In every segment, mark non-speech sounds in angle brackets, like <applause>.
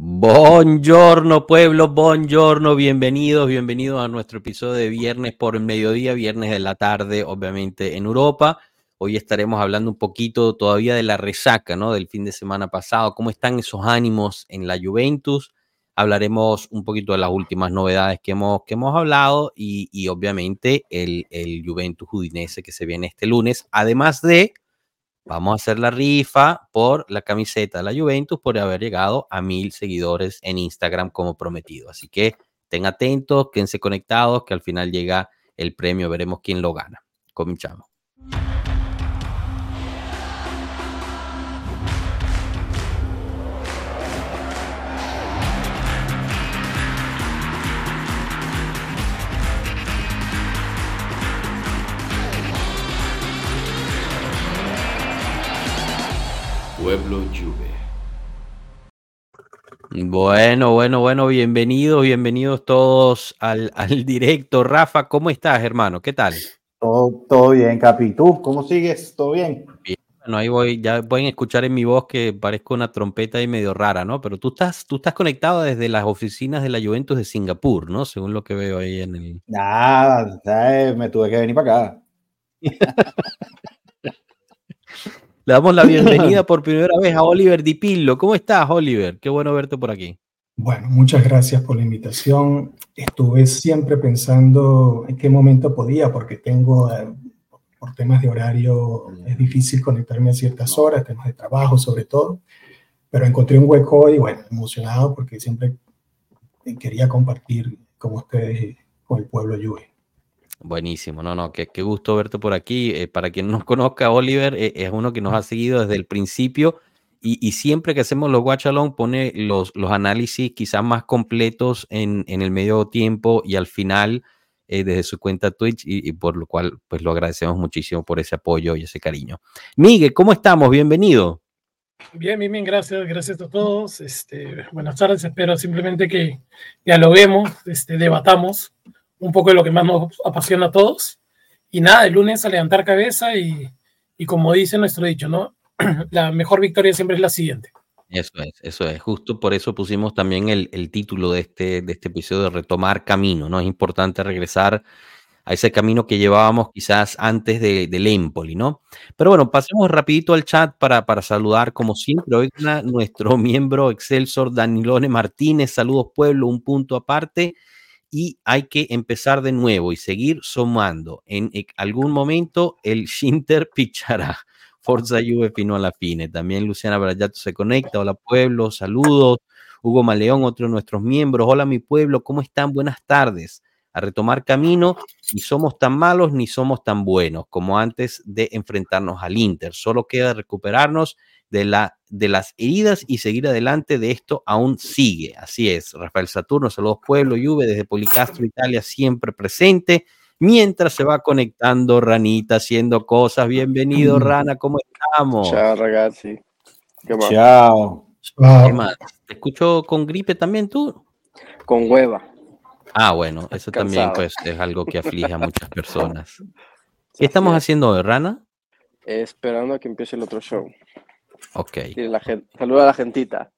Buongiorno pueblo, buongiorno, bienvenidos, bienvenidos a nuestro episodio de viernes por el mediodía, viernes de la tarde, obviamente en Europa. Hoy estaremos hablando un poquito todavía de la resaca, ¿no? Del fin de semana pasado, cómo están esos ánimos en la Juventus. Hablaremos un poquito de las últimas novedades que hemos, que hemos hablado y, obviamente el, el Juventus Udinese que se viene este lunes, además de Vamos a hacer la rifa por la camiseta de la Juventus por haber llegado a mil seguidores en Instagram como prometido. Así que estén atentos, quédense conectados, que al final llega el premio, veremos quién lo gana. Comenzamos. Pueblo Juve. Bueno, bueno, bueno, bienvenidos, bienvenidos todos al, <laughs> al, directo. Rafa, ¿cómo estás, hermano? ¿Qué tal? Todo, todo bien, Capi. ¿Tú cómo sigues? ¿Todo bien? bien? Bueno, ahí voy, ya pueden escuchar en mi voz que parezco una trompeta y medio rara, ¿no? Pero tú estás, tú estás conectado desde las oficinas de la Juventus de Singapur, ¿no? Según lo que veo ahí en el... Nada, me tuve que venir para acá. <laughs> Le damos la bienvenida <laughs> por primera vez a Oliver Di Pillo. ¿Cómo estás, Oliver? Qué bueno verte por aquí. Bueno, muchas gracias por la invitación. Estuve siempre pensando en qué momento podía, porque tengo, eh, por temas de horario, es difícil conectarme a ciertas horas, temas de trabajo sobre todo, pero encontré un hueco y bueno, emocionado porque siempre quería compartir con ustedes, con el pueblo Juve. Buenísimo, no, no, qué, qué gusto verte por aquí. Eh, para quien no <laughs> conozca, Oliver eh, es uno que nos ha seguido desde el principio y, y siempre que hacemos los watch along pone los, los análisis quizás más completos en, en, el medio tiempo y al final eh, desde su cuenta Twitch y, y, por lo cual pues lo agradecemos muchísimo por ese apoyo y ese cariño. Miguel, ¿cómo estamos? Bienvenido. Bien, bien, bien, gracias, gracias a todos. Este, buenas tardes, espero simplemente que dialoguemos, este, debatamos un poco de lo que más nos apasiona a todos. Y nada, el lunes a levantar cabeza y, y como dice nuestro dicho, ¿no? <clears throat> la mejor victoria siempre es la siguiente. Eso es, eso es. Justo por eso pusimos también el, el, título de este, de este episodio de Retomar Camino, ¿no? Es importante regresar a ese camino que llevábamos quizás antes de, del Empoli, ¿no? Pero bueno, pasemos rapidito al chat para, para saludar, como siempre, hoy nuestro <laughs> miembro Excelsor Danilone Martínez, saludos pueblo, un punto aparte y hay que empezar de nuevo y seguir sumando. En algún momento el Shinter <laughs> pichará. Forza Juve fino a la fine. También Luciana Brayato se conecta. Hola pueblo, saludos. Hugo Maleón, otro de nuestros miembros. Hola mi pueblo, ¿cómo están? Buenas tardes. A retomar camino, ni somos tan malos ni somos tan buenos como antes de enfrentarnos al Inter. Solo queda recuperarnos de, la, de las heridas y seguir adelante de esto aún sigue. Así es, Rafael Saturno, saludos pueblo, Juve desde Policastro, Italia, siempre presente. Mientras se va conectando Ranita haciendo cosas. Bienvenido, Rana, ¿cómo estamos? Ciao, ragazzi. Chao. ¿Qué más? ¿Te escucho con gripe también tú? Con hueva. Ah, bueno, eso Cansado. también pues, es algo que aflige a muchas personas. <laughs> ¿Qué estamos haciendo hoy, Rana? Esperando a que empiece el otro show. Ok. La gente, saluda a la gentita.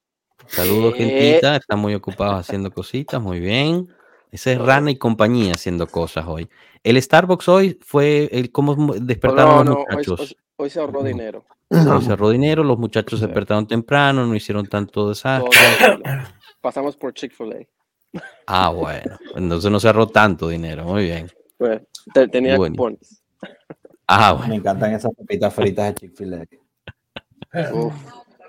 Saludos, eh... gentita. Están muy ocupados haciendo cositas. Muy bien. Ese es Rana y compañía haciendo cosas hoy. El Starbucks hoy fue el cómo despertaron no, los muchachos. Hoy, hoy, hoy, se ahorró dinero. Hoy se ahorró dinero, los muchachos sí. despertaron temprano, no hicieron tanto desastre. Pasamos por Chick-fil-A. Ah, bueno. Entonces no se ahorró tanto dinero. Muy bien. Bueno, tenía bueno. cupones. Ah, bueno. Me encantan esas papitas fritas de Chick-fil-A.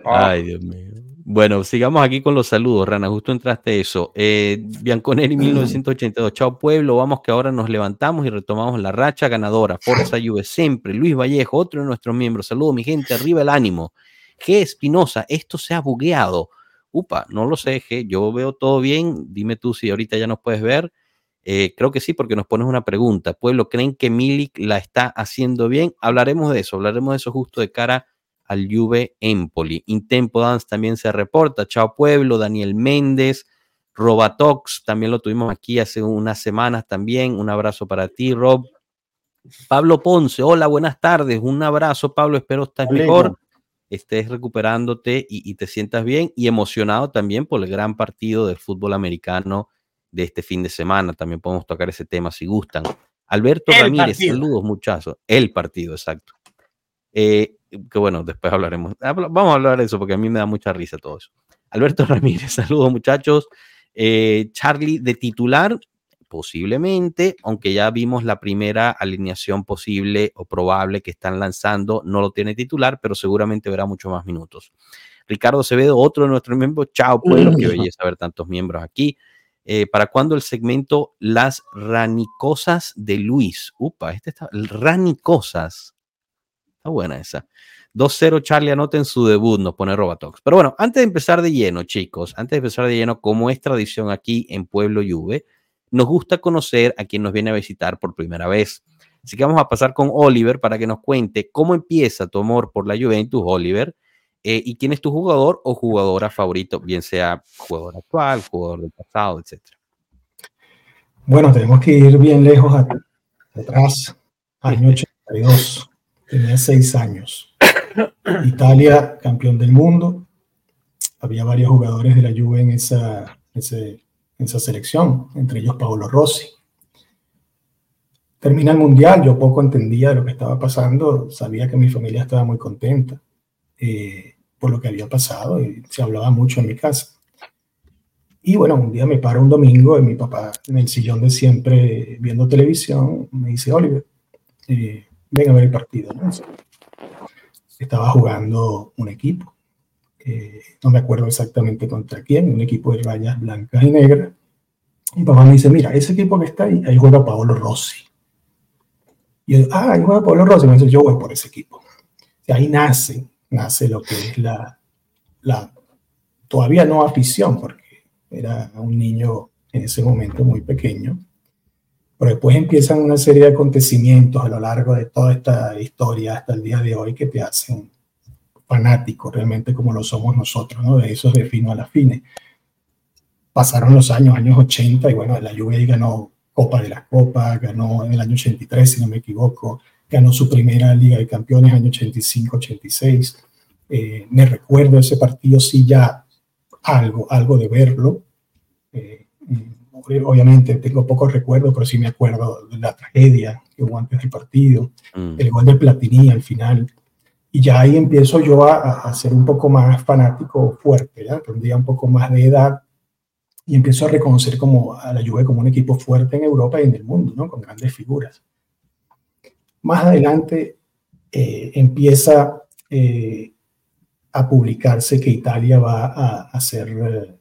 Ay, Dios mío. Bueno, sigamos aquí con los saludos, Rana. Justo entraste eso. Eh, Bianconeri 1982. Chao, pueblo. Vamos que ahora nos levantamos y retomamos la racha ganadora. Forza Juve siempre. Luis Vallejo, otro de nuestros miembros. Saludos, mi gente. Arriba el ánimo. G. Espinosa, esto se ha bugueado. Upa, no lo sé, G. Yo veo todo bien. Dime tú si ahorita ya nos puedes ver. Eh, creo que sí, porque nos pones una pregunta. Pueblo, ¿creen que Milik la está haciendo bien? Hablaremos de eso. Hablaremos de eso justo de cara al Juve Empoli. Intempo Dance también se reporta. Chao Pueblo, Daniel Méndez, Robatox, también lo tuvimos aquí hace unas semanas también. Un abrazo para ti, Rob. Pablo Ponce, hola, buenas tardes. Un abrazo, Pablo, espero estés mejor. estés recuperándote y, te sientas bien y emocionado también por el gran partido del fútbol americano de este fin de semana. También podemos tocar ese tema si gustan. Alberto Ramírez, saludos muchachos. El partido, exacto. Eh, que bueno, después hablaremos. Ah, vamos a hablar de eso porque a mí me da mucha risa todo eso. Alberto <laughs> Ramírez, saludos muchachos. Eh, Charlie de titular, posiblemente, aunque ya vimos la primera alineación posible o probable que están lanzando, no lo tiene titular, pero seguramente verá mucho más minutos. Ricardo Acevedo, otro de nuestros miembros, chao pueblo, qué belleza ver tantos miembros aquí. Eh, ¿Para cuándo el segmento Las Ranicosas de Luis? Upa, este está, Ranicosas. Está buena esa. 2-0 Charlie en su debut, nos pone Robatox. Pero bueno, antes de empezar de lleno, chicos, antes de empezar de lleno, como es tradición aquí en Pueblo Juve, nos gusta conocer a quien nos viene a visitar por primera vez. Así que vamos a pasar con Oliver para que nos cuente cómo empieza tu amor por la Juventus, Oliver, eh, y quién es tu jugador o jugadora favorito, bien sea jugador actual, jugador del pasado, etc. Bueno, tenemos que ir bien lejos atrás, año 82, tenía seis años. <coughs> Italia, campeón del mundo. Había varios jugadores de la Juve en esa, ese, en esa selección, entre ellos Paolo Rossi. Termina el mundial, yo poco entendía lo que estaba pasando, sabía que mi familia estaba muy contenta eh, por lo que había pasado y se hablaba mucho en mi casa. Y bueno, un día me paro un domingo y mi papá en el sillón de siempre viendo televisión me dice, Oliver, eh, ven a ver el partido. Estaba jugando un equipo no me acuerdo exactamente contra quién, un equipo de rayas blancas y negras. Mi papá me dice, mira, ese equipo que está ahí, ahí juega Paolo Rossi. Y yo, ah, ahí juega Paolo Rossi. Dice, yo voy por ese equipo. Y ahí nace, nace lo que es la, la, todavía no afición, porque era un niño en ese momento muy pequeño. Pero después empiezan una serie de acontecimientos a lo largo de toda esta historia hasta el día de hoy que te hacen fanático realmente como lo somos nosotros, ¿no? De esos de fino a la fine. Pasaron los años, años 80, y bueno, la Juve ganó Copa de la Copa, ganó en el año 83, si no me equivoco, ganó su primera Liga de Campeones, año 85-86. Eh, me recuerdo ese partido, sí, ya algo, algo de verlo. Eh, obviamente tengo pocos recuerdos, pero sí me acuerdo de la tragedia que hubo antes del partido, mm. el gol de Platini al final, y ya ahí empiezo yo a, a, ser un poco más fanático fuerte, ¿ya? tendría un poco más de edad y empiezo a reconocer como a la Juve como un equipo fuerte en Europa y en el mundo, ¿no? con grandes figuras. Más adelante eh, empieza eh, a publicarse que Italia va a, a ser eh,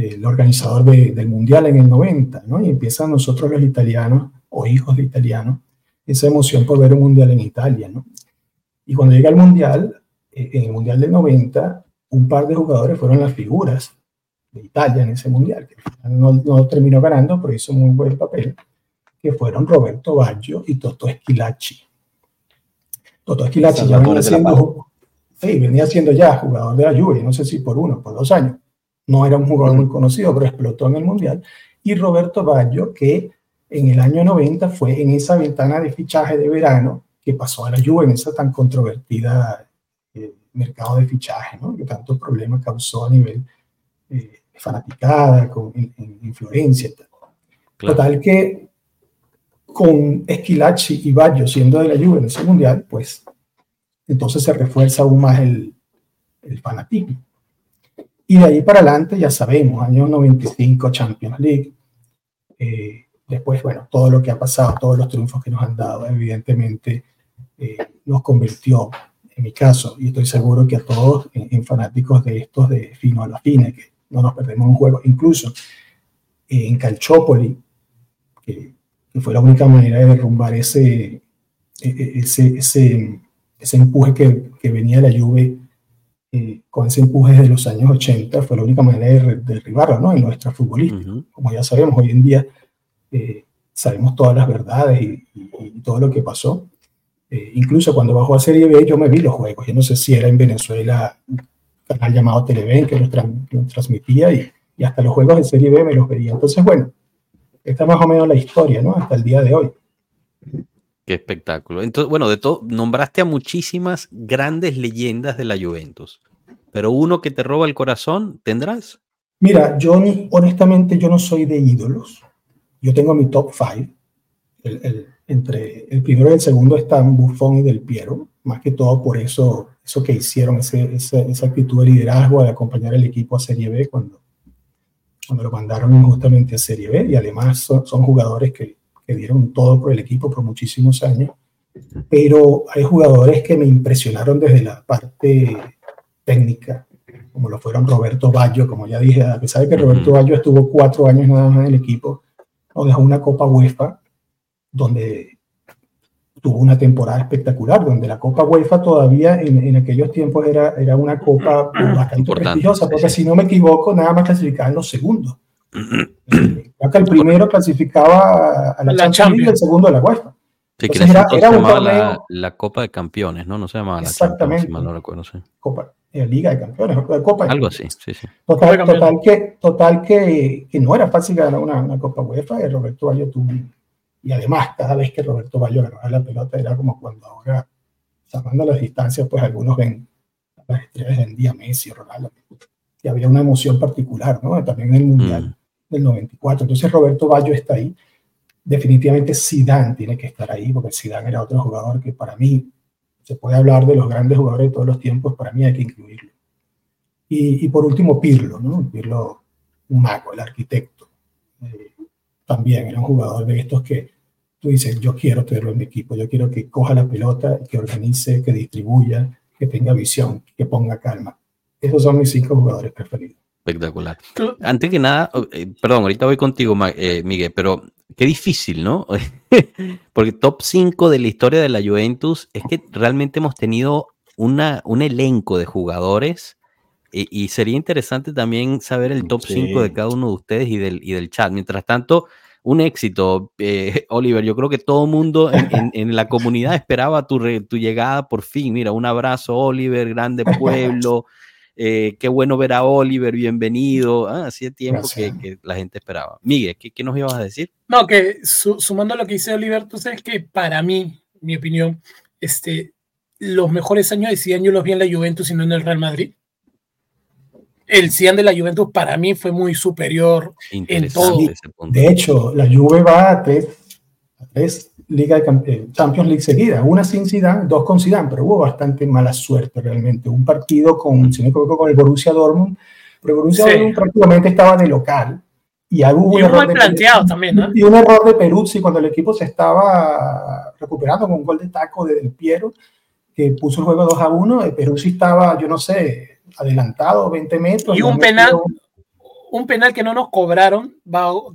el organizador de, del Mundial en el 90, ¿no? y empiezan nosotros los italianos o hijos de italianos esa emoción por ver un Mundial en Italia. ¿no? Y cuando llega al Mundial, eh, en el Mundial del 90, un par de jugadores fueron las figuras de Italia en ese Mundial, que no, no terminó ganando, pero hizo muy buen papel, que fueron Roberto Baggio y Toto Esquilacci. Toto Esquilacci ya venía siendo, sí, venía siendo ya jugador de la Juve, no sé si por uno, por dos años. No era un jugador muy conocido, pero explotó en el Mundial. Y Roberto Baggio, que en el año 90 fue en esa ventana de fichaje de verano, que pasó a la Juve en esa tan controvertida eh, mercado de fichaje, ¿no? que tantos problemas causó a nivel eh, fanaticada con, en, Florencia. Total que con Esquilacci y Baggio siendo de la Juve en ese mundial, pues entonces se refuerza aún más el, el fanatismo. Y de ahí para adelante, ya sabemos, año 95 Champions League, eh, Después, bueno, todo lo que ha pasado, todos los triunfos que nos han dado, evidentemente eh, nos convirtió, en mi caso, y estoy seguro que a todos en, fanáticos de estos de fino a la fine, que no nos perdemos un juego, incluso en Calchópoli, que, fue la única manera de derrumbar ese, e, e, ese, ese, ese empuje que, que, venía de la lluvia eh, con ese empuje de los años 80, fue la única manera de, derribarlo ¿no? en nuestra futbolística. Como ya sabemos, hoy en día eh, sabemos todas las verdades y, todo lo que pasó. Eh, incluso cuando bajó a Serie B, yo me vi los juegos. Yo no sé si era en Venezuela un canal llamado Televen que los, transmitía y, y, hasta los juegos de Serie B me los veía. Entonces, bueno, esta es más o menos la historia, ¿no? Hasta el día de hoy. Qué espectáculo. Entonces, bueno, de todo, nombraste a muchísimas grandes leyendas de la Juventus, pero uno que te roba el corazón, ¿tendrás? Mira, yo honestamente yo no soy de ídolos. Yo tengo mi top five. entre el primero y el segundo están Buffon y Del Piero, más que todo por eso, eso que hicieron, ese, esa actitud de liderazgo de acompañar al equipo a Serie B cuando, cuando lo mandaron justamente a Serie B. Y además son, son jugadores que, que dieron todo por el equipo por muchísimos años. Pero hay jugadores que me impresionaron desde la parte técnica, como lo fueron Roberto Baggio, como ya dije, a pesar de que Roberto Baggio estuvo cuatro años nada más en el equipo, nos dejó una Copa UEFA donde tuvo una temporada espectacular, donde la Copa UEFA todavía en, en aquellos tiempos era, era una copa bastante prestigiosa, porque si no me equivoco, nada más clasificaba en los segundos. Creo que el primero clasificaba a la, la Champions, y el segundo a la UEFA. Sí, que era, era un torneo, la, Copa de Campeones, ¿no? No se llamaba la Exactamente. Champions, si no recuerdo. Sí. Copa, eh, Liga de Campeones, Copa Algo así, sí, sí. Total, total, que, total que, que, no era fácil ganar una, una Copa UEFA, y Roberto Bayo tuvo. Y además, cada vez que Roberto Bayo ganaba la pelota, era como cuando ahora, sacando las distancias, pues algunos ven las estrellas en día Messi, Ronaldo, y había una emoción particular, ¿no? También en el Mundial mm. del 94. Entonces, Roberto Bayo está ahí definitivamente Zidane tiene que estar ahí, porque Zidane era otro jugador que para mí, se puede hablar de los grandes jugadores de todos los tiempos, para mí hay que incluirlo. Y, y por último, Pirlo, ¿no? Pirlo, un mago, el arquitecto. Eh, también era un jugador de estos que tú dices, yo quiero tenerlo en mi equipo, yo quiero que coja la pelota, que organice, que distribuya, que tenga visión, que ponga calma. Esos son mis cinco jugadores preferidos. Espectacular. Antes que nada, eh, perdón, ahorita voy contigo, eh, Miguel, pero qué difícil, ¿no? <laughs> Porque top 5 de la historia de la Juventus es que realmente hemos tenido una, un elenco de jugadores y, sería interesante también saber el top 5 de cada uno de ustedes y del, y del chat. Mientras tanto, un éxito, eh, <laughs> Oliver. Yo creo que todo el mundo en, en, la comunidad esperaba tu, tu llegada por fin. Mira, un abrazo, Oliver, grande pueblo. <laughs> Eh, qué bueno ver a Oliver, bienvenido. Ah, hacía tiempo que, que, la gente esperaba. Miguel, ¿qué, ¿qué, nos ibas a decir? No, que sumando a lo que dice Oliver, tú sabes que para mí, mi opinión, este, los mejores años de Zidane yo los vi en la Juventus y no en el Real Madrid. El Zidane de la Juventus para mí fue muy superior en todo. De hecho, la Juve va a tres, a tres Liga de eh, Champions League seguida, una sin Zidane, dos con Zidane, pero hubo bastante mala suerte realmente. Un partido con, si con el Borussia Dortmund, pero Borussia Dortmund prácticamente estaba de local. Y hubo un, error de planteado también, ¿no? Y un error de Peruzzi cuando el equipo se estaba recuperando con un gol de taco de Del Piero, que puso el juego 2 a 1. Peruzzi estaba, yo no sé, adelantado 20 metros. Y un penal, un penal que no nos cobraron,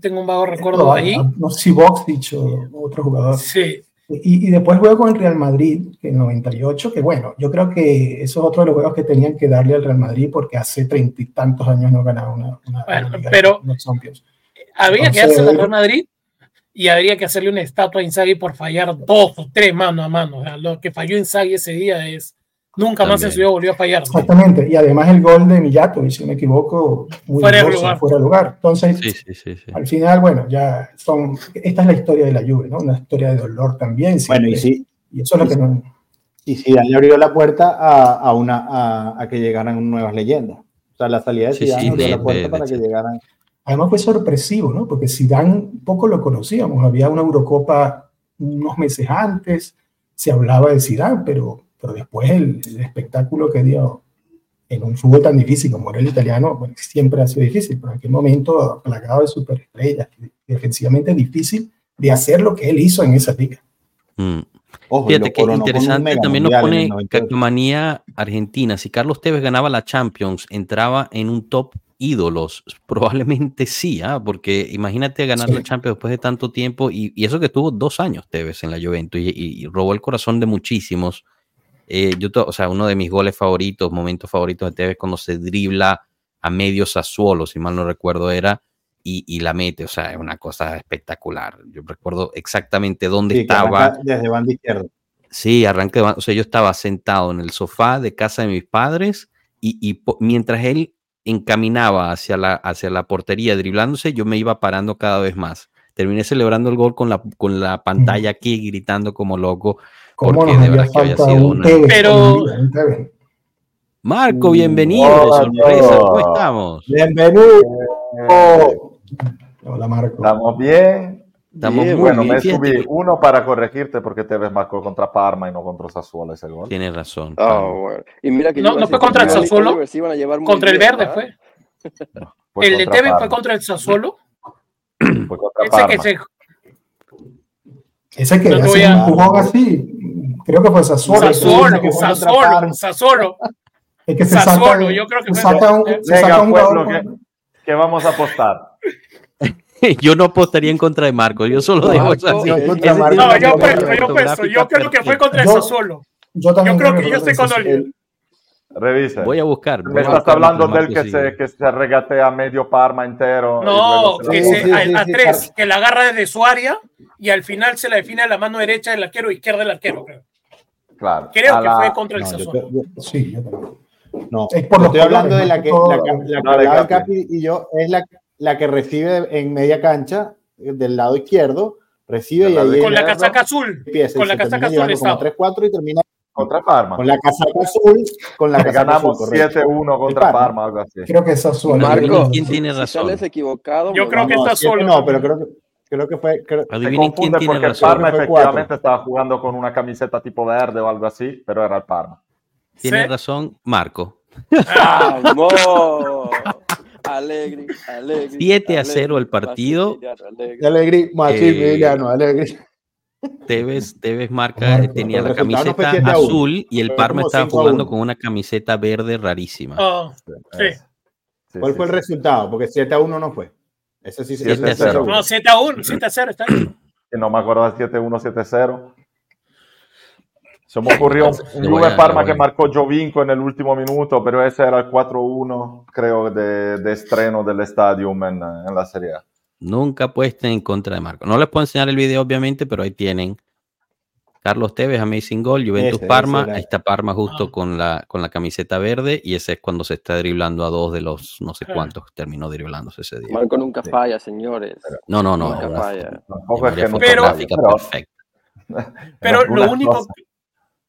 tengo un vago recuerdo ahí. No sé si Box dicho otro jugador. Sí. Y, y, después juego con el Real Madrid, que en 98, que bueno, yo creo que eso es otro de los juegos que tenían que darle al Real Madrid porque hace treinta y tantos años no ganaba una, una, pero Habría que hacerle al Real Madrid y habría que hacerle una estatua a Inzaghi por fallar dos o tres mano a mano. O sea, lo que falló Inzaghi ese día es Nunca más en su vida volvió a fallar. Exactamente. Y además el gol de Millato, si no me equivoco, muy fuera, de lugar. fuera de lugar. Entonces, sí, sí, sí, al final, bueno, ya son. Esta es la historia de la Juve, ¿no? Una historia de dolor también. Bueno, y sí. Y eso es lo que no. Y sí, le abrió la puerta a, a una, a, a, que llegaran nuevas leyendas. O sea, la salida de Zidane abrió la puerta para que llegaran. Además fue sorpresivo, ¿no? Porque Zidane poco lo conocíamos. Había una Eurocopa unos meses antes, se hablaba de Zidane, pero pero después el, espectáculo que dio en un fútbol tan difícil como era el italiano, bueno, siempre ha sido difícil, pero en aquel momento plagado de superestrellas, defensivamente difícil de hacer lo que él hizo en esa liga. Mm. Fíjate que interesante también nos pone Cacomanía Argentina. Si Carlos Tevez ganaba la Champions, entraba en un top ídolos. Probablemente sí, ¿ah? porque imagínate ganar la Champions después de tanto tiempo y, y, eso que tuvo dos años Tevez en la Juventus y, y robó el corazón de muchísimos. Eh, yo, o sea, uno de mis goles favoritos, momentos favoritos de TV cuando se dribla a medio Sassuolo, si mal no recuerdo era, y, y, la mete, o sea, es una cosa espectacular. Yo recuerdo exactamente dónde estaba. Desde banda izquierda. Sí, arranque o sea, yo estaba sentado en el sofá de casa de mis padres y, y mientras él encaminaba hacia la, hacia la portería driblándose, yo me iba parando cada vez más terminé celebrando el gol con la, con la pantalla aquí, gritando como loco. Porque de verdad que había sido una... Pero... Marco, bienvenido, sorpresa, ¿cómo estamos? Bienvenido. Hola, Marco. Estamos bien. Estamos muy bueno, bien. me subí uno para corregirte porque te ves marcó contra Parma y no contra Sassuolo ese gol. Tienes razón. Oh, bueno. Y mira que no, no fue contra el Sassuolo. Contra el verde fue. No, el de Tevez fue contra el Sassuolo. Fue contra Ese Parma. que se Ese que No hace un empujón así, creo que fue Sassuolo. Sassuolo, que Sassuolo. Sassuolo. <laughs> Es que se Sassuolo, saca, yo creo que se fue- saca un, se Venga, saca un pues, jugador que, vamos a apostar. <laughs> Yo no apostaría en contra de Marco, yo solo dejo tiene No, yo puesto, yo puesto. Yo creo que fue contra el Yo- Sassuolo. Yo también Yo creo que yo estoy con. Oliver. Revisa. Voy a buscar. voy Me estás buscar hablando del que se, que se regatea medio Parma entero. No, se que Sí, se, sí, a, sí, a sí, tres, que la agarra desde su área y al final se la define a la mano derecha del arquero, izquierda del arquero. Creo, Claro. Creo A que la- fue contra el No, yo, Sassuolo. yo- Sí, yo también. no. Es por estoy hablando de la que, la, Capi. Y yo es la, la que recibe en media cancha del lado izquierdo, recibe y ahí Con la casaca azul. empieza Con la casaca azul llevando como estaba. 3-4 y termina Contra Parma. con la casaca azul, con la casaca azul, Ganamos correcto. 7-1 contra Parma. Parma, algo así. Creo que es Sassuolo. Marco, ¿quién tiene razón? equivocado, Yo creo que está solo. No, pero creo que, creo que fue. creo- Se Adivinen quién confunde tiene porque el razón. Parma Fue efectivamente cuatro. estaba jugando con una camiseta tipo verde o algo así, pero era el Parma. Tiene Sí. razón, Marco. ¡Vamos! <laughs> Alegre, alegre. 7 a alegre, 0 el partido. Massimiliano, alegre. Alegri, Maximiliano, Eh. Tevez, Tevez marca, Marco, tenía pero la el no camiseta 7 a 1. azul y el Parma estaba 5 a jugando 1. con una camiseta verde rarísima. Ah, sí. Sí, ¿Cuál sí, fue el resultado? Porque 7 a 1 no fue. Ese sí, Siete ese sí a cero. seguro. No, 7 a 1, 7 a 0 está. <clears throat> Que no me acuerdo de 7-1, 7-0. Se me ocurrió un Juve Parma que marcó Jovinco en el último minuto, pero ese era el 4-1, creo, de, de estreno del Stadium en, en la Serie A. Nunca apuesten en contra de Marco. No les puedo enseñar el video, obviamente, pero ahí tienen. Carlos Tevez, Amazing Goal, Juventus Ese, Parma. ese. Ahí está Parma justo Ah. con, la, con la camiseta verde y ese es cuando se está driblando a dos de los no sé Ah. cuántos que terminó driblándose ese día. Marco nunca falla, señores. No, no, no. nunca una falla. Que no Pero- fotográfica pero- perfecta. <laughs> Pero lo único, cosas.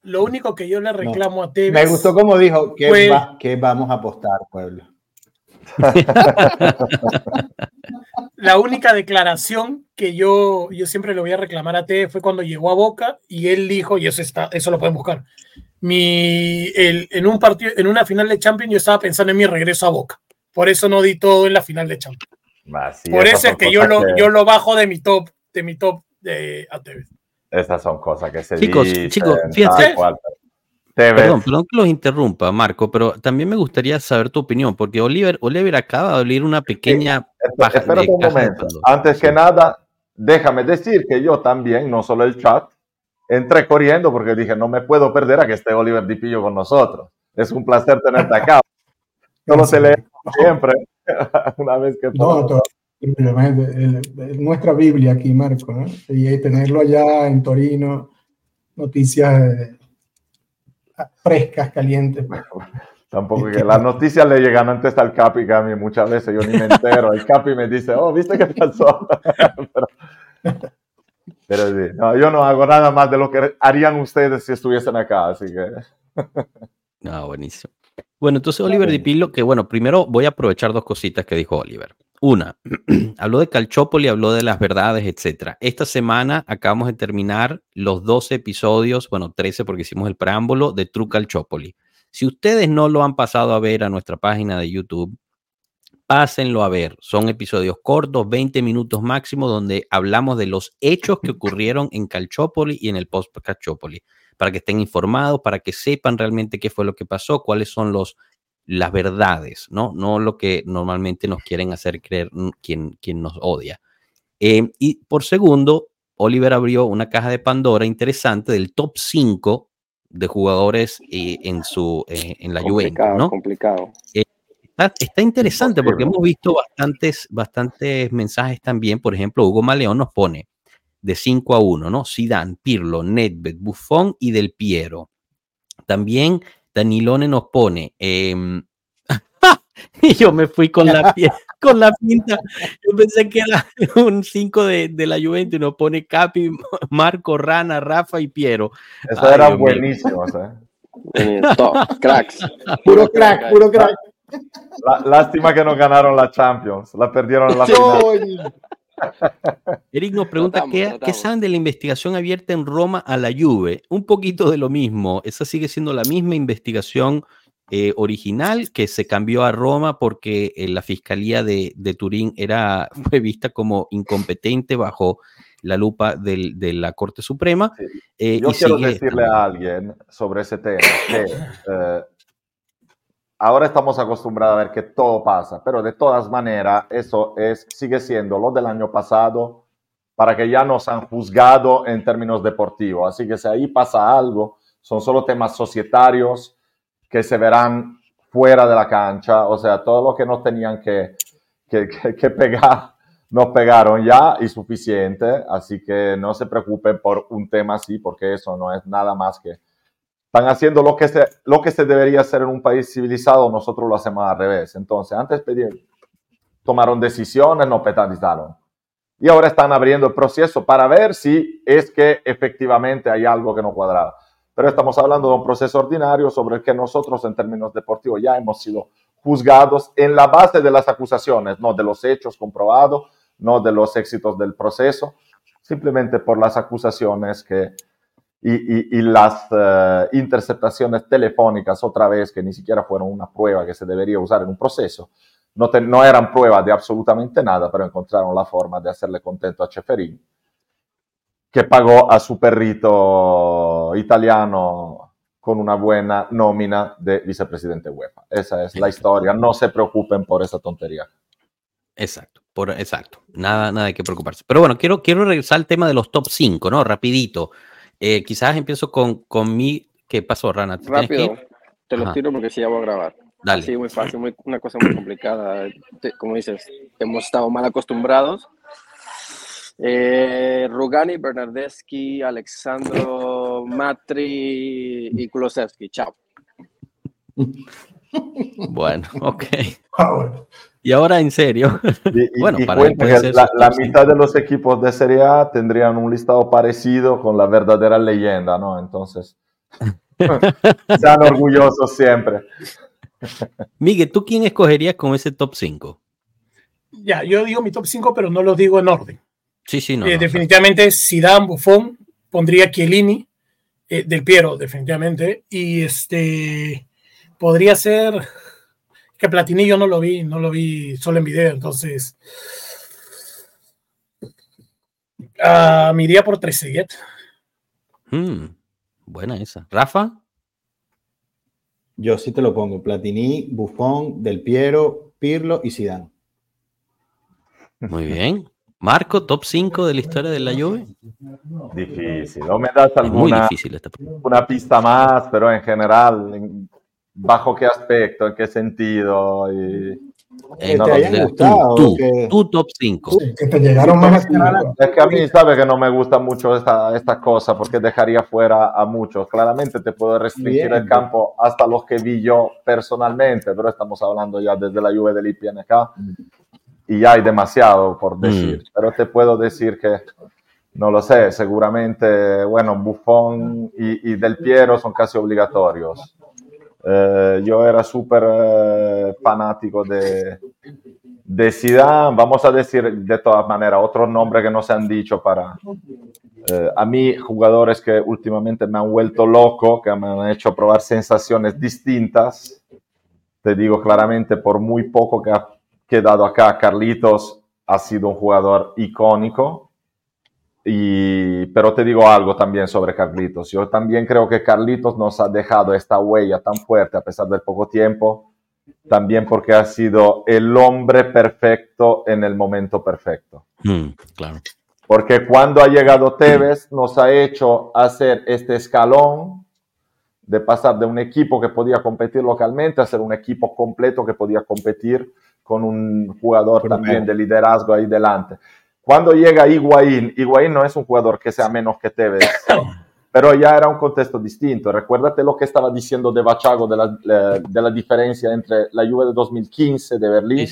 lo único que yo le reclamo a Tevez. Me gustó como dijo que, Fue- va- que vamos a apostar, pueblo. <laughs> <laughs> La única declaración que yo, yo siempre le voy a reclamar a Tevez fue cuando llegó a Boca y él dijo, y eso está, eso lo pueden buscar. Mi, el- en un partido, en una final de Champions, yo estaba pensando en mi regreso a Boca. Por eso no di todo en la final de Champions. Ah, sí, Por eso es que yo lo, que- yo lo bajo de mi top, de mi top de a Tevez. Esas son cosas que se Chicos, dicen, chicos, cual. Tevez, Perdón, perdón que los interrumpa, Marco, pero también me gustaría saber tu opinión, porque Oliver, Oliver acaba de abrir una pequeña Espérate de un momento. Antes que nada, déjame decir que yo también, no solo el chat, entré corriendo porque dije, no me puedo perder a que esté Oliver Di Pillo con nosotros. Es un placer tenerte acá. <laughs> Solo se lee siempre, <laughs> una vez que todo- el- el- nuestra Biblia aquí, Marco, ¿no? Y tenerlo allá en Torino, noticias eh, frescas, calientes. <laughs> Tampoco que las noticias le llegan antes al Capi que a mí muchas veces yo ni me entero. El Capi me dice, oh, ¿viste qué pasó? <laughs> pero, pero sí, no, yo no hago nada más de lo que harían ustedes si estuviesen acá, así que... Ah, buenísimo. Bueno, entonces Oliver Di Pillo, que bueno, primero voy a aprovechar dos cositas que dijo Oliver. Una, <clears throat> habló de Calchópoli, habló de las verdades, etcétera. Esta semana acabamos de terminar los 12 episodios, bueno, 13 porque hicimos el preámbulo de True Calchópoli. Si ustedes no lo han pasado a ver a nuestra página de YouTube, pásenlo a ver. Son episodios cortos, 20 minutos máximo, donde hablamos de los hechos que ocurrieron en Calchópoli y en el post Calchópoli, para que estén informados, para que sepan realmente qué fue lo que pasó, cuáles son los las verdades, ¿no? No lo que normalmente nos quieren hacer creer mm, quien, quien nos odia. Eh, y por segundo, Oliver abrió una caja de Pandora interesante del top 5 de jugadores eh, en, su, eh, en la Juventus, complicado, ¿no? complicado. Está, está interesante porque hemos visto bastantes, bastantes mensajes también. Por ejemplo, Hugo Maleón nos pone de 5 a 1, ¿no? Zidane, Pirlo, Nedved, Buffon y Del Piero. También Danilone nos pone. em, <laughs> y yo me fui con la, pie- <laughs> con la pinta. Yo pensé que era un 5 de, de, la Juventus y nos pone Capi, Marco, Rana, Rafa y Piero. Eso era buenísimo, ¿eh? cracks. Puro crack, puro crack. lástima que no ganaron la Champions, la perdieron en la final. Eric nos pregunta ¿qué, ¿qué, saben de la investigación abierta en Roma a la Juve. Un poquito de lo mismo. Esa sigue siendo la misma investigación eh, original que se cambió a Roma porque eh, la fiscalía de, de, Turín era <laughs> fue vista como incompetente bajo la lupa del, de la Corte Suprema. Eh, Yo quiero decirle a alguien sobre ese tema que <coughs> ahora estamos acostumbrados a ver que todo pasa, pero de todas maneras eso es, sigue siendo lo del año pasado para que ya nos han juzgado en términos deportivos. Así que si ahí pasa algo, son solo temas societarios que se verán fuera de la cancha. O sea, todo lo que nos tenían que, que, que, pegar, nos pegaron ya y suficiente. Así que no se preocupen por un tema así, porque eso no es nada más que están haciendo lo que, se, lo que se debería hacer en un país civilizado, nosotros lo hacemos al revés. Entonces, antes pedir, tomaron decisiones, no penalizaron. Y ahora están abriendo el proceso para ver si es que efectivamente hay algo que no cuadraba. Pero estamos hablando de un proceso ordinario sobre el que nosotros en términos deportivos ya hemos sido juzgados en la base de las acusaciones, no de los hechos comprobados, no de los éxitos del proceso, simplemente por las acusaciones que y, las eh, interceptaciones telefónicas otra vez, que ni siquiera fueron una prueba que se debería usar en un proceso, no, no eran pruebas de absolutamente nada, pero encontraron la forma de hacerle contento a Cheferín, que pagó a su perrito italiano con una buena nómina de vicepresidente UEFA. Esa es la historia. No se preocupen por esa tontería. Exacto, por, exacto. Nada, nada hay que preocuparse. Pero bueno, quiero, quiero regresar al tema de los top 5, ¿no? Rapidito. Eh, quizás empiezo con, con mi... ¿Qué pasó, Rana? Rápido, te lo tiro porque sí ya voy a grabar. Dale. Sí, muy fácil, muy, una cosa muy complicada. Como dices, hemos estado mal acostumbrados. Eh, Rugani, Bernardeschi, Alexandro Matri y Kulosevski. Chao. Bueno, <laughs> ok. Y ahora en serio. bueno, para la, mitad de los equipos de Serie A tendrían un listado parecido con la verdadera leyenda, ¿no? Entonces, <laughs> sean orgullosos siempre. <laughs> Miguel, ¿tú quién escogerías con ese top 5? Ya, yo digo mi top 5, pero no lo digo en orden. Sí, sí, no. Eh, definitivamente, Zidane, Buffon, pondría Chiellini, eh, Del Piero, definitivamente. Y este, podría ser que Platini yo no lo vi, no lo vi solo en video, entonces uh, me iría por Trezeguet. Mm, buena esa. ¿Rafa? Yo sí te lo pongo. Platini, Buffon, Del Piero, Pirlo y Zidane. Muy bien. Marco, top 5 de la historia de la Juve. Difícil. No me das alguna, muy difícil esta una pista más, pero en general, ¿Bajo qué aspecto? ¿En qué sentido? Y... Que te hayan gustado. Tú, tu top 5. que te llegaron más Es que a mí, sabe que no me gusta mucho esta, esta cosa porque dejaría fuera a muchos. Claramente te puedo restringir el campo hasta los que vi yo personalmente, pero estamos hablando ya desde la lluvia del IPNK y ya hay demasiado por mm. decir. Pero te puedo decir que, no lo sé, seguramente, bueno, Buffon y, y Del Piero son casi obligatorios. Eh, yo era súper eh, fanático de, de Zidane. Vamos a decir de todas maneras otros nombres que no se han dicho para... Eh, a mí, jugadores que últimamente me han vuelto loco, que me han hecho probar sensaciones distintas. Te digo claramente, por muy poco que ha quedado acá, Carlitos ha sido un jugador icónico y, pero te digo algo también sobre Carlitos. Yo también creo que Carlitos nos ha dejado esta huella tan fuerte a pesar del poco tiempo, también porque ha sido el hombre perfecto en el momento perfecto. Mm, claro. Porque cuando ha llegado Tevez nos ha hecho hacer este escalón de pasar de un equipo que podía competir localmente a ser un equipo completo que podía competir con un jugador también de liderazgo ahí delante. Cuando llega Higuaín, Higuaín no es un jugador que sea menos que Tevez, <coughs> pero ya era un contexto distinto. Recuérdate lo que estaba diciendo De Bachago de la, de la diferencia entre la Juve de 2015 de Berlín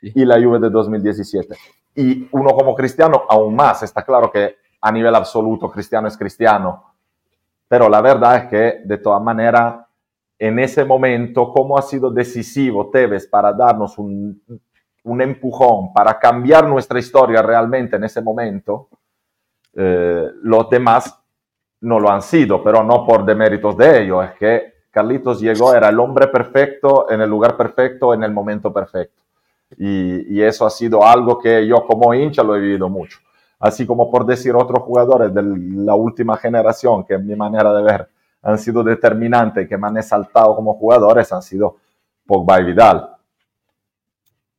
y la Juve de 2017. Y uno como cristiano aún más, está claro que a nivel absoluto cristiano es cristiano, pero la verdad es que de todas maneras en ese momento, cómo ha sido decisivo Tevez para darnos un, un empujón, para cambiar nuestra historia realmente en ese momento, eh, los demás no lo han sido, pero no por deméritos de ellos, es que Carlitos llegó, era el hombre perfecto, en el lugar perfecto, en el momento perfecto. Y, eso ha sido algo que yo como hincha lo he vivido mucho. Así como por decir otros jugadores de la última generación, que en mi manera de ver han sido determinantes, que me han exaltado como jugadores, han sido Pogba y Vidal.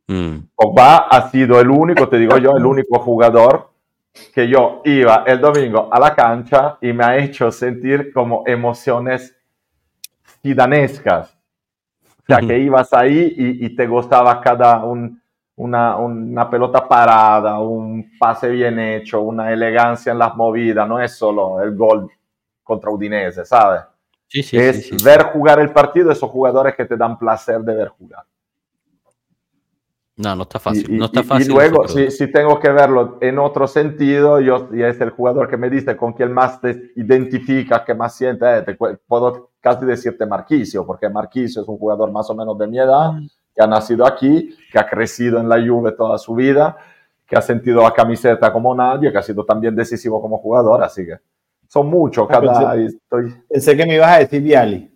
Mm. Pogba ha sido el único, te digo yo, el único jugador que yo iba el domingo a la cancha y me ha hecho sentir como emociones tidanescas. O sea, que ibas ahí y, te gustaba cada una, una, pelota parada, un pase bien hecho, una elegancia en las movidas, no es solo el gol contra Udinese, ¿sabes? Sí, sí, es ver jugar el partido, esos jugadores que te dan placer de ver jugar. No, no está fácil. no está fácil y luego, si, si, tengo que verlo en otro sentido, yo y es el jugador que me dice con quien más te identifica, que más siente, eh, te, puedo casi decirte Marquisio, porque Marquisio es un jugador más o menos de mi edad, mm. que ha nacido aquí, que ha crecido en la Juve toda su vida, que ha sentido la camiseta como nadie, que ha sido también decisivo como jugador, así que son muchos ah, cada... Pensé, estoy... pensé que me ibas a decir Viali.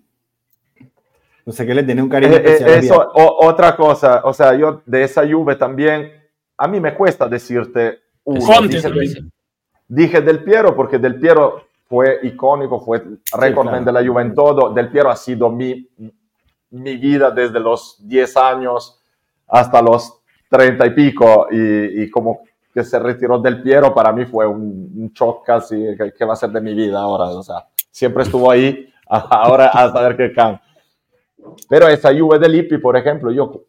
No sé qué le tiene un cariño eh, eh, eso, otra cosa, o sea, yo de esa Juve también, a mí me cuesta decirte Dije, Del Piero porque Del Piero fue icónico, fue récord de la Juve en todo. Del Piero ha sido mi, mi vida desde los 10 años hasta los 30 y pico y, y como que se retiró Del Piero para mí fue un, un shock casi que, va a ser de mi vida ahora. O sea, siempre estuvo ahí, <laughs> ahora a saber qué cambia. Pero esa Juve de Lippi, por ejemplo, yo,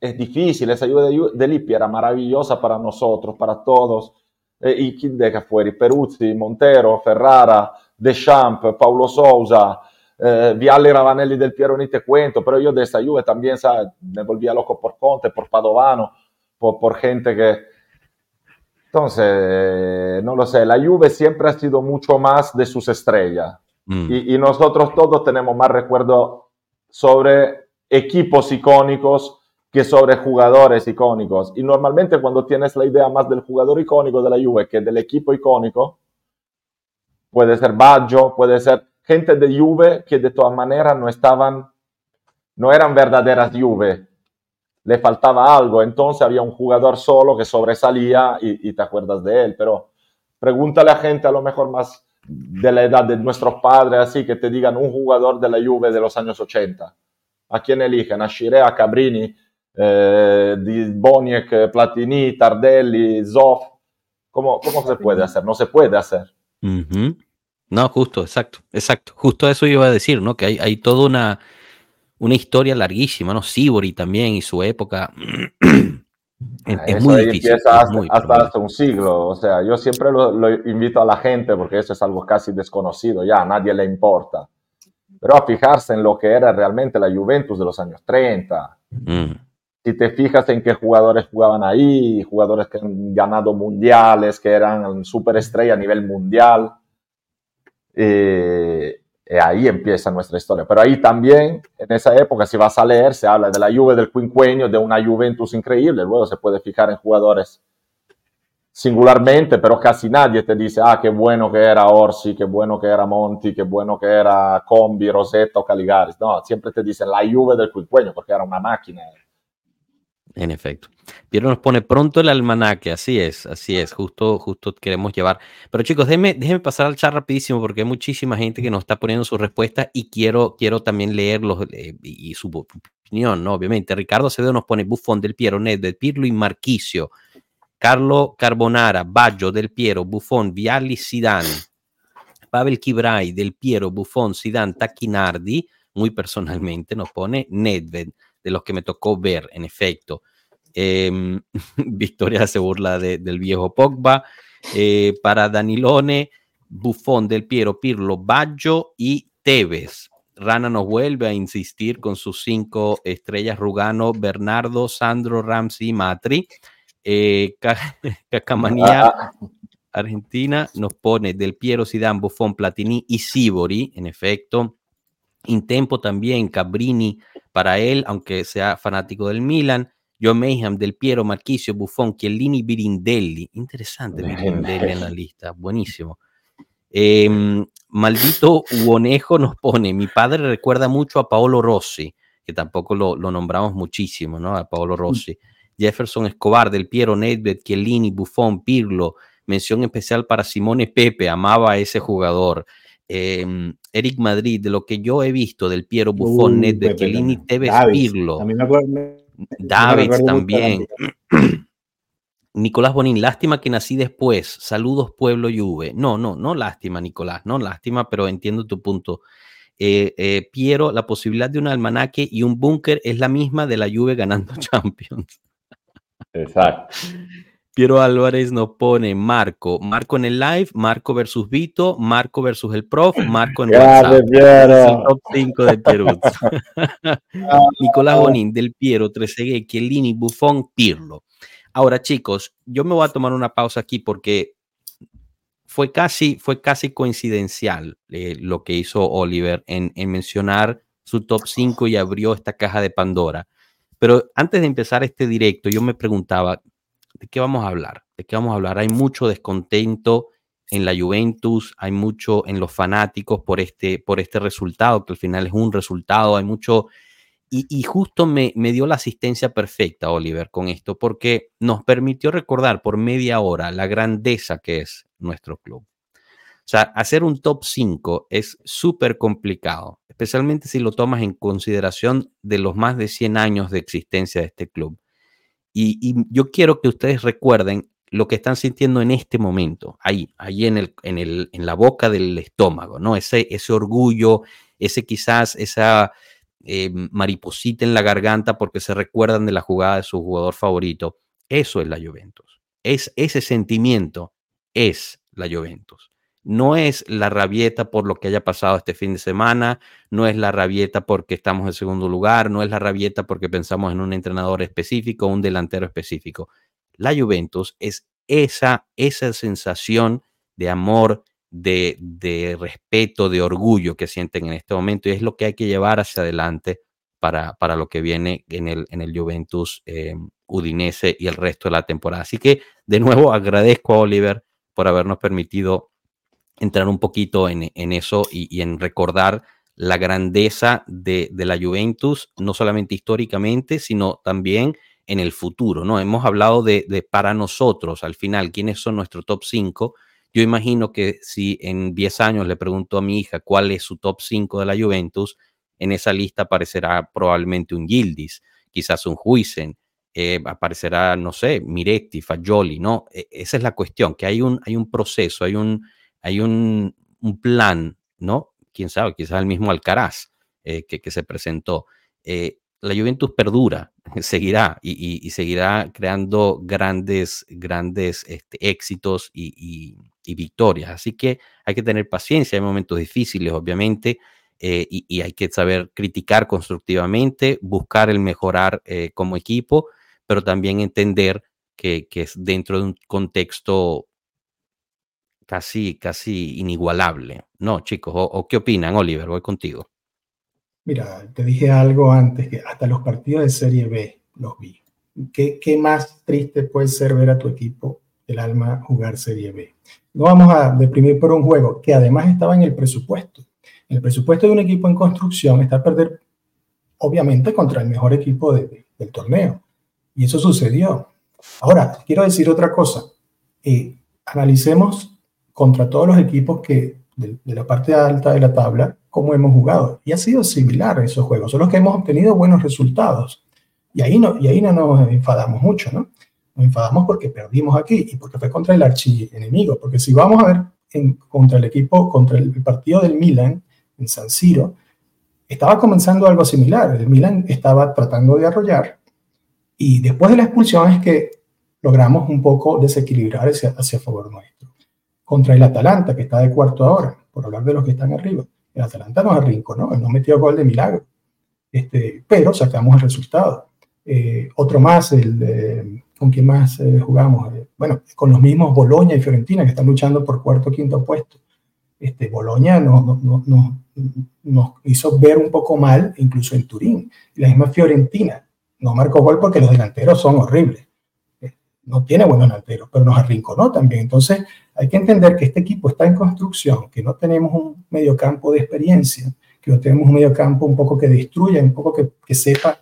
es difícil, esa Juve de, Lippi era maravillosa para nosotros, para todos. Eh, ¿Y quién deja fuera? Peruzzi, Montero, Ferrara, Deschamps, Paulo Sousa, eh, Vialli Ravanelli del Piero, ni te cuento, pero yo de esa Juve también, ¿sabes? Me volvía loco por Conte, por Padovano, por, por gente que... Entonces, no lo sé, la Juve siempre ha sido mucho más de sus estrellas. Mm. Y, y, nosotros todos tenemos más recuerdo sobre equipos icónicos que sobre jugadores icónicos. Y normalmente cuando tienes la idea más del jugador icónico de la Juve que del equipo icónico, puede ser Baggio, puede ser gente de Juve que de todas maneras no estaban, no eran verdaderas Juve, le faltaba algo, entonces había un jugador solo que sobresalía y, te acuerdas de él, pero pregúntale a gente a lo mejor más de la edad de nuestros padres, así que te digan un jugador de la Juve de los años 80. ¿A quién eligen? ¿A Shire, a Cabrini, eh, Boniek, Platini, Tardelli, Zoff? ¿Cómo, ¿Cómo se puede hacer? No se puede hacer. No, justo, exacto, exacto. Justo eso iba a decir, ¿no? Que hay, hay toda una, una historia larguísima, ¿no? Sibori también y su época. <clears throat> Es, muy difícil. Empieza hasta, hasta, un siglo. O sea, yo siempre lo, invito a la gente, porque eso es algo casi desconocido, ya a nadie le importa. Pero a fijarse en lo que era realmente la Juventus de los años 30. Mm. Si te fijas en qué jugadores jugaban ahí, jugadores que han ganado mundiales, que eran superestrella a nivel mundial. Eh, ahí empieza nuestra historia. Pero ahí también, en esa época, si vas a leer, se habla de la Juve del quinquenio, de una Juventus increíble. Luego se puede fijar en jugadores singularmente, pero casi nadie te dice, ah, qué bueno que era Orsi, qué bueno que era Monti, qué bueno que era Combi, Rosetta o Caligaris. No, siempre te dicen la Juve del quinquenio, porque era una máquina. En efecto. Piero nos pone pronto el almanaque, así es, así es, justo, justo queremos llevar. Pero chicos, déjenme, déjenme pasar al chat rapidísimo porque hay muchísima gente que nos está poniendo su respuesta y quiero, quiero también leerlos eh, y, su opinión, ¿no? Obviamente. Ricardo Acevedo nos pone Buffon, Del Piero, Ned, Del Pirlo y Marquicio. Carlo Carbonara, Baggio, Del Piero, Buffon, Vialli, Zidane. Pavel Kibray, Del Piero, Buffon, Zidane, Tacchinardi, muy personalmente nos pone Nedved de los que me tocó ver, en efecto. Em, <laughs> Victoria se burla del viejo Pogba. Eh, para Danilone, Buffon, Del Piero, Pirlo, Baggio y Tevez. Rana nos vuelve a insistir con sus cinco estrellas, Rugano, Bernardo, Sandro, Ramsey Matri. Eh, <laughs> Cacamanía. Argentina, nos pone Del Piero, Zidane, Buffon, Platini y Sibori, en efecto. Intempo también, Cabrini para él, aunque sea fanático del Milan. John Mayhem, Del Piero, Marquisio, Buffon, Chiellini, Birindelli. Interesante Birindelli en la lista, buenísimo. Em, maldito Uonejo nos pone, mi padre recuerda mucho a Paolo Rossi, que tampoco lo, nombramos muchísimo, ¿no? A Paolo Rossi. Jefferson Escobar, Del Piero, Nedved, Chiellini, Buffon, Pirlo. Mención especial para Simone Pepe, amaba a ese jugador. Em, Eric Madrid, de lo que yo he visto del Piero Buffon, uh, Nedved, Chiellini, Tevez, Pirlo. David también. <clears throat> Nicolás Bonín, lástima que nací después. Saludos, pueblo Juve. No, no, no lástima, Nicolás, no lástima, pero entiendo tu punto. Eh, eh, Piero, la posibilidad de un almanaque y un búnker es la misma de la Juve ganando <laughs> Champions. Exacto. Piero Álvarez nos pone Marco, Marco en el live, Marco versus Vito, Marco versus el prof, Marco en WhatsApp. el top 5 de Perú. <laughs> Nicolás Bonín, Del Piero, Trezeguet, Chiellini, Buffon, Pirlo. Ahora, chicos, yo me voy a tomar una pausa aquí porque fue casi, fue casi coincidencial eh, lo que hizo Oliver en, en mencionar su top 5 y abrió esta caja de Pandora. Pero antes de empezar este directo, yo me preguntaba, ¿de qué vamos a hablar? ¿De qué vamos a hablar? Hay mucho descontento en la Juventus, hay mucho en los fanáticos por este, por este resultado, que al final es un resultado, hay mucho... Y, justo me, me, dio la asistencia perfecta, Oliver, con esto, porque nos permitió recordar por media hora la grandeza que es nuestro club. O sea, hacer un top 5 es súper complicado, especialmente si lo tomas en consideración de los más de 100 años de existencia de este club. Y, yo quiero que ustedes recuerden lo que están sintiendo en este momento, ahí, ahí en, el, en, el, en la boca del estómago, ¿no? Ese, ese orgullo, ese quizás, esa eh, mariposita en la garganta porque se recuerdan de la jugada de su jugador favorito. Eso es la Juventus. Es, ese sentimiento es la Juventus. No es la rabieta por lo que haya pasado este fin de semana, no es la rabieta porque estamos en segundo lugar, no es la rabieta porque pensamos en un entrenador específico, un delantero específico. La Juventus es esa, esa sensación de amor, de, de, respeto, de orgullo que sienten en este momento y es lo que hay que llevar hacia adelante para, para lo que viene en el, en el Juventus eh, Udinese y el resto de la temporada. Así que de nuevo agradezco a Oliver por habernos permitido entrar un poquito en, eso y, en recordar la grandeza de, la Juventus, no solamente históricamente, sino también en el futuro, ¿no? Hemos hablado de, para nosotros, al final, quiénes son nuestros top 5. Yo imagino que si en 10 años le pregunto a mi hija cuál es su top 5 de la Juventus, en esa lista aparecerá probablemente un Gildis, quizás un Huisen, eh, aparecerá, no sé, Miretti, Fagioli, ¿no? E, esa es la cuestión, que hay un, hay un proceso, hay un, hay un, plan, ¿no? Quién sabe, quizás el mismo Alcaraz eh, que, se presentó. Eh, la Juventus perdura, <laughs> seguirá y, seguirá creando grandes, grandes este, éxitos y, victorias. Así que hay que tener paciencia, hay momentos difíciles, obviamente, eh, y, hay que saber criticar constructivamente, buscar el mejorar como equipo, pero también entender que, que, es dentro de un contexto casi, casi inigualable. ¿No, chicos? ¿O, qué opinan, Oliver? Voy contigo. Mira, te dije algo antes, que hasta los partidos de Serie B los vi. ¿Qué, ¿Qué, más triste puede ser ver a tu equipo, el alma, jugar Serie B? No vamos a deprimir por un juego que además estaba en el presupuesto. El presupuesto de un equipo en construcción está a perder, obviamente, contra el mejor equipo del torneo. Y eso sucedió. Ahora, quiero decir otra cosa. Eh, analicemos contra todos los equipos que de, la parte alta de la tabla, como hemos jugado. Y ha sido similar esos juegos, solo que hemos obtenido buenos resultados. Y ahí no, y ahí no nos enfadamos mucho, ¿no? Nos enfadamos porque perdimos aquí y porque fue contra el archienemigo. Porque si vamos a ver en, contra el equipo, contra el, partido del Milan en San Siro, estaba comenzando algo similar. El Milan estaba tratando de arrollar y después de la expulsión es que logramos un poco desequilibrar hacia, hacia favor nuestro contra el Atalanta, que está de cuarto ahora, por hablar de los que están arriba. El Atalanta nos arrinconó, no metió gol de milagro, este, pero sacamos el resultado. Eh, otro más, el, ¿con quién más eh, jugamos? Eh, bueno, con los mismos Boloña y Fiorentina, que están luchando por cuarto quinto puesto. Este, Boloña nos, no, no, nos hizo ver un poco mal, incluso en Turín. La misma Fiorentina no marcó gol porque los delanteros son horribles. No tiene buenos delanteros, pero nos arrinconó también. Entonces, hay que entender que este equipo está en construcción, que no tenemos un mediocampo de experiencia, que no tenemos un mediocampo un poco que destruya, un poco que, que sepa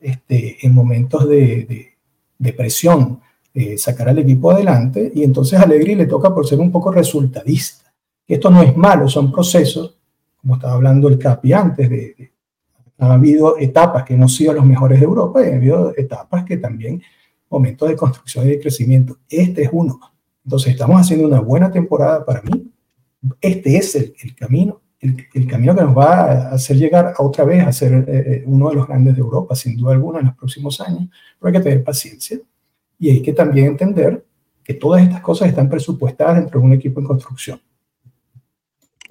este, en momentos de, de, presión eh, sacar al equipo adelante. Y entonces a Alegri le toca por ser un poco resultadista. Esto no es malo, son procesos, como estaba hablando el Capi antes, de, ha habido etapas que han sido los mejores de Europa y ha habido etapas que también momentos de construcción y de crecimiento. Este es uno. Entonces estamos haciendo una buena temporada para mí. Este es el, camino, el, el, camino que nos va a hacer llegar a otra vez a ser eh, eh, uno de los grandes de Europa, sin duda alguna, en los próximos años. Pero hay que tener paciencia y hay que también entender que todas estas cosas están presupuestadas dentro de un equipo en construcción.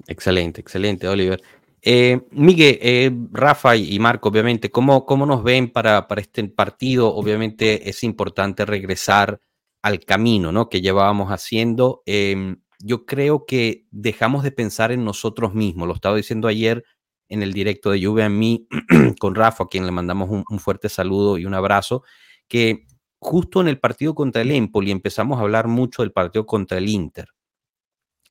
Excelente, excelente, Oliver. Eh, Miguel, eh, Rafa y Marco, obviamente, ¿cómo, ¿cómo nos ven para, para este partido? Obviamente es importante regresar al camino ¿no? que llevábamos haciendo. Em, yo creo que dejamos de pensar en nosotros mismos. Lo estaba diciendo ayer en el directo de Juve a mí <clears throat> con Rafa, a quien le mandamos un, un, fuerte saludo y un abrazo, que justo en el partido contra el Empoli empezamos a hablar mucho del partido contra el Inter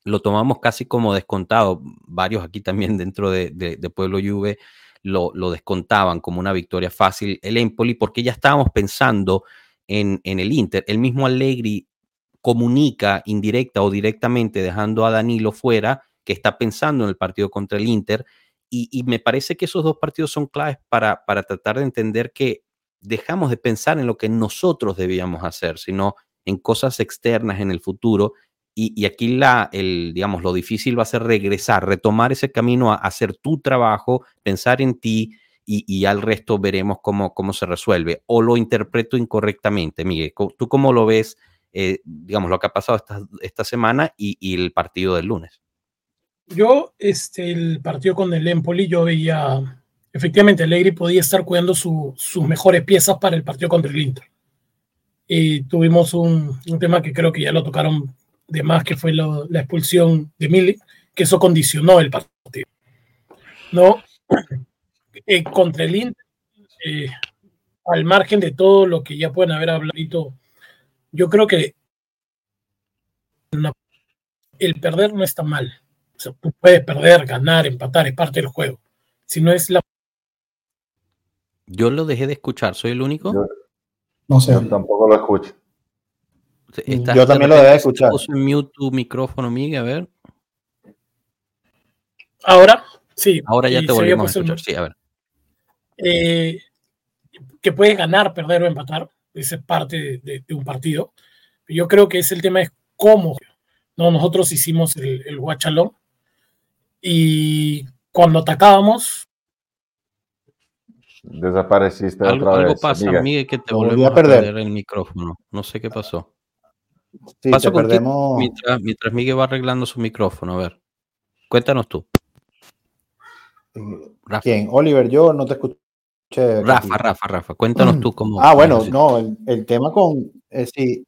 lo tomamos casi como descontado. Varios aquí también <laughs> dentro de, Pueblo Juve lo, lo, descontaban como una victoria fácil el Empoli porque ya estábamos pensando en, en, el Inter. El mismo Allegri comunica indirecta o directamente dejando a Danilo fuera que está pensando en el partido contra el Inter y, y me parece que esos dos partidos son claves para, para tratar de entender que dejamos de pensar en lo que nosotros debíamos hacer, sino en cosas externas en el futuro y, aquí la, el, digamos, lo difícil va a ser regresar, retomar ese camino a, hacer tu trabajo, pensar en ti y, al resto veremos cómo, cómo se resuelve. O lo interpreto incorrectamente, Miguel. ¿Tú cómo lo ves, eh, digamos, lo que ha pasado esta, esta semana y, y, el partido del lunes? Yo, este, el partido con el Empoli, yo veía, efectivamente, Allegri podía estar cuidando su, sus mejores piezas para el partido contra el Inter. Y tuvimos un, un tema que creo que ya lo tocaron de más que fue la expulsión de Milik, que eso condicionó el partido. ¿No? Eh, contra el Inter, eh, al margen de todo lo que ya pueden haber hablado, yo creo que el perder no está mal. O sea, tú puedes perder, ganar, empatar, es parte del juego. Si no es la. Yo lo dejé de escuchar, ¿soy el único? no sé. tampoco lo escucho. Yo también lo debe escuchar. Puse mute tu micrófono, Miguel, a ver. Ahora, sí. Ahora ya te volvemos a escuchar, sí, a ver. Eh, que puedes ganar, perder o empatar, esa es parte de, un partido. Yo creo que es el tema es cómo. ¿no? Nosotros hicimos el, el guachalón y cuando atacábamos... Desapareciste algo, otra algo vez. pasa, Miguel, que te volvemos a perder el micrófono. No sé qué pasó. Sí, Paso perdemos... mientras, mientras, Miguel va arreglando su micrófono. A ver, cuéntanos tú. Rafa. ¿Quién? Oliver, yo no te escuché. Rafa, Rafa, Rafa, cuéntanos tú cómo. Ah, bueno, no, el, el, tema con. Eh, sí,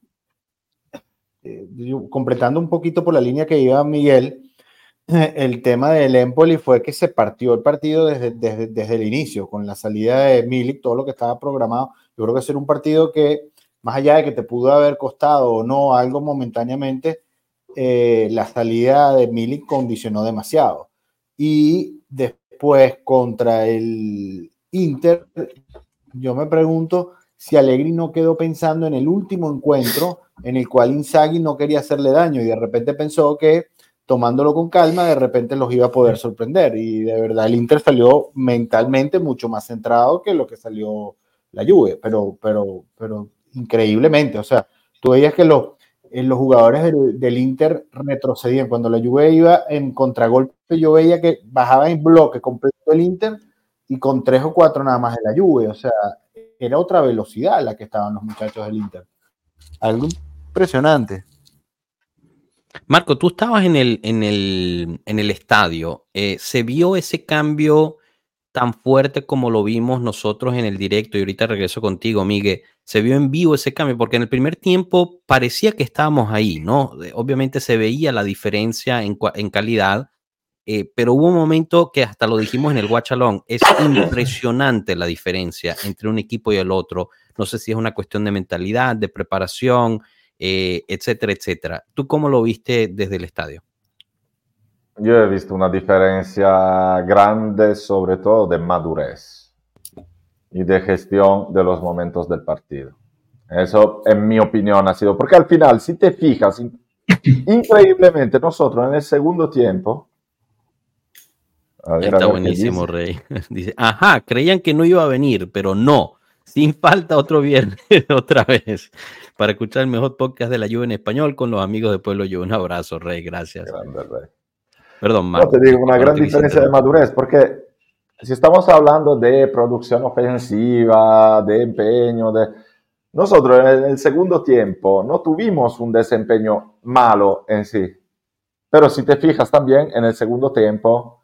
eh, completando un poquito por la línea que iba Miguel, <laughs> el tema del Empoli fue que se partió el partido desde, desde, desde el inicio, con la salida de Milik, todo lo que estaba programado. Yo creo que ser un partido que más allá de que te pudo haber costado o no algo momentáneamente, eh, la salida de Milik condicionó demasiado. Y después contra el Inter, yo me pregunto si Allegri no quedó pensando en el último encuentro en el cual Inzaghi no quería hacerle daño y de repente pensó que tomándolo con calma, de repente los iba a poder sorprender. Y de verdad el Inter salió mentalmente mucho más centrado que lo que salió la Juve, pero, pero, pero increíblemente. O sea, tú veías que los, eh, los jugadores del, Inter retrocedían. Cuando la Juve iba en contragolpe, yo veía que bajaba en bloque completo el Inter y con tres o cuatro nada más de la Juve. O sea, era otra velocidad la que estaban los muchachos del Inter. Algo impresionante. Marco, tú estabas en el, en el, en el estadio. Eh, ¿Se vio ese cambio tan fuerte como lo vimos nosotros en el directo? Y ahorita regreso contigo, Miguel. ¿Se vio en vivo ese cambio? Porque en el primer tiempo parecía que estábamos ahí, ¿no? Obviamente se veía la diferencia en, en calidad, eh, pero hubo un momento que hasta lo dijimos en el Guachalón, es impresionante la diferencia entre un equipo y el otro. No sé si es una cuestión de mentalidad, de preparación, eh, etcétera, etcétera. ¿Tú cómo lo viste desde el estadio? Yo he visto una diferencia grande, sobre todo de madurez y de gestión de los momentos del partido. Eso, en mi opinión, ha sido, porque al final, si te fijas, increíblemente nosotros en el segundo tiempo... Está buenísimo, Rey. <laughs> Dice, ajá, creían que no iba a venir, pero no. Sin falta otro viernes, <laughs> otra vez, para escuchar el mejor podcast de la lluvia en español con los amigos de Pueblo Lluvia. Un abrazo, Rey, gracias. Grande, Rey. Perdón, Marco. No, te digo, una gran diferencia de madurez, porque si estamos hablando de producción ofensiva, de empeño, de... Nosotros en el segundo tiempo no tuvimos un desempeño malo en sí, pero si te fijas también en el segundo tiempo,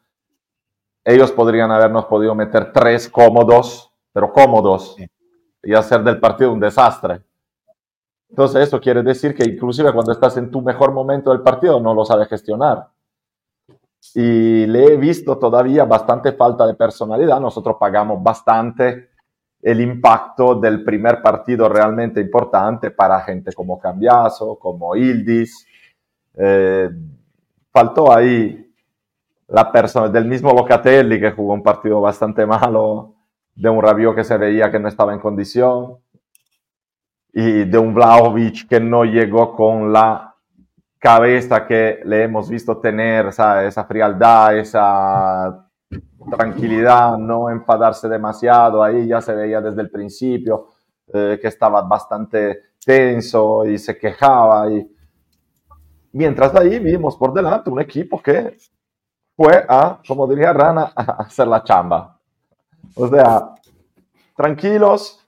ellos podrían habernos podido meter tres cómodos, pero cómodos, y hacer del partido un desastre. Entonces eso quiere decir que inclusive cuando estás en tu mejor momento del partido no lo sabes gestionar. Y le he visto todavía bastante falta de personalidad. Nosotros pagamos bastante el impacto del primer partido realmente importante para gente como Cambiaso, como Ildis. Eh, faltó ahí la persona del mismo Locatelli que jugó un partido bastante malo, de un Rabiot que se veía que no estaba en condición y de un Vlaovic que no llegó con la cabeza que le hemos visto tener, esa frialdad, esa tranquilidad, no enfadarse demasiado, ahí ya se veía desde el principio eh, que estaba bastante tenso y se quejaba. Y... Mientras ahí vimos por delante un equipo que fue a, como diría Rana, <laughs> a hacer la chamba. O sea, tranquilos,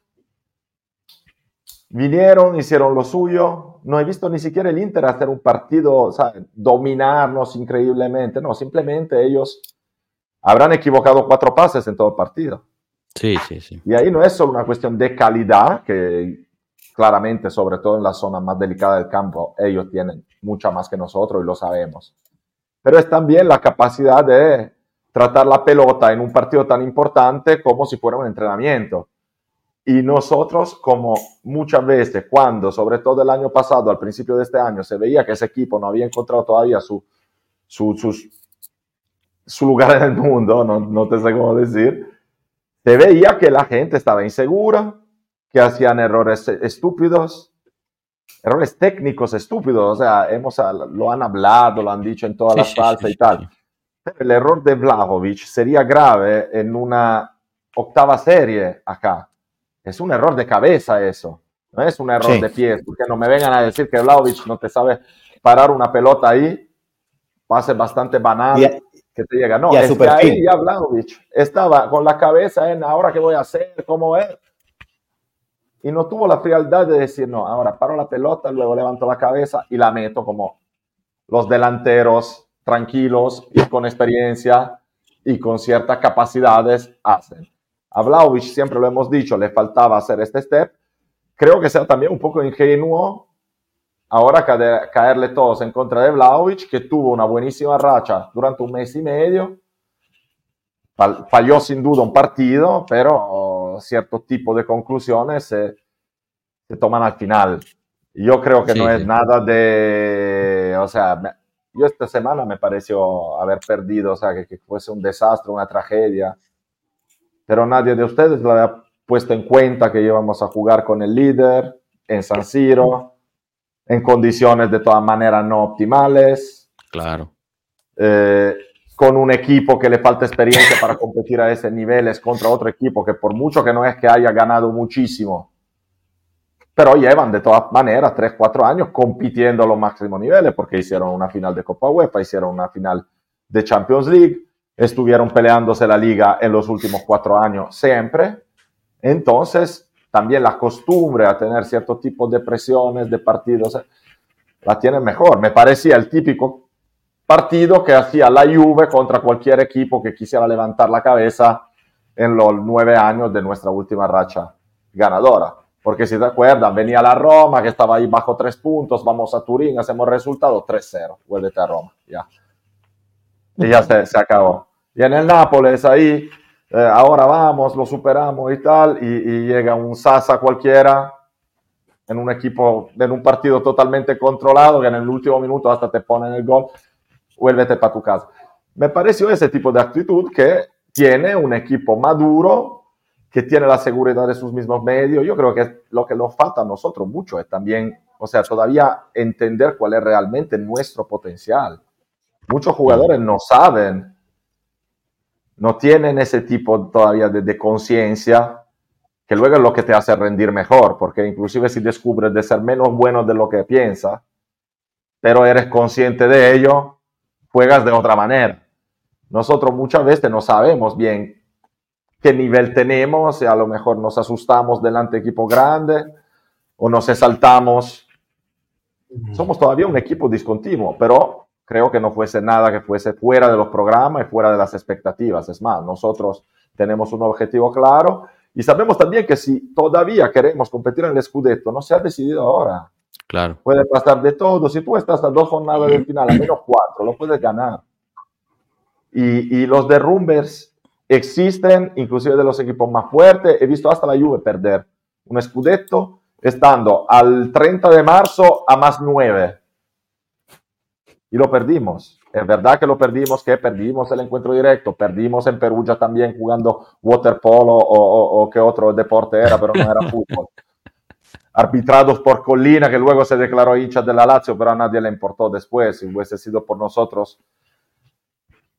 vinieron, hicieron lo suyo. No he visto ni siquiera el Inter hacer un partido, dominarnos increíblemente. No, simplemente ellos habrán equivocado cuatro pases en todo el partido. Sí, sí, sí. Y ahí no es solo una cuestión de calidad, que claramente, sobre todo en la zona más delicada del campo, ellos tienen mucha más que nosotros y lo sabemos pero es también la capacidad de tratar la pelota en un partido tan importante como si fuera un entrenamiento. Y nosotros, como muchas veces, cuando, sobre todo el año pasado, al principio de este año, se veía que ese equipo no había encontrado todavía su, su, su, lugar en el mundo, no, no te sé cómo decir, se veía que la gente estaba insegura, que hacían errores estúpidos, errores técnicos estúpidos, o sea, hemos, lo han hablado, lo han dicho en todas las falsas y tal. Pero el error de Vlahovic sería grave en una octava serie acá. Es un error de cabeza eso, no es un error de pies, porque no me vengan a decir que Vlahovic no te sabe parar una pelota ahí, pase bastante banal. que te llega. No, es que ahí ya Vlahovic estaba con la cabeza en ahora qué voy a hacer, cómo es y no tuvo la frialdad de decir, no, ahora paro la pelota, luego levanto la cabeza y la meto como los delanteros tranquilos y con experiencia y con ciertas capacidades hacen. A Vlaovic siempre lo hemos dicho, le faltaba hacer este step. Creo que sea también un poco ingenuo ahora caerle todos en contra de Vlaovic, que tuvo una buenísima racha durante un mes y medio. Falló sin duda un partido, pero cierto tipo de conclusiones se, se toman al final. Yo creo que no es nada de, o sea, yo esta semana me pareció haber perdido, o sea, que, fuese un desastre, una tragedia, pero nadie de ustedes lo había puesto en cuenta que íbamos a jugar con el líder en San Siro, en condiciones de todas maneras no optimales. Claro. Eh, con un equipo que le falta experiencia para competir a ese nivel, es contra otro equipo que por mucho que no es que haya ganado muchísimo, pero llevan de todas maneras 3, 4 años compitiendo a los máximos niveles, porque hicieron una final de Copa UEFA, hicieron una final de Champions League, estuvieron peleándose la liga en los últimos 4 años siempre. Entonces, también la costumbre a tener ciertos tipos de presiones, de partidos, la tienen mejor. Me parecía el típico partido que hacía la Juve contra cualquier equipo que quisiera levantar la cabeza en los nueve años de nuestra última racha ganadora. Porque si te acuerdas, venía la Roma, que estaba ahí bajo tres puntos, vamos a Turín, hacemos resultado 3-0, vuélvete a Roma, ya. Y ya se acabó. Y en el Nápoles ahí, eh, ahora vamos, lo superamos y tal, y, y, llega un Sasa cualquiera en un equipo, en un partido totalmente controlado, que en el último minuto hasta te ponen el gol, vuélvete para tu casa. Me pareció ese tipo de actitud que tiene un equipo maduro, que tiene la seguridad de sus mismos medios. Yo creo que lo que nos falta a nosotros mucho es también, o sea, todavía entender cuál es realmente nuestro potencial. Muchos jugadores no saben, no tienen ese tipo todavía de, de conciencia, que luego es lo que te hace rendir mejor, porque inclusive si descubres de ser menos bueno de lo que piensas, pero eres consciente de ello, juegas de otra manera. Nosotros muchas veces no sabemos bien qué nivel tenemos y a lo mejor nos asustamos delante de equipo grande o nos exaltamos. Somos todavía un equipo discontinuo, pero creo que no fuese nada que fuese fuera de los programas y fuera de las expectativas. Es más, nosotros tenemos un objetivo claro y sabemos también que si todavía queremos competir en el Scudetto, no se ha decidido ahora. Claro. Puede pasar de todo. Si tú estás a dos jornadas del final, a menos cuatro, lo puedes ganar. Y, y los derrumbes existen, inclusive de los equipos más fuertes. He visto hasta la Juve perder un scudetto estando al 30 de marzo a más 9. Y lo perdimos. Es verdad que lo perdimos, que perdimos el encuentro directo, perdimos en Perugia también jugando waterpolo o, o, qué otro deporte era, pero no era fútbol. <laughs> Arbitrados por Colina, que luego se declaró hincha de la Lazio, pero a nadie le importó después. Si hubiese sido por nosotros,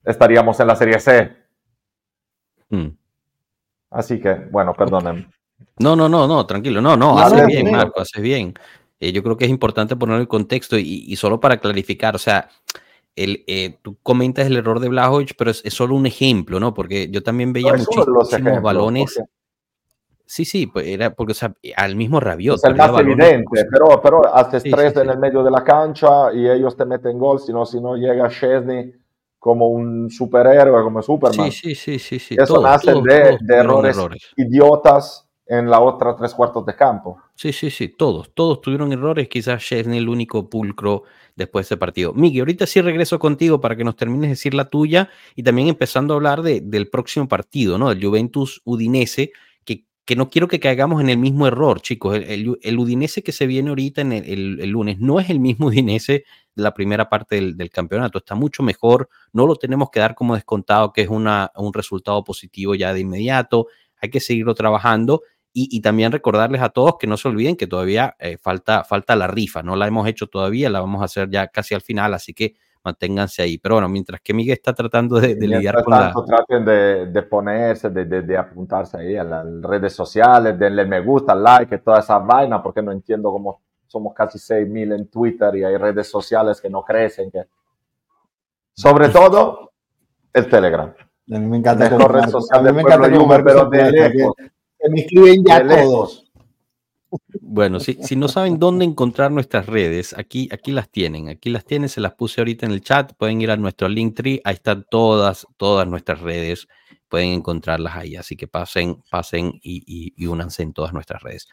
estaríamos en la Serie C Mm. Así que, bueno, perdonen. No, no, no, no, tranquilo. No, no, haces bien, Marco, haces bien. Eh, yo creo que es importante poner el contexto y, solo para clarificar, o sea, el, eh, tú comentas el error de Blajovic, pero es, solo un ejemplo, ¿no? Porque yo también veía muchísimos balones. Sí, sí, pues era porque o sea, al mismo Rabiot. Es el más evidente, pero, pero haces tres en el medio de la cancha y ellos te meten gol, si no, si no llega Chesney como un superhéroe, como Superman. Sí, sí, sí, sí. Eso nace de, errores, idiotas en la otra tres cuartos de campo. Sí, sí, sí, todos, todos tuvieron errores, quizás Chesney el único pulcro después de ese partido. Miguel, ahorita sí regreso contigo para que nos termines de decir la tuya y también empezando a hablar de, del próximo partido, ¿no? El Juventus Udinese, que no quiero que caigamos en el mismo error, chicos. El, el, Udinese que se viene ahorita en el, el, lunes no es el mismo Udinese de la primera parte del, campeonato. Está mucho mejor. No lo tenemos que dar como descontado, que es una, un resultado positivo ya de inmediato. Hay que seguirlo trabajando. Y, y también recordarles a todos que no se olviden que todavía eh, falta, falta la rifa. No la hemos hecho todavía, la vamos a hacer ya casi al final. Así que manténganse ahí. Pero bueno, mientras que Miguel está tratando de, de lidiar con tanto, la... Traten de, de ponerse, de, de, de, apuntarse ahí a las redes sociales, denle me gusta, like, toda esa vaina, porque no entiendo cómo somos casi 6.000 en Twitter y hay redes sociales que no crecen. Que... Sobre todo, el Telegram. A mí me encanta. Mejor red social me encanta pero de lejos. Que me escriben ya todos. Bueno, si, si, no saben dónde encontrar nuestras redes, aquí, aquí las tienen. Aquí las tienen, se las puse ahorita en el chat. Pueden ir a nuestro Linktree, ahí están todas, todas nuestras redes. Pueden encontrarlas ahí. Así que pasen, pasen y, y, únanse en todas nuestras redes.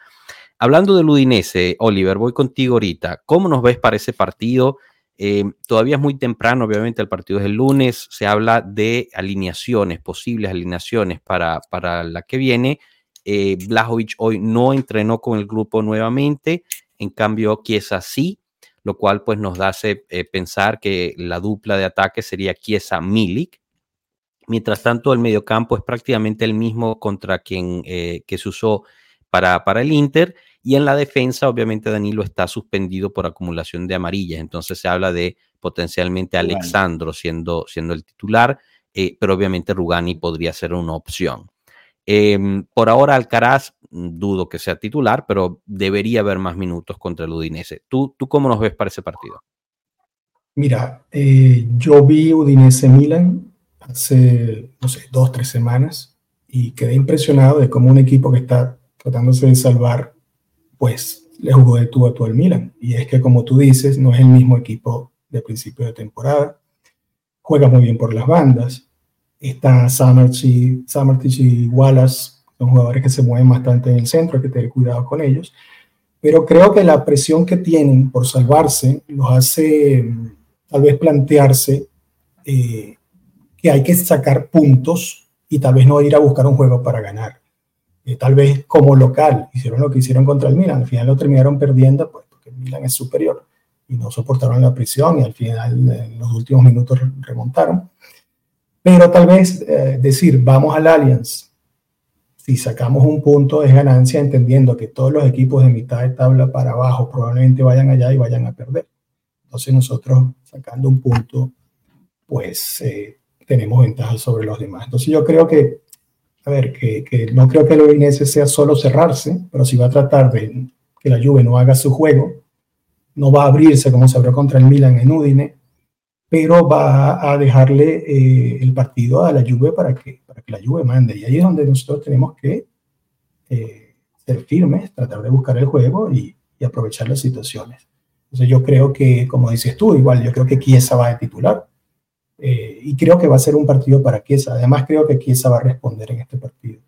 Hablando del Udinese, Oliver, voy contigo ahorita. ¿Cómo nos ves para ese partido? Eh, todavía es muy temprano, obviamente, el partido es el lunes. Se habla de alineaciones, posibles alineaciones para, para la que viene eh, Blajovic hoy no entrenó con el grupo nuevamente, en cambio Chiesa sí, lo cual pues nos hace eh, pensar que la dupla de ataque sería Chiesa-Milik. Mientras tanto, el mediocampo es prácticamente el mismo contra quien eh, que se usó para, para el Inter. Y en la defensa, obviamente, Danilo está suspendido por acumulación de amarillas. Entonces se habla de potencialmente Alexandro siendo, siendo el titular, eh, pero obviamente Rugani podría ser una opción. Em, por ahora Alcaraz mm, dudo que sea titular, pero debería haber más minutos contra el Udinese. ¿Tú, tú cómo nos ves para ese partido? Mira, eh, yo vi Udinese Milan hace, no sé, dos, tres semanas y quedé impresionado de cómo un equipo que está tratándose de salvar, pues le jugó de tú a tú al Milan. Y es que, como tú dices, no es el mismo equipo de principio de temporada. Juega muy bien por las bandas. Está Summertich y Wallace, son jugadores que se mueven bastante en el centro, hay que tener cuidado con ellos. Pero creo que la presión que tienen por salvarse los hace mm, tal vez plantearse eh, que hay que sacar puntos y tal vez no ir a buscar un juego para ganar. Eh, tal vez como local hicieron lo que hicieron contra el Milan, al final lo terminaron perdiendo pues, porque el Milan es superior y no soportaron la presión y al final en los últimos minutos remontaron. Pero tal vez eh, decir, vamos al Allianz, si sacamos un punto de ganancia, entendiendo que todos los equipos de mitad de tabla para abajo probablemente vayan allá y vayan a perder. Entonces nosotros sacando un punto, pues eh, tenemos ventajas sobre los demás. Entonces yo creo que, a ver, que, que no creo que el Udinese sea solo cerrarse, pero si va a tratar de que la Juve no haga su juego, no va a abrirse como se abrió contra el Milan en Udine, pero va a dejarle eh, el partido a la Juve para que, para que la Juve mande. Y ahí es donde nosotros tenemos que eh, ser firmes, tratar de buscar el juego y, y, aprovechar las situaciones. Entonces yo creo que, como dices tú, igual yo creo que Chiesa va a titular. Eh, y creo que va a ser un partido para Chiesa. Además creo que Chiesa va a responder en este partido.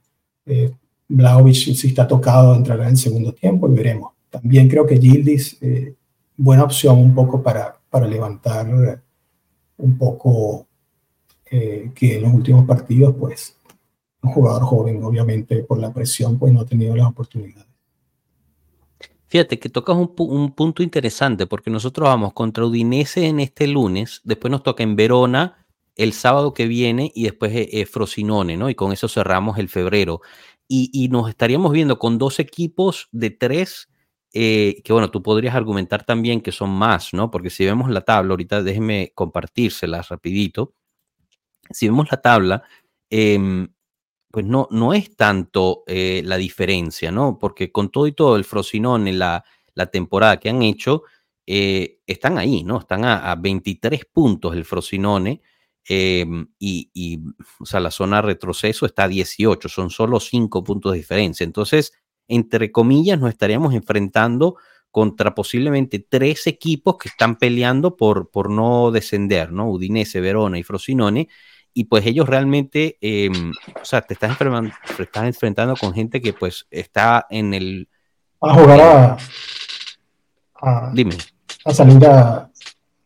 Eh, Blaovic si está tocado entrará en segundo tiempo y veremos. También creo que Gildis, buena opción un poco para, para levantar un poco eh, que en los últimos partidos, pues, un jugador joven, obviamente, por la presión, pues no ha tenido las oportunidades. Fíjate que tocas un, punto interesante, porque nosotros vamos contra Udinese en este lunes, después nos toca en Verona el sábado que viene y después eh, Frosinone, ¿no? Y con eso cerramos el febrero. Y, y, nos estaríamos viendo con dos equipos de tres eh, que bueno, tú podrías argumentar también que son más, ¿no? Porque si vemos la tabla, ahorita déjenme compartírselas rapidito. Si vemos la tabla, em, pues no, no es tanto eh, la diferencia, ¿no? Porque con todo y todo el Frosinone, la, la temporada que han hecho, eh, están ahí, ¿no? Están a, 23 puntos el Frosinone em, y, y, o sea, la zona retroceso está a 18, son solo 5 puntos de diferencia. Entonces, entre comillas, nos estaríamos enfrentando contra posiblemente tres equipos que están peleando por, por no descender, ¿no? Udinese, Verona y Frosinone. Y pues ellos realmente, em, o sea, te estás, estás, enfrentando con gente que pues está en el... A jugar a... dime. A salir a,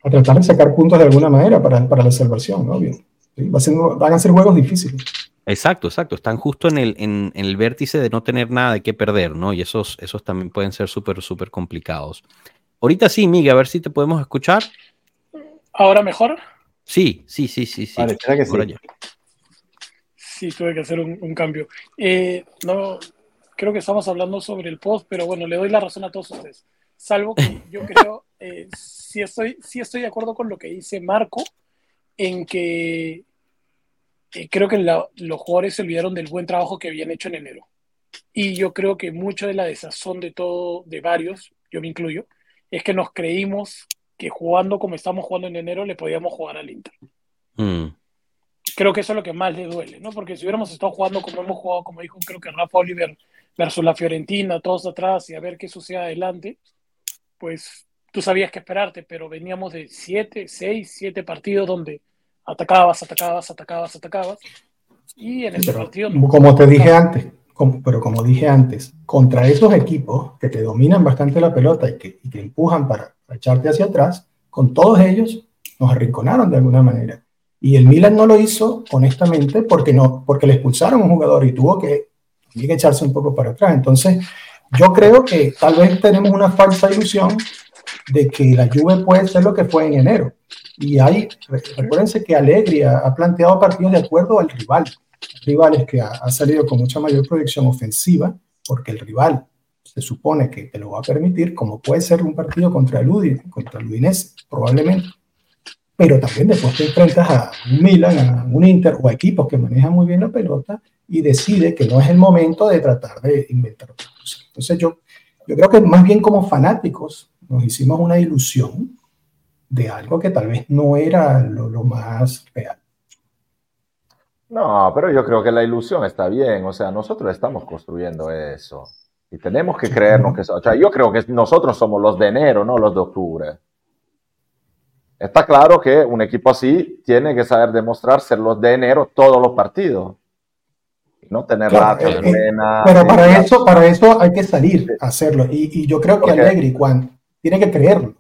a, tratar de sacar puntos de alguna manera para, para la salvación, ¿no? Bien. van a ser juegos difíciles. Exacto, exacto. Están justo en el, en, el vértice de no tener nada de qué perder, ¿no? Y esos, esos también pueden ser súper, súper complicados. Ahorita sí, Miguel, a ver si te podemos escuchar. ¿Ahora mejor? Sí, sí, sí, sí, sí. Vale, que sí. Sí, tuve que hacer un, cambio. Eh, no, creo que estamos hablando sobre el post, pero bueno, le doy la razón a todos ustedes. Salvo que <laughs> yo creo, eh, sí, estoy, sí estoy de acuerdo con lo que dice Marco, en que eh, creo que los jugadores se olvidaron del buen trabajo que habían hecho en enero. Y yo creo que mucho de la desazón de todo, de varios, yo me incluyo, es que nos creímos que jugando como estamos jugando en enero le podíamos jugar al Inter. Mm. Creo que eso es lo que más le duele, ¿no? Porque si hubiéramos estado jugando como hemos jugado, como dijo creo que Rafa Oliver versus la Fiorentina, todos atrás y a ver qué sucede adelante, pues tú sabías que esperarte, pero veníamos de siete, seis, siete partidos donde atacabas, atacabas, atacabas, atacabas. Y en ese partido. como te dije antes, pero como dije antes, contra esos equipos que te dominan bastante la pelota y que, y empujan para, echarte hacia atrás, con todos ellos nos arrinconaron de alguna manera. Y el Milan no lo hizo, honestamente, porque, no, porque le expulsaron a un jugador y tuvo que, que echarse un poco para atrás. Entonces, yo creo que tal vez tenemos una falsa ilusión de que la Juve puede ser lo que fue en enero. Y hay, recuérdense que Allegri ha, planteado partidos de acuerdo al rival. Rivales que ha, salido con mucha mayor proyección ofensiva, porque el rival se supone que te lo va a permitir, como puede ser un partido contra el Udine, contra el Udinese, probablemente. Pero también después te enfrentas a un Milan, a un Inter o a equipos que manejan muy bien la pelota y decide que no es el momento de tratar de inventar cosas. Entonces yo, yo creo que más bien como fanáticos nos hicimos una ilusión de algo que tal vez no era lo, más real. No, pero yo creo que la ilusión está bien, o sea, nosotros estamos construyendo eso. Y tenemos que creernos que... O sea, yo creo que nosotros somos los de enero, no los de octubre. Está claro que un equipo así tiene que saber demostrar ser los de enero todos los partidos. No tener la eh, eh, Pero para eso, para eso hay que salir a hacerlo. Y, yo creo que Allegri, Juan, tiene que creerlo.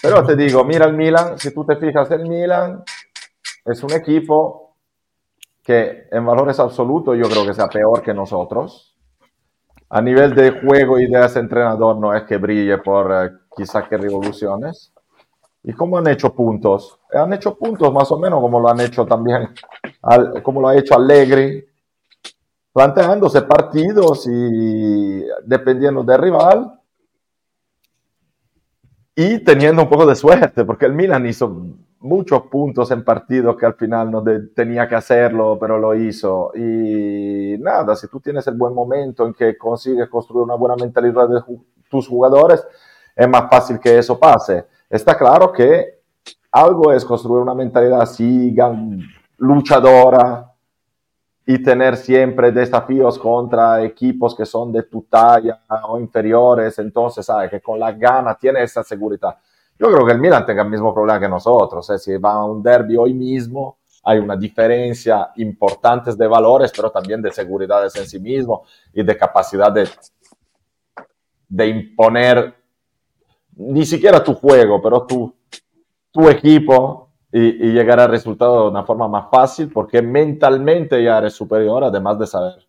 Pero te digo, mira el Milan, si tú te fijas, el Milan es un equipo que en valores absolutos yo creo que sea peor que nosotros. A nivel de juego y de ese entrenador no es que brille por eh, quizá que revoluciones. ¿Y cómo han hecho puntos? Han hecho puntos más o menos como lo han hecho también, como lo ha hecho Allegri, planteándose partidos y dependiendo del rival y teniendo un poco de suerte, porque el Milan hizo muchos puntos en partidos que al final no tenía que hacerlo, pero lo hizo. Y nada, si tú tienes el buen momento en que consigues construir una buena mentalidad de tus jugadores, es más fácil que eso pase. Está claro que algo es construir una mentalidad así, luchadora, y tener siempre desafíos contra equipos que son de tu talla o inferiores, entonces sabes que con la gana tiene esa seguridad. Yo creo que el Milan tenga el mismo problema que nosotros, ¿eh? si va a un derby hoy mismo, hay una diferencia importante de valores, pero también de seguridad en sí mismo y de capacidad de, de imponer ni siquiera tu juego, pero tu, tu equipo y, llegar al resultado de una forma más fácil porque mentalmente ya eres superior, además de saber,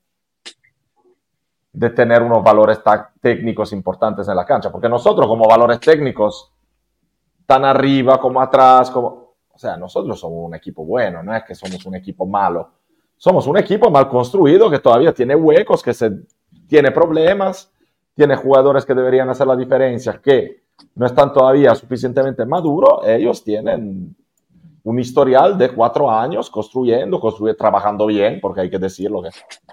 de tener unos valores técnicos importantes en la cancha. Porque nosotros como valores técnicos, tan arriba como atrás, como, o sea, nosotros somos un equipo bueno, no es que somos un equipo malo. Somos un equipo mal construido que todavía tiene huecos, que se, tiene problemas, tiene jugadores que deberían hacer la diferencia, que no están todavía suficientemente maduros, ellos tienen un historial de cuatro años construyendo, construyendo, trabajando bien, porque hay que decirlo que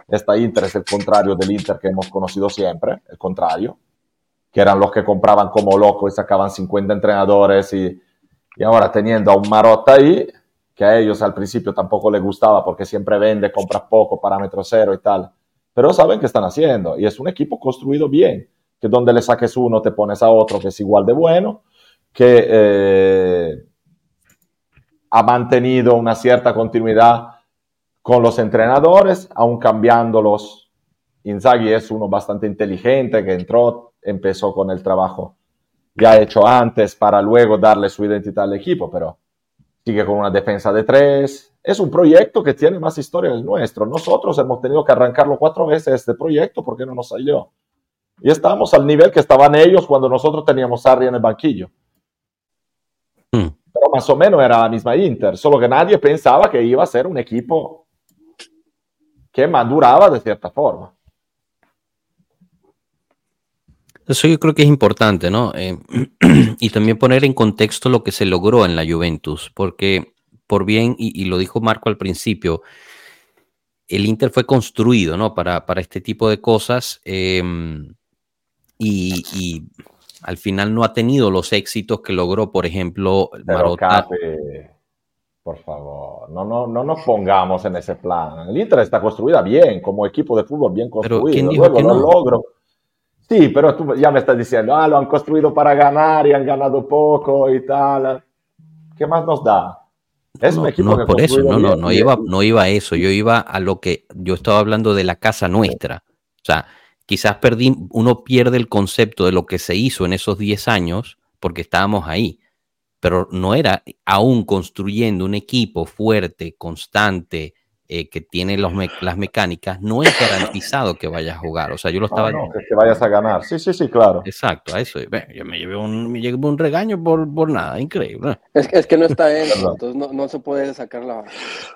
esta Inter es el contrario del Inter que hemos conocido siempre, el contrario, que eran los que compraban como locos y sacaban 50 entrenadores y, y ahora teniendo a un Marotta ahí, que a ellos al principio tampoco les gustaba porque siempre vende, compra poco, parámetro cero y tal, pero saben qué están haciendo y es un equipo construido bien, que donde le saques uno te pones a otro que es igual de bueno, que... Eh, ha mantenido una cierta continuidad con los entrenadores, aún cambiándolos. Inzaghi es uno bastante inteligente que entró, empezó con el trabajo ya hecho antes para luego darle su identidad al equipo, pero sigue con una defensa de tres. Es un proyecto que tiene más historia del nuestro. Nosotros hemos tenido que arrancarlo cuatro veces este proyecto porque no nos salió. Y estamos al nivel que estaban ellos cuando nosotros teníamos Sarri en el banquillo. Hmm pero más o menos era la misma Inter, solo que nadie pensaba que iba a ser un equipo que maduraba de cierta forma. Eso yo creo que es importante, ¿no? Eh, <clears throat> y también poner en contexto lo que se logró en la Juventus, porque por bien, y, lo dijo Marco al principio, el Inter fue construido, ¿no? Para, para este tipo de cosas. Em, y, al final no ha tenido los éxitos que logró, por ejemplo, Pero por favor, no, no, no nos pongamos en ese plan. El Inter está construida bien, como equipo de fútbol bien construido. Pero ¿quién dijo que no? logro. Sí, pero tú ya me estás diciendo, ah, lo han construido para ganar y han ganado poco y tal. ¿Qué más nos da? Es un equipo no, por eso, no, no, no iba, no iba a eso. Yo iba a lo que yo estaba hablando de la casa nuestra. O sea, quizás perdí, uno pierde el concepto de lo que se hizo en esos 10 años porque estábamos ahí, pero no era aún construyendo un equipo fuerte, constante, eh, que tiene los las mecánicas, no es garantizado que vayas a jugar. O sea, yo lo estaba. No, que vayas a ganar. Sí, sí, sí, claro. Exacto, a eso. Yo me llevé un, me un regaño por, por nada, increíble. Es que, es que no está <laughs> él, entonces no, no, se puede sacar la,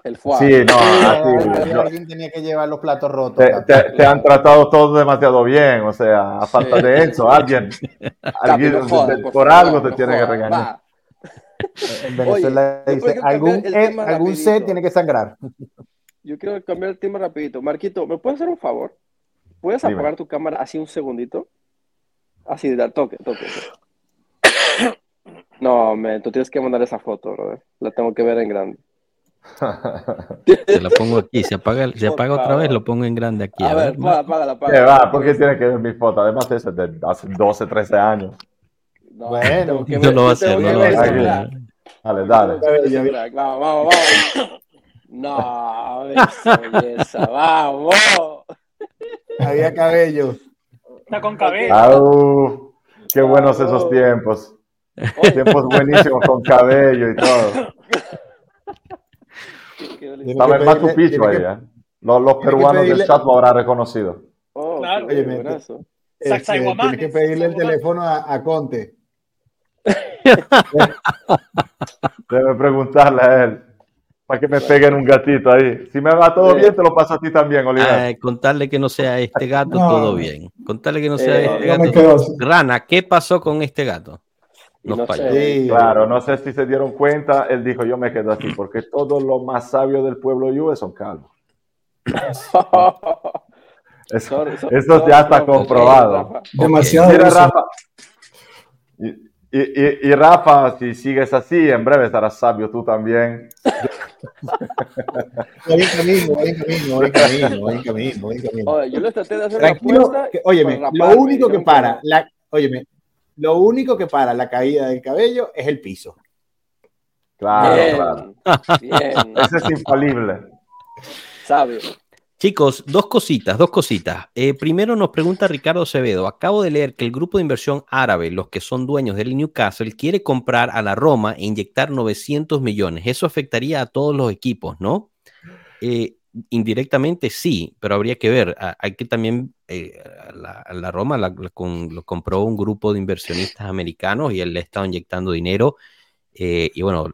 el fuego. Sí, no, alguien tenía que llevar los platos rotos. Te, te, han tratado todos demasiado bien, o sea, a falta de eso, alguien, <laughs> alguien por, algo te tiene que regañar. En Venezuela dice, algún, e, algún C tiene que sangrar. Yo quiero cambiar el tema rapidito. Marquito, ¿me puedes hacer un favor? ¿Puedes apagar tu cámara así un segundito? Así, da toque, toque. No, me, tú tienes que mandar esa foto, brother. La tengo que ver en grande. <laughs> Se la pongo aquí, se apaga, se apaga otra vez, lo pongo en grande aquí. A, A, ver, ver, apaga, apágala, ¿Qué va? ¿Por qué tiene que ver mi foto? Además, eso es de hace 12, 13 años. No, Bueno, no lo va a hacer, no lo va a hacer. Dale, dale. Vamos, vamos, vamos. No, esa belleza, vamos. Había cabello. Está con cabello. Au, qué buenos esos tiempos. Tiempos buenísimos con cabello y todo. Estaba en Machu Picchu ahí, que- ¿eh? Los, peruanos del chat lo habrán reconocido. Oh, Claro. Oye. Este, tienes que pedirle el teléfono a, a Conte. <laughs> Debe preguntarle a él. Para que me peguen un gatito ahí. Si me va todo Sí. bien, te lo paso a ti también, Oliver. Ay, contarle que no sea este gato, No. todo bien. Contarle que no sea Eh, este Yo gato. Rana, ¿qué pasó con este gato? No sé. Sí. Claro, no sé si se dieron cuenta. Él dijo, yo me quedo así, porque todos los más sabios del pueblo Juve son calvos. <laughs> Eso, ya está comprobado. Demasiado. Mira. Rafa. Y, y- y- y Rafa, si sigues así, en breve estarás sabio tú también. Voy en camino, voy en camino, voy en camino, voy en camino, voy en camino. Oye, yo les traté de hacer Tranquilo, una apuesta. que- óyeme, para lo único que para, la, óyeme, lo único que para la caída del cabello es el piso. Claro, Bien, claro. bien, Ese es infalible. sabio. Chicos, dos cositas, dos cositas. Eh, primero nos pregunta Ricardo Acevedo, acabo de leer que el grupo de inversión árabe, los que son dueños del Newcastle, quiere comprar a la Roma e inyectar 900 millones. Eso afectaría a todos los equipos, ¿no? Eh, indirectamente sí, pero habría que ver. Ah, Hay que también, eh, la, Roma la- lo compró un grupo de inversionistas americanos y él le ha estado inyectando dinero y bueno,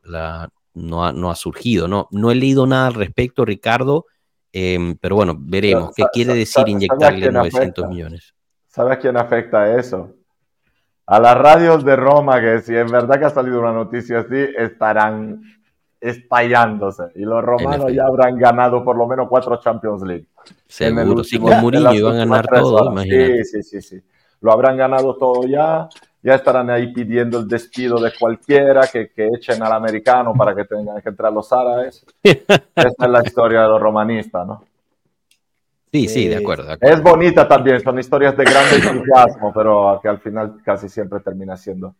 no, ha, no ha surgido, ¿no? No he leído nada al respecto, Ricardo. Em, pero bueno, veremos. ¿Qué quiere decir ¿sabe a inyectarle quién 900 afecta? millones? ¿Sabe a quién afecta eso? A las radios de Roma, que si es verdad que ha salido una noticia así, estarán estallándose. Y los romanos ya habrán ganado por lo menos cuatro Champions League. Seguro. Sí, último- con en Mourinho iban a ganar todo, imagínate. Sí, sí, sí, sí. Lo habrán ganado todo ya. Ya estarán ahí pidiendo el despido de cualquiera que, que echen al americano para que tengan que entrar los árabes. <laughs> Esa es la historia de los romanistas, ¿no? Sí, sí, de acuerdo. de acuerdo. Es bonita también, son historias de gran entusiasmo, pero que al final casi siempre termina siendo.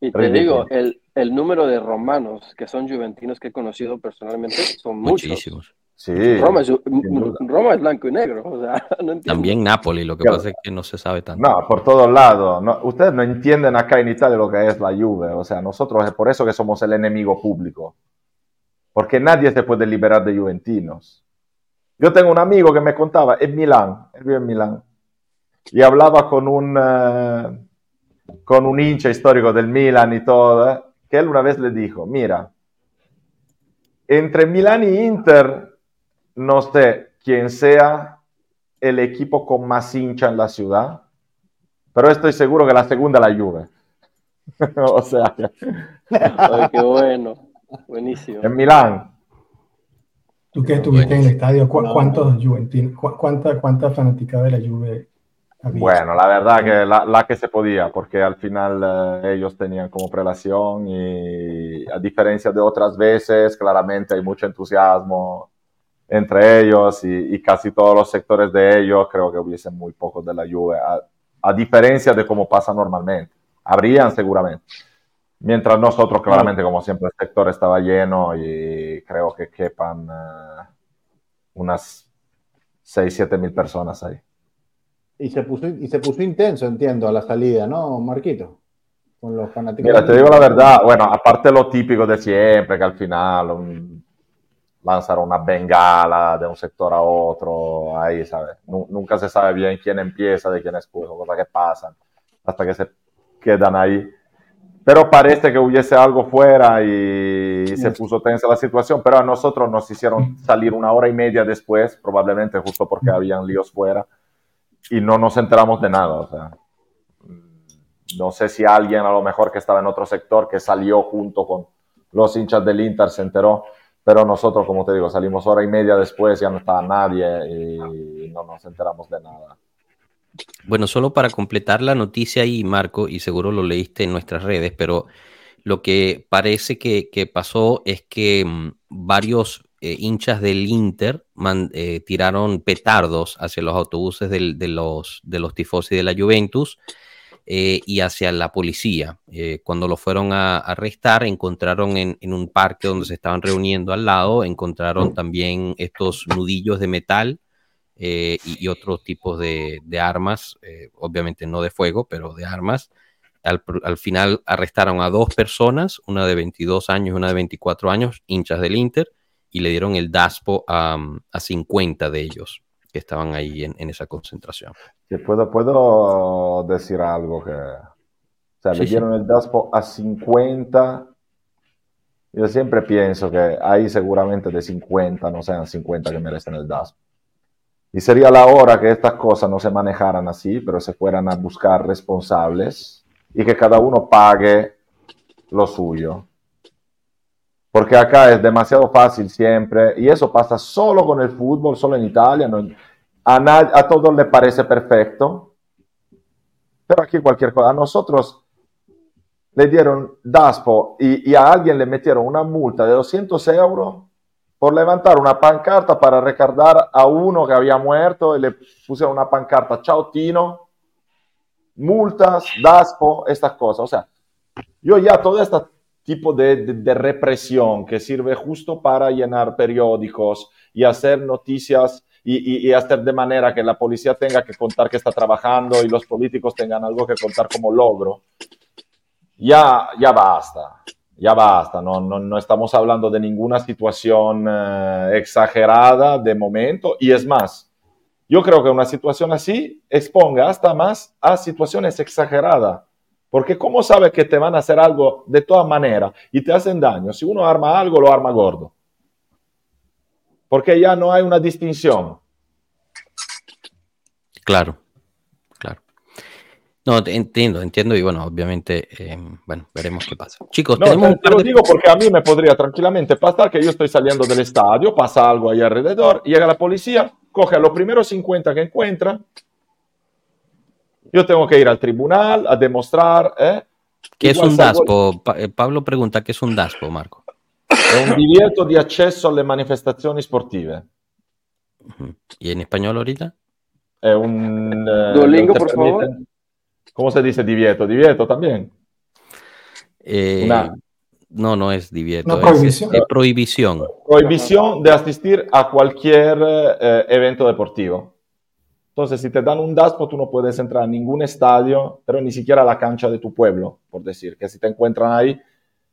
Y te Ridículo. digo, el, el número de romanos que son juventinos que he conocido personalmente son muchos. Sí. Roma es. Roma es blanco y negro, o sea, <laughs> no. También Napoli, lo que Claro. pasa es que no se sabe tanto. No, por todos lados. No, ustedes no entienden acá en Italia lo que es la Juve. O sea, nosotros es por eso que somos el enemigo público. Porque nadie se puede liberar de juventinos. Yo tengo un amigo que me contaba en Milán, él vive en Milán, y hablaba con un, eh, con un hincha histórico del Milan y todo, eh, que él una vez le dijo, mira, entre Milán y Inter, no sé quién sea el equipo con más hincha en la ciudad, pero estoy seguro que la segunda la Juve. <laughs> o sea, que Ay, qué bueno, buenísimo. en Milán. Tú que estuviste en el estadio, ¿cu-. ¿cuántos juventinos, cu- cuánta, cuánta fanaticada de la Juve había? Bueno, la verdad que la, la que se podía, porque al final eh, ellos tenían como prelación y a diferencia de otras veces, claramente hay mucho entusiasmo entre ellos y, y casi todos los sectores de ellos creo que hubiesen muy pocos de la Juve, a, a diferencia de cómo pasa normalmente. Habrían seguramente. Mientras nosotros, claramente, como siempre, el sector estaba lleno y creo que quepan eh, unas 6, 7 mil personas ahí. Y se puso, y se puso intenso, entiendo, a la salida, ¿no, Marquito? Con los fanáticos. Mira, te digo la verdad, bueno, aparte lo típico de siempre, que al final un- lanzaron una bengala de un sector a otro, ahí, ¿sabes? Nu- nunca se sabe bien quién empieza, de quién escucha, cosas que pasan, hasta que se quedan ahí. Pero parece que hubiese algo fuera y se puso tensa la situación, pero a nosotros nos hicieron salir una hora y media después, probablemente justo porque habían líos fuera, y no nos enteramos de nada, o sea. No sé si alguien a lo mejor que estaba en otro sector que salió junto con los hinchas del Inter se enteró, pero nosotros, como te digo, salimos hora y media después, ya no estaba nadie y no nos enteramos de nada. Bueno, solo para completar la noticia ahí, Marco, y seguro lo leíste en nuestras redes, pero lo que parece que, pasó es que mm, varios eh, hinchas del Inter eh, tiraron petardos hacia los autobuses de, los, de los tifosi de la Juventus eh, y hacia la policía. cuando lo fueron a, arrestar, encontraron en, un parque donde se estaban reuniendo al lado, encontraron también estos nudillos de metal y, otros tipos de, de armas, obviamente no de fuego, pero de armas. Al, final arrestaron a dos personas, una de 22 años y una de 24 años, hinchas del Inter, y le dieron el DASPO a, a 50 de ellos que estaban ahí en, esa concentración. puedo, puedo decir algo que... O sea, le dieron el DASPO a 50. Yo siempre pienso que hay seguramente de 50, no sean 50 que merecen el DASPO. Y sería la hora que estas cosas no se manejaran así, pero se fueran a buscar responsables y que cada uno pague lo suyo. Porque acá es demasiado fácil siempre, y eso pasa solo con el fútbol, solo en Italia, a, todos le parece perfecto, pero aquí cualquier cosa, a nosotros le dieron DASPO y, a alguien le metieron una multa de 200 euros por levantar una pancarta para recordar a uno que había muerto y le pusieron una pancarta, chao Tino, multas, DASPO, estas cosas. O sea, yo ya todo este tipo de, represión que sirve justo para llenar periódicos y hacer noticias y, y, hacer de manera que la policía tenga que contar que está trabajando y los políticos tengan algo que contar como logro, ya, ya basta, ya basta, no, no, no estamos hablando de ninguna situación eh, exagerada de momento y es más, yo creo que una situación así exponga hasta más a situaciones exageradas. Porque ¿cómo sabes que te van a hacer algo de todas maneras y te hacen daño? Si uno arma algo, lo arma gordo. Porque ya no hay una distinción. Claro, claro. No, entiendo, entiendo y bueno, obviamente, eh, bueno, veremos qué pasa. Chicos, tenemos te, lo digo porque a mí me podría tranquilamente pasar que yo estoy saliendo del estadio, pasa algo ahí alrededor, llega la policía, coge a los primeros 50 que encuentra. Yo tengo que ir al tribunal a demostrar. ¿eh? ¿Qué es un DASPO? Eh, Pablo pregunta, ¿qué es un DASPO, Marco? È un divieto di accesso alle manifestazioni sportive. ¿Y en español ahorita? È un... Eh, Duolingo, por favor. ¿Cómo se dice divieto? Divieto también. Eh, Una... No, no es divieto, no, prohibición. Es, prohibición. Prohibición de asistir a cualquier eh, evento deportivo. Entonces, si te dan un DASPO, tú no puedes entrar a ningún estadio, pero ni siquiera a la cancha de tu pueblo, por decir, que si te encuentran ahí,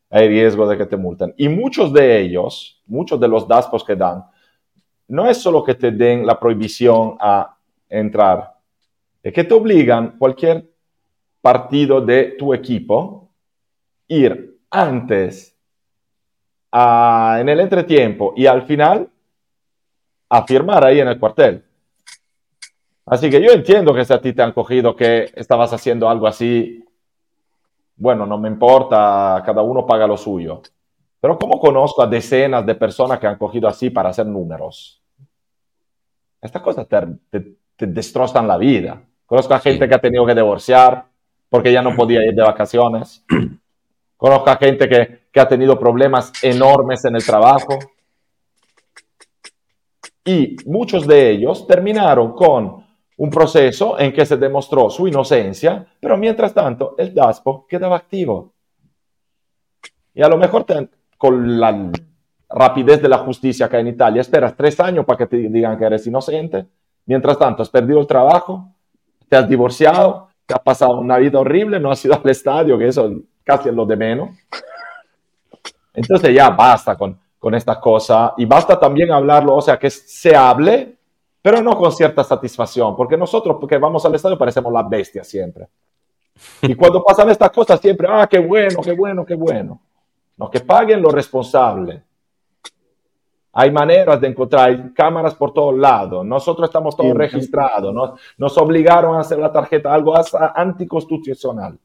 hay riesgo de que te multen. Y muchos de ellos, muchos de los DASPOs que dan, no es solo que te den la prohibición a entrar, es que te obligan cualquier partido de tu equipo ir antes, en el entretiempo y al final, a firmar ahí en el cuartel. Así que yo entiendo que si a ti te han cogido que estabas haciendo algo así, bueno, no me importa, cada uno paga lo suyo. Pero ¿cómo conozco a decenas de personas que han cogido así para hacer números? Estas cosas te, destrozan la vida. Conozco a gente que ha tenido que divorciar porque ya no podía ir de vacaciones. Conozco a gente que, ha tenido problemas enormes en el trabajo. Y muchos de ellos terminaron con un proceso en que se demostró su inocencia, pero mientras tanto el DASPO quedaba activo. Y a lo mejor con la rapidez de la justicia acá en Italia, esperas tres años para que te digan que eres inocente. Mientras tanto, has perdido el trabajo, te has divorciado, te has pasado una vida horrible, no has ido al estadio, que eso casi es lo de menos. Entonces ya basta con, con esta cosa y basta también hablarlo, o sea, que se hable, pero no con cierta satisfacción, porque nosotros que vamos al estadio parecemos las bestias siempre. Y cuando pasan estas cosas siempre, ah, qué bueno, qué bueno, qué bueno. No, que paguen los responsables. Hay maneras de encontrar, hay cámaras por todos lados. Nosotros estamos todos registrados. Nos, nos obligaron a hacer la tarjeta, algo anticonstitucional.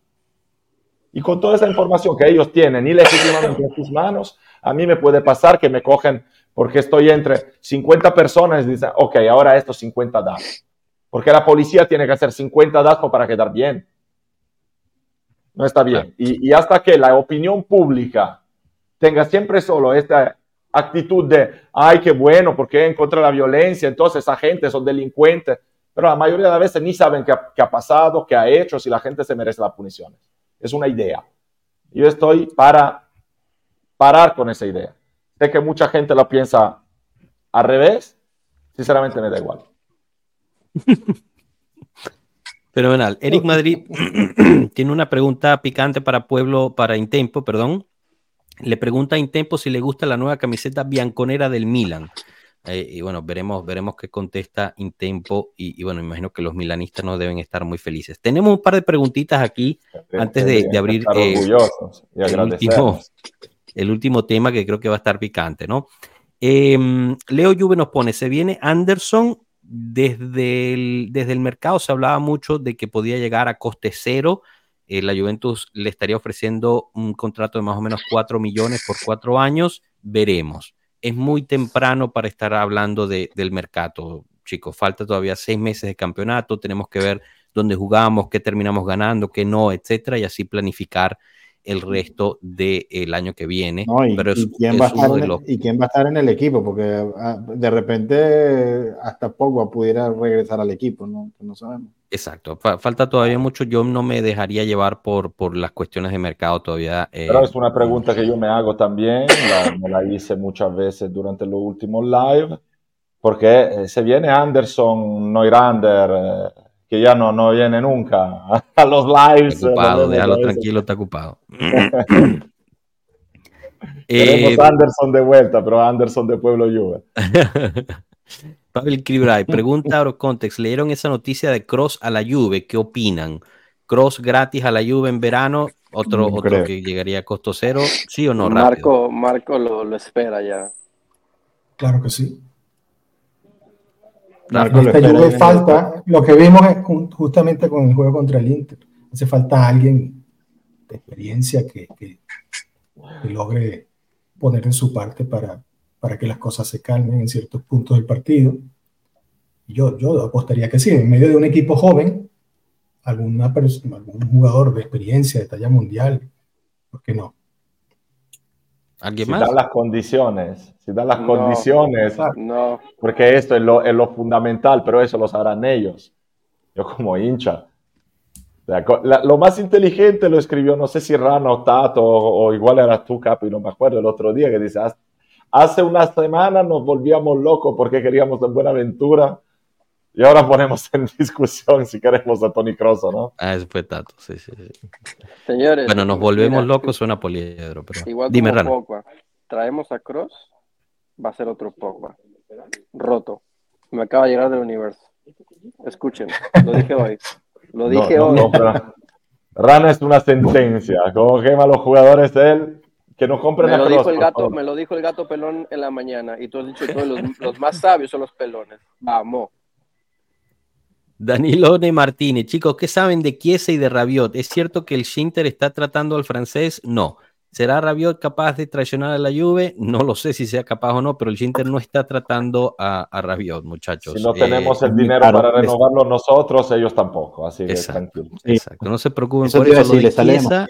Y con toda esa información que ellos tienen ilegítimamente en sus manos, a mí me puede pasar que me cogen porque estoy entre 50 personas y dicen, ok, ahora estos 50 DAS. Porque la policía tiene que hacer 50 DAS para quedar bien. No está bien. Y, y hasta que la opinión pública tenga siempre solo esta actitud de, ay, qué bueno, porque en contra de la violencia, entonces esa gente son delincuentes, pero la mayoría de las veces ni saben qué ha, qué ha pasado, qué ha hecho, si la gente se merece las puniciones. Es una idea. Yo estoy para parar con esa idea. Sé que mucha gente lo piensa al revés, sinceramente me da igual. Fenomenal. Eric Madrid <clears throat> tiene una pregunta picante para Pueblo, para Intempo, perdón. Le pregunta a Intempo si le gusta la nueva camiseta bianconera del Milan. Eh, y bueno, veremos, veremos qué contesta Intempo. Y, y, bueno, imagino que los milanistas no deben estar muy felices. Tenemos un par de preguntitas aquí antes de, de abrir eh, el, último, el último tema que creo que va a estar picante, ¿no? Eh, Leo Juve nos pone, se viene Anderson desde el, desde el mercado se hablaba mucho de que podía llegar a coste cero. Eh, la Juventus le estaría ofreciendo un contrato de más o menos 4 millones por cuatro años. Veremos. Es muy temprano para estar hablando de, del mercado, chicos. Falta todavía seis meses de campeonato. Tenemos que ver dónde jugamos, qué terminamos ganando, qué no, etcétera, y así planificar el resto del año que viene. No, y, pero es, y quién es va a estar uno de en el- los- y quién va a estar en el equipo, porque ah, de repente hasta Pogba pudiera regresar al equipo, ¿no? No sabemos. Exacto, fa- falta todavía mucho. Yo no me dejaría llevar por, por las cuestiones de mercado todavía. eh, Pero es una pregunta que yo me hago también, la- me la hice muchas veces durante los últimos live, porque eh, se viene Anderson Neurander, eh, que ya no, no viene nunca a los lives. está ocupado, déjalo tranquilo, está ocupado. <clears throat> <clears throat> Queremos Eh, Anderson de vuelta, pero Anderson de Pueblo Juve. <laughs> Pavel Kribray, pregunta Eurocontext, ¿leyeron esa noticia de Cross a la Juve? ¿Qué opinan? ¿Cross gratis a la Juve en verano? ¿Otro, No otro que llegaría a costo cero? ¿Sí o no? Rápido. Marco, Marco lo, lo espera ya. Claro que sí. Esta Juve falta, lo que vimos es justamente con el juego contra el Inter. Hace falta alguien de experiencia que, que- que logre poner en su parte para, para que las cosas se calmen en ciertos puntos del partido. Yo, yo apostaría que sí, en medio de un equipo joven, alguna algún jugador de experiencia, de talla mundial, ¿por qué no? ¿Alguien Si más? dan las condiciones, si dan las No. condiciones, No, porque esto es lo, es lo fundamental, pero eso lo sabrán ellos. Yo como hincha. O sea, la- lo más inteligente lo escribió, no sé si Rana o Tato, o, o igual era tú, Capi, no me acuerdo, el otro día, que dice, "Haz- hace una semana nos volvíamos locos porque queríamos en Buenaventura y ahora ponemos en <laughs> discusión si queremos a Tony Kroos o no. Ah, ese fue Tato, sí, sí, sí. señores. Bueno, nos volvemos mira, locos, suena poliedro, pero Igual dime, como Rana. Pogba. Traemos a Cross, va a ser otro Pogba. Roto. Me acaba de llegar del universo. Escuchen, lo dije hoy. Lo <laughs> dije no, hoy. no, Rana es una sentencia. Como quema a los jugadores de él, que no compren Me a lo, dijo el gato, me lo dijo el gato pelón en la mañana. Y tú has dicho que los, los más sabios son los pelones. Vamos. Danilone Martínez, chicos, ¿qué saben de Chiesa y de Rabiot? ¿Es cierto que el Shinter está tratando al francés? No. ¿Será Rabiot capaz de traicionar a la Juve? No lo sé si sea capaz o no, pero el Shinter no está tratando a, a Rabiot, muchachos. Si no Eh, tenemos el muy dinero para es- renovarlo nosotros, ellos tampoco. Así que Exacto. tranquilo. Exacto, no se preocupen Eso por eso. Lo de Chiesa.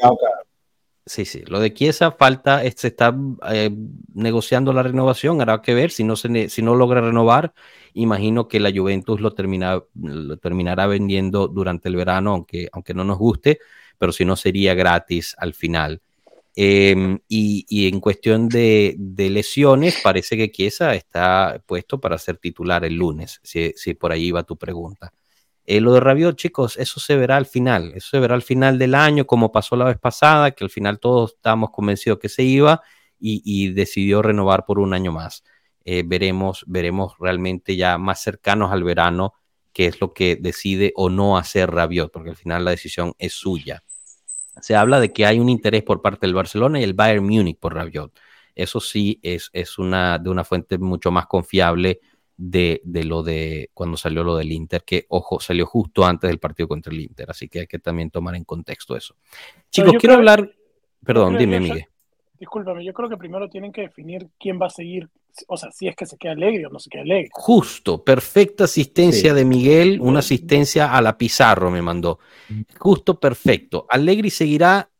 Sí, sí, lo de Chiesa falta, se está eh, negociando la renovación, habrá que ver si no, se si no logra renovar, imagino que la Juventus lo, termina, lo terminará vendiendo durante el verano, aunque, aunque no nos guste, pero si no sería gratis al final. Eh, y, y en cuestión de, de lesiones, parece que Chiesa está puesto para ser titular el lunes, si, si por ahí va tu pregunta. Eh, lo de Rabiot, chicos, eso se verá al final, eso se verá al final del año, como pasó la vez pasada, que al final todos estábamos convencidos que se iba y, decidió renovar por un año más. Eh, veremos, veremos realmente ya más cercanos al verano qué es lo que decide o no hacer Rabiot, porque al final la decisión es suya. Se habla de que hay un interés por parte del Barcelona y el Bayern Múnich por Rabiot. Eso sí es, es una, de una fuente mucho más confiable de, de, lo de cuando salió lo del Inter, que ojo, salió justo antes del partido contra el Inter, así que hay que también tomar en contexto eso. Chicos, quiero creo- hablar, perdón, creo dime, Miguel. discúlpame, yo creo que primero tienen que definir quién va a seguir, o sea, si es que se queda alegre o no se queda alegre. Justo, perfecta asistencia de Miguel, una asistencia a la Pizarro me mandó. Justo, perfecto. Allegri seguirá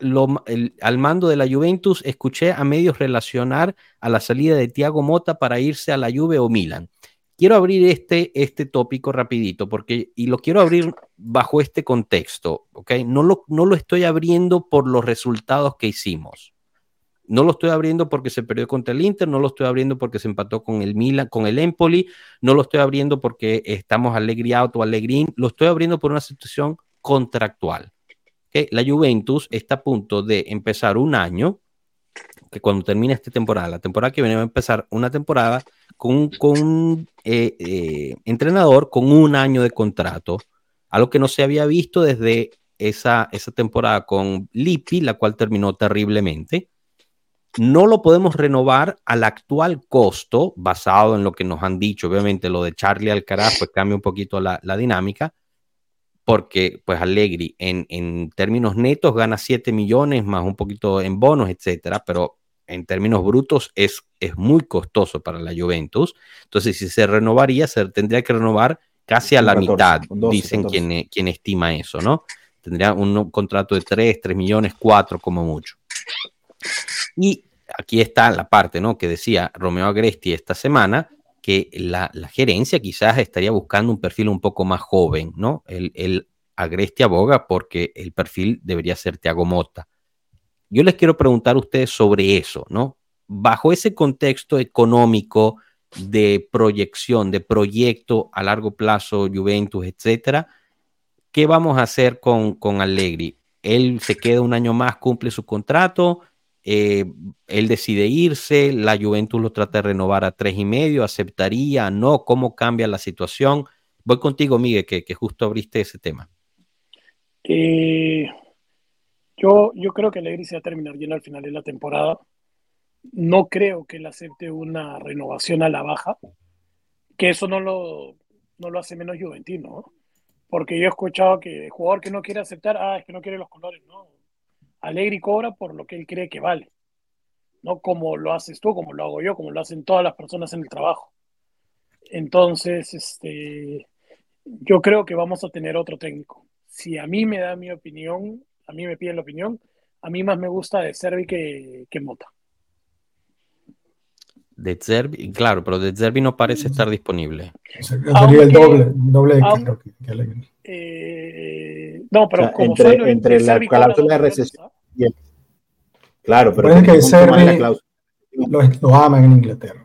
al mando de la Juventus. Escuché a medios relacionar a la salida de Thiago Mota para irse a la Juve o Milan. Quiero abrir este, este tópico rapidito porque, y lo quiero abrir bajo este contexto, ¿ok? No lo, no lo estoy abriendo por los resultados que hicimos no lo estoy abriendo porque se perdió contra el Inter, no lo estoy abriendo porque se empató con el Milan, con el Empoli, no lo estoy abriendo porque estamos alegri o alegrín, lo estoy abriendo por una situación contractual. La Juventus está a punto de empezar un año, que cuando termine esta temporada, la temporada que viene va a empezar una temporada con, con un eh, eh, entrenador con un año de contrato, algo que no se había visto desde esa, esa temporada con Lippi, la cual terminó terriblemente no lo podemos renovar al actual costo, basado en lo que nos han dicho. Obviamente, lo de Charlie Alcaraz, pues cambia un poquito la, dinámica, porque pues Allegri en, en, términos netos gana 7 millones más un poquito en bonos, etcétera, pero en términos brutos es, es muy costoso para la Juventus. Entonces, si se renovaría, se tendría que renovar casi a la mitad, dicen Quien, quien estima eso, ¿no? Tendría un contrato de 3, 3 millones, 4 como mucho. Y aquí está la parte ¿no? que decía Romeo Agresti esta semana, que la, gerencia quizás estaría buscando un perfil un poco más joven, ¿no? El, Agresti aboga porque el perfil debería ser Thiago Mota. Yo les quiero preguntar a ustedes sobre eso, ¿no? Bajo ese contexto económico de proyección, de proyecto a largo plazo, Juventus, etcétera, ¿qué vamos a hacer con, con Allegri? Él se queda un año más, cumple su contrato, eh, él decide irse, la Juventus lo trata de renovar a tres y medio, aceptaría, no, cómo cambia la situación. Voy contigo, Miguel, que, justo abriste ese tema. Eh, yo, yo creo que Alegri se va a terminar bien al final de la temporada. No creo que él acepte una renovación a la baja, que eso no lo, no lo hace menos juventino, porque yo he escuchado que el jugador que no quiere aceptar, ah, es que no quiere los colores, no, Alegri cobra por lo que él cree que vale, no como lo haces tú, como lo hago yo, como lo hacen todas las personas en el trabajo. Entonces, este, yo creo que vamos a tener otro técnico. Si a mí me da mi opinión, a mí me piden la opinión, a mí más me gusta de Servi que, que Mota. De Zerbi, claro, pero de Zerbi no parece estar disponible. Sería el doble, doble que, Alegri. Eh, no, pero como entre, entre la cláusula de recesión y el, Claro, pero que Servi lo, lo aman en Inglaterra.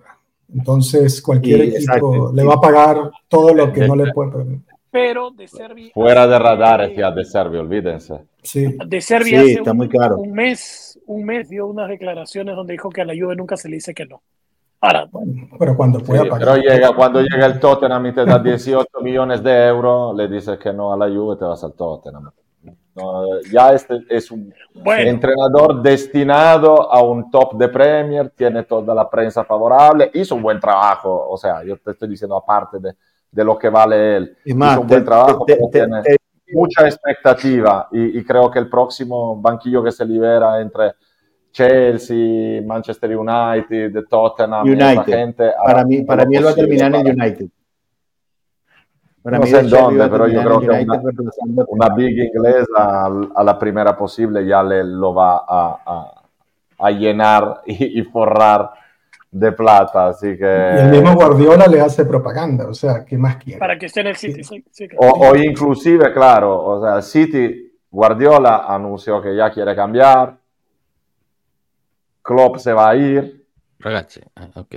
Entonces, cualquier equipo le va a pagar todo lo que no le puede permitir. Pero de Servi. Fuera de radar decía de Servi, olvídense. Sí. De Servi sí, está un, muy claro. un mes, un mes dio unas declaraciones donde dijo que a la Juve nunca se le dice que no. Ahora, pero cuando pueda pagar. Pero llega, cuando llega el Tottenham y te da <laughs> 18 millones de euros, le dices que no a la Juve, te vas al Tottenham. ya este es un entrenador destinado a un top de Premier, tiene toda la prensa favorable, hizo un buen trabajo, o sea, yo te estoy diciendo aparte de, de lo que vale él, hizo un buen trabajo, tiene mucha expectativa y, y creo que el próximo banquillo que se libera entre Chelsea, Manchester United, Tottenham, United. Gente, para mí, para mí él va a terminar en United. Para no mí sé en dónde, pero yo creo que una, una, big inglesa a, la primera posible ya le lo va a, a, a llenar y, y, forrar de plata, así que... Y el mismo Guardiola le hace propaganda, o sea, ¿qué más quiere? Para que esté en el City, sí. Sí, o, o, inclusive, claro, o sea, City, Guardiola anunció que ya quiere cambiar, Klopp se va a ir. Ragazzi, ah, ok.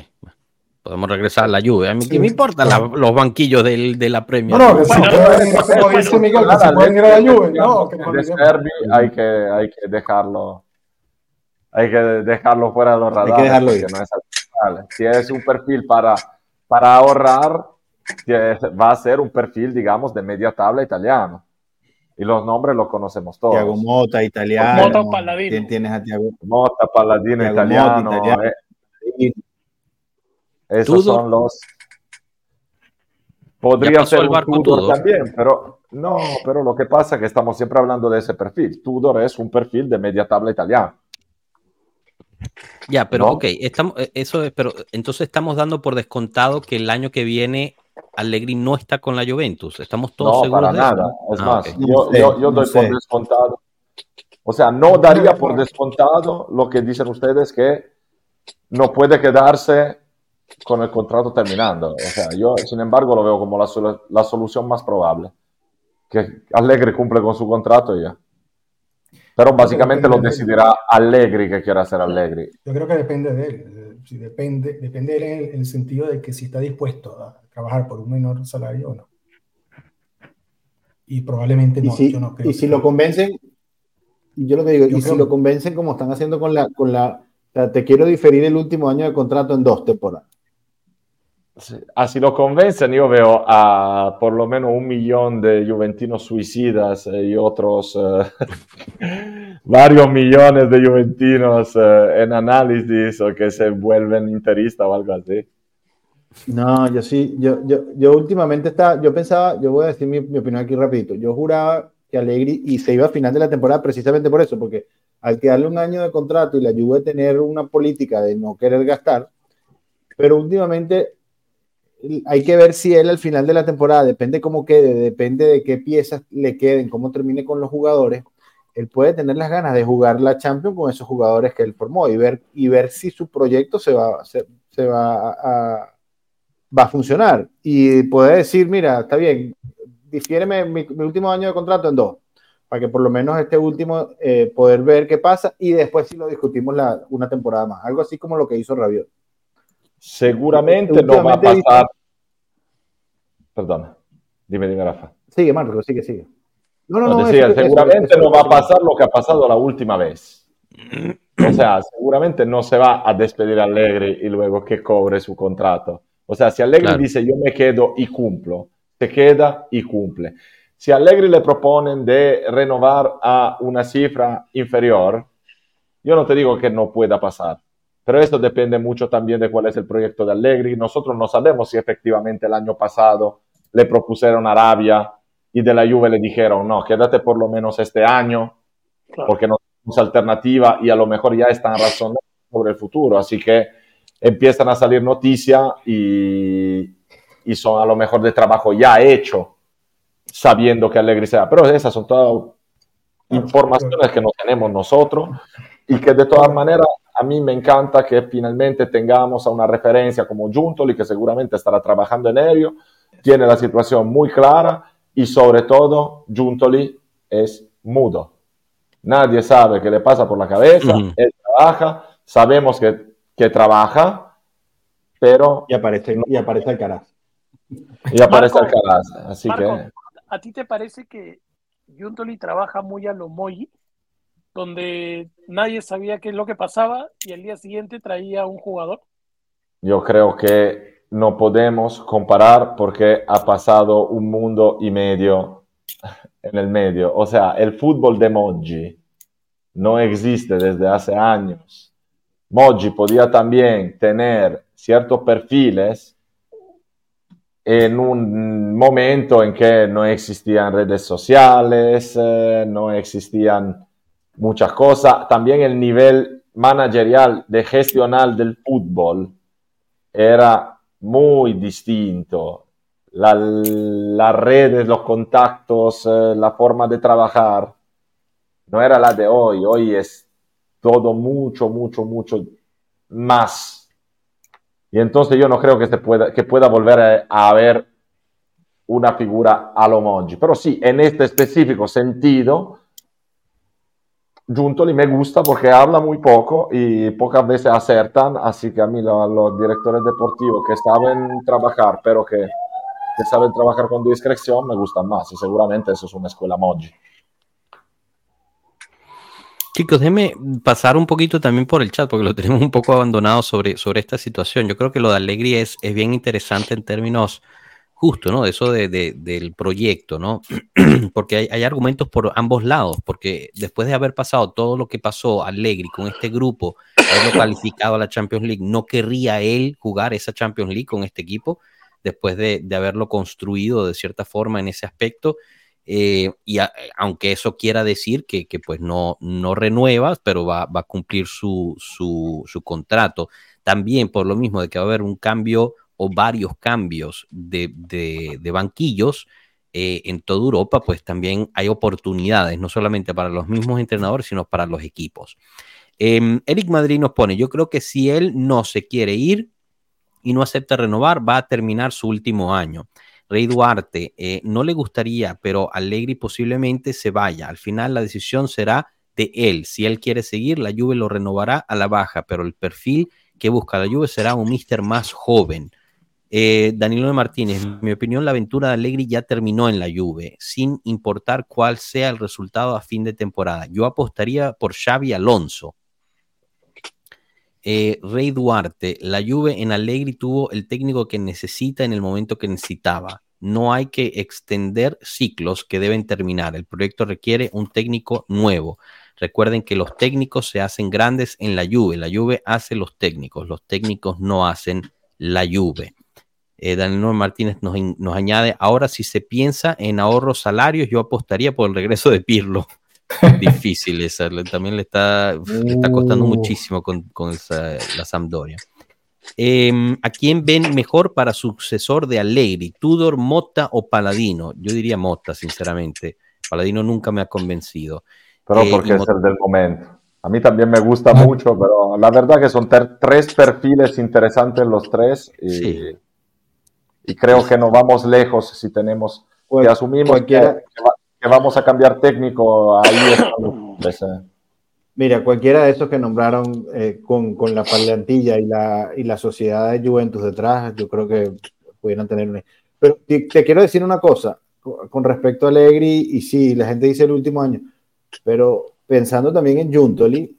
Podemos regresar a la lluvia. A mí me importan los banquillos del, de la premia. No, no, que como dice Miguel, que se pueden ir a la lluvia. No, que hay que, hay que dejarlo. Hay que dejarlo fuera de los radares. Hay que dejarlo ir. No es si es un perfil para, para ahorrar, va a ser un perfil, digamos, de media tabla italiano. Y los nombres los conocemos todos. Tiago Mota, italiano. Mota Palladino. tienes a Tiago Mota, Palladino, italiano. Eh. Esos son los. Podría ser un Tudor, también, pero no, pero lo que pasa es que estamos siempre hablando de ese perfil. Tudor es un perfil de media tabla italiano. Ya, pero ok, estamos, eh, eso es, pero entonces estamos dando por descontado que el año que viene Allegri no está con la Juventus. Estamos todos no, seguros para de nada. eso. Es Ah, más, ok. yo, No sé, yo, yo no doy por sé. descontado. O sea, no daría por descontado lo que dicen ustedes que no puede quedarse con el contrato terminando. O sea, yo, sin embargo, lo veo como la, la solución más probable. Que Allegri cumple con su contrato y ya. Pero básicamente lo decidirá Allegri que quiera hacer Allegri. Yo creo que depende de él. eh, Si depende, depende de él en el, en el sentido de que si está dispuesto a trabajar por un menor salario o no. Y probablemente Y no. si, yo no creo y si que- lo convencen, y yo lo que digo, Yo y si lo convencen como están haciendo con la, con la, o sea, te quiero diferir el último año de contrato en dos temporadas. Sí. Ah, lo convencen, yo veo a por lo menos un millón de juventinos suicidas eh, y otros eh, <laughs> varios millones de juventinos eh, en análisis o que se vuelven interistas o algo así. No, yo sí, yo, yo, yo últimamente estaba, yo pensaba, yo voy a decir mi, mi opinión aquí rapidito, yo juraba que Allegri y se iba a final de la temporada precisamente por eso, porque al quedarle un año de contrato y la Juve tener una política de no querer gastar, pero últimamente hay que ver si él al final de la temporada, depende cómo quede, depende de qué piezas le queden, cómo termine con los jugadores, él puede tener las ganas de jugar la Champions con esos jugadores que él formó y ver, y ver si su proyecto se va, se, se va a, va a funcionar. Y puede decir, mira, está bien, difiéreme mi, mi último año de contrato en dos, para que por lo menos este último eh, poder ver qué pasa y después si lo discutimos la, una temporada más. Algo así como lo que hizo Rabiot. Seguramente no va a pasar. Perdona, dime, dime, Rafa. Sigue, Marco, sigue, sigue. No, no, No, no. decía, eso- eso- seguramente eso- no va a pasar lo que ha pasado la última vez. O sea, seguramente no se va a despedir a Allegri y luego que cobre su contrato. O sea, si Allegri Claro. dice yo me quedo y cumplo, se queda y cumple. Si Allegri le proponen de renovar a una cifra inferior, yo no te digo que no pueda pasar, pero esto depende mucho también de cuál es el proyecto de Allegri. Nosotros no sabemos si efectivamente el año pasado le propusieron Arabia y de la Juve le dijeron, no, quédate por lo menos este año, Claro. porque no tenemos alternativa y a lo mejor ya están razonando sobre el futuro. Así que empiezan a salir noticias y, y son a lo mejor de trabajo ya hecho, sabiendo que Allegri sea. Pero esas son todas informaciones que no tenemos nosotros y que de todas maneras a mí me encanta que finalmente tengamos a una referencia como Giuntoli, que seguramente estará trabajando en ello, tiene la situación muy clara y sobre todo Giuntoli es mudo. Nadie sabe qué le pasa por la cabeza, Ujú. él trabaja, sabemos que, que trabaja, pero Y aparece, y aparece Alcaraz. y aparece Marco, Alcaraz. Así Marco, que ¿a ti te parece que Juntoli trabaja muy a lo Moji, donde nadie sabía qué es lo que pasaba y al día siguiente traía un jugador? yo creo que no podemos comparar porque ha pasado un mundo y medio <laughs> en el medio. O sea, el fútbol de Moggi no existe desde hace años. Moggi podía también tener ciertos perfiles en un momento en que no existían redes sociales, eh, no existían muchas cosas. También el nivel managerial de gestional del fútbol era muy distinto. La- las redes, los contactos, eh, la forma de trabajar no era la de hoy. Hoy es todo mucho, mucho, mucho más. Y entonces yo no creo que, se pueda, que pueda volver a, haber una figura a lo Moggi. Pero sí, en este específico sentido, Giuntoli me gusta porque habla muy poco y pocas veces acertan, así que a mí lo- los directores deportivos que saben trabajar, pero que, que saben trabajar con discreción, me gustan más y seguramente eso es una escuela Moggi. Chicos, déjenme pasar un poquito también por el chat, porque lo tenemos un poco abandonado sobre, sobre esta situación. Yo creo que lo de Allegri es, es bien interesante en términos justo, ¿no? Eso de, de- del proyecto, ¿no? <clears throat> porque hay, argumentos por ambos lados, porque después de haber pasado todo lo que pasó Allegri con este grupo, haberlo calificado a la Champions League, no querría él jugar esa Champions League con este equipo, después de, haberlo construido de cierta forma en ese aspecto. Eh, y aunque eso quiera decir que, pues no, no pero va, a cumplir su, contrato. También por lo mismo de que va a haber un cambio o varios cambios de, banquillos eh, en toda Europa, pues también hay oportunidades, no solamente para los mismos entrenadores, sino para los equipos. Em, Eric Madrid nos pone, yo creo que si él no se quiere ir y no acepta renovar, va a terminar su último año. Rey Duarte, eh, no le gustaría, pero Allegri posiblemente se vaya. Al final la decisión será de él. Si él quiere seguir, la Juve lo renovará a la baja, pero el perfil que busca la Juve será un mister más joven. Eh, Danilo Martínez, en mi opinión, la aventura de Allegri ya terminó en la Juve, sin importar cuál sea el resultado a fin de temporada. Yo apostaría por Xavi Alonso. Eh, Rey Duarte, la Juve en Allegri tuvo el técnico que necesita en el momento que necesitaba. No hay que extender ciclos que deben terminar. El proyecto requiere un técnico nuevo. Recuerden que los técnicos se hacen grandes en la Juve. La Juve hace los técnicos. Los técnicos no hacen la Juve. Eh, Daniel Martínez nos, nos, añade, ahora si se piensa en ahorros salarios, yo apostaría por el regreso de Pirlo. <laughs> difícil esa, también le está, está costando uh. muchísimo con, la Sampdoria. Em, ¿A quién ven mejor para sucesor de Allegri? ¿Tudor, Motta o Paladino? Yo diría Motta, sinceramente. Paladino nunca me ha convencido. Pero eh, porque es el del momento. A mí también me gusta ah. mucho, pero la verdad que son tres perfiles interesantes los tres y, y creo que no vamos lejos si tenemos pues, que asumimos que, que vamos a cambiar técnico, ahí <clears throat> Mira, cualquiera de esos que nombraron eh, con, con, la plantilla y la, y la sociedad de Juventus detrás, yo creo que pudieran tener un... Pero te, quiero decir una cosa con respecto a Allegri, y sí, la gente dice el último año, pero pensando también en Juntoli,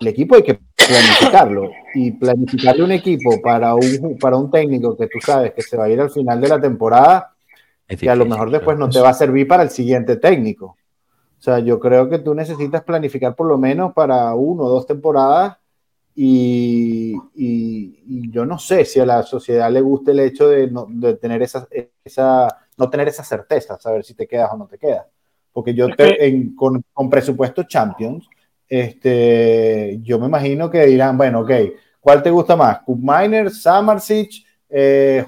el equipo hay que planificarlo y planificarle un equipo para un, para un técnico que tú sabes que se va a ir al final de la temporada que a lo mejor después no te va a servir para el siguiente técnico. O sea, yo creo que tú necesitas planificar por lo menos para uno o dos temporadas y, y, yo no sé si a la sociedad le gusta el hecho de, no, de tener esa, esa, no tener esa certeza, saber si te quedas o no te quedas. Porque yo en, con, con, presupuesto Champions, este, yo me imagino que dirán, bueno, ok, ¿cuál te gusta más? ¿Cup Miner, Samarsic, eh,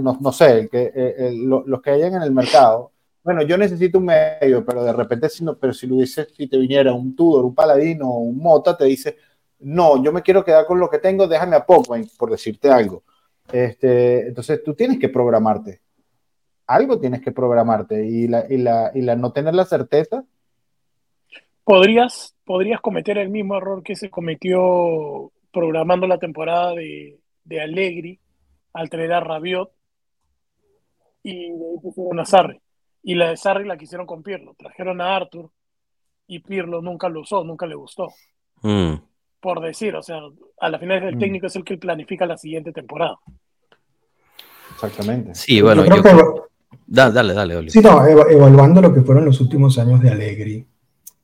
no, sé, que, eh, los que hayan en el mercado. Bueno, yo necesito un medio, pero de repente, si, no, pero si lo dices, si te viniera un Tudor, un Paladino un Mota, te dice, no, yo me quiero quedar con lo que tengo, déjame a poco, por decirte algo. Este, entonces tú tienes que programarte. Algo tienes que programarte y la, y la, y la no tener la certeza. Podrías, podrías cometer el mismo error que se cometió programando la temporada de, de Allegri, al traer a Rabiot y de ahí pusieron a Sarri. Y la de Sarri la quisieron con Pirlo. Trajeron a Arthur y Pirlo nunca lo usó, nunca le gustó. Mm. Por decir, o sea, a la final el mm. técnico es el que planifica la siguiente temporada. Exactamente. Sí, bueno, dale, dale, Sí, no, evaluando lo que fueron los últimos años de Allegri,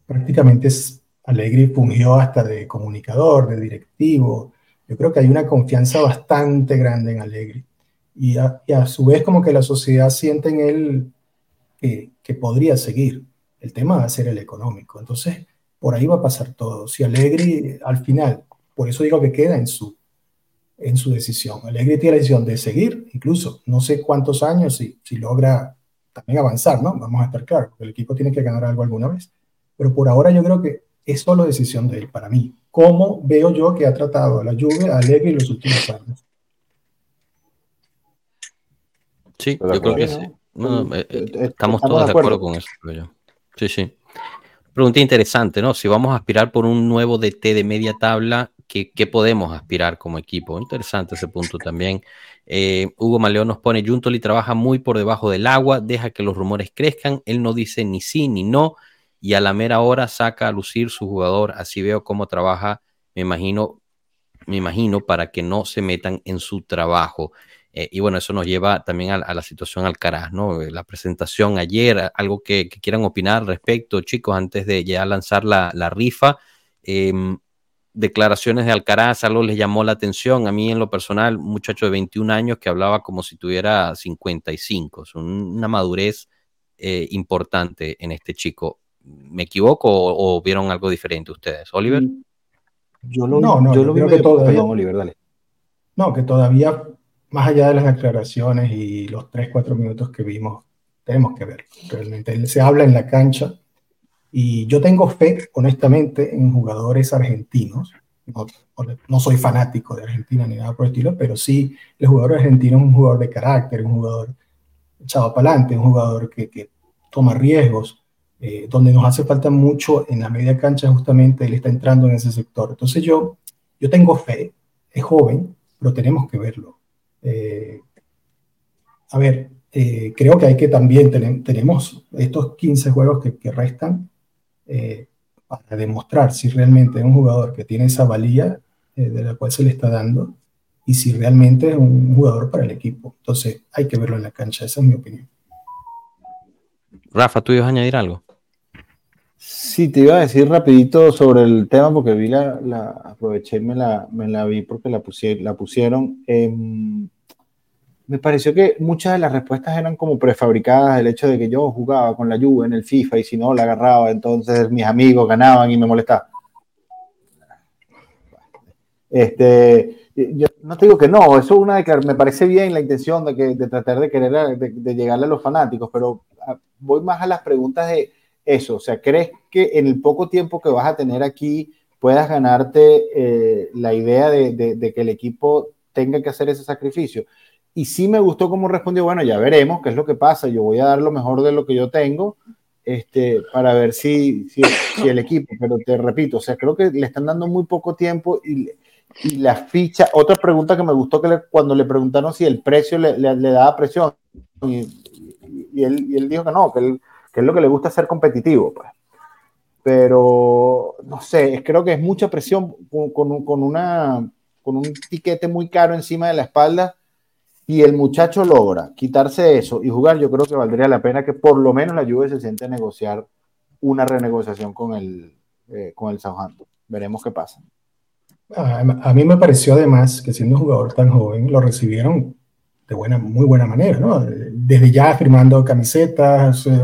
prácticamente es, Allegri fungió hasta de comunicador, de directivo, yo creo que hay una confianza bastante grande en Allegri. Y a, su vez como que la sociedad siente en él que, podría seguir. El tema va a ser el económico. Entonces, por ahí va a pasar todo. Si Allegri al final, por eso digo que queda en su, en su decisión. Allegri tiene la decisión de seguir, incluso no sé cuántos años, si, si logra también avanzar, ¿no? Vamos a estar claros, el equipo tiene que ganar algo alguna vez. Pero por ahora yo creo que es solo decisión de él para mí cómo veo yo que ha tratado a la lluvia alegre en los últimos años. Sí, yo creo que sí. Eh, eh, estamos todos de acuerdo con eso. Sí, sí. Pregunta interesante, ¿no? Si vamos a aspirar por un nuevo DT de media tabla, ¿qué, podemos aspirar como equipo? Interesante ese punto también. Eh, Hugo Maleón nos pone, Juntoli trabaja muy por debajo del agua, deja que los rumores crezcan, él no dice ni sí ni no, y a la mera hora saca a lucir su jugador. Así veo cómo trabaja, me imagino, me imagino, para que no se metan en su trabajo. Eh, y bueno, eso nos lleva también a, la situación Alcaraz, ¿no? La presentación ayer, algo que, quieran opinar al respecto, chicos, antes de ya lanzar la, rifa. Em, declaraciones de Alcaraz, algo les llamó la atención. A mí, en lo personal, un muchacho de 21 años que hablaba como si tuviera 55, es una madurez eh, importante en este chico. ¿Me equivoco o, vieron algo diferente ustedes? Oliver. Mm, yo lo, no, no, yo lo vi que todavía, Oliver, dale. No, que todavía, más allá de las aclaraciones y los 3, 4 minutos que vimos, tenemos que ver. Realmente se habla en la cancha y yo tengo fe, honestamente, en jugadores argentinos. No, soy fanático de Argentina ni nada por el estilo, pero sí el jugador argentino es un jugador de carácter, un jugador echado para adelante, un jugador que, que toma riesgos, eh, donde nos hace falta mucho en la media cancha, justamente él está entrando en ese sector. Entonces yo, yo tengo fe, es joven, pero tenemos que verlo. Eh, a ver, eh, creo que hay que también, tenemos estos 15 juegos que, que restan para demostrar si realmente es un jugador que tiene esa valía de la cual se le está dando y si realmente es un jugador para el equipo. Entonces hay que verlo en la cancha, esa es mi opinión. Rafa, ¿tú ibas a añadir algo? Sí, te iba a decir rapidito sobre el tema porque vi la, la aproveché y me la, me la vi porque la, la pusieron. Em, me pareció que muchas de las respuestas eran como prefabricadas, el hecho de que yo jugaba con la Juve en el FIFA y si no la agarraba, entonces mis amigos ganaban y me molestaba. Este, yo no te digo que no, eso es una de me parece bien la intención de, que, de tratar de querer de, de llegarle a los fanáticos, pero ah, voy más a las preguntas de eso? O sea, ¿crees que en el poco tiempo que vas a tener aquí puedas ganarte eh, la idea de, que el equipo tenga que hacer ese sacrificio? Y sí me gustó cómo respondió, bueno, ya veremos qué es lo que pasa, yo voy a dar lo mejor de lo que yo tengo este, para ver si, si, el equipo, pero te repito, o sea, creo que le están dando muy poco tiempo y, y la ficha, otra pregunta que me gustó que cuando le preguntaron si el precio le, le, daba presión, y, y, él, y él dijo que no, que él que es lo que le gusta ser competitivo. Pues. Pero, no sé, creo que es mucha presión con, con, una, con un tiquete muy caro encima de la espalda. Y el muchacho logra quitarse eso y jugar, yo creo que valdría la pena que por lo menos la Juve se siente a negociar una renegociación con el, eh, con el Southampton. Veremos qué pasa. A, mí me pareció además que siendo un jugador tan joven lo recibieron de buena, muy buena manera, ¿no? Desde ya firmando camisetas, eh,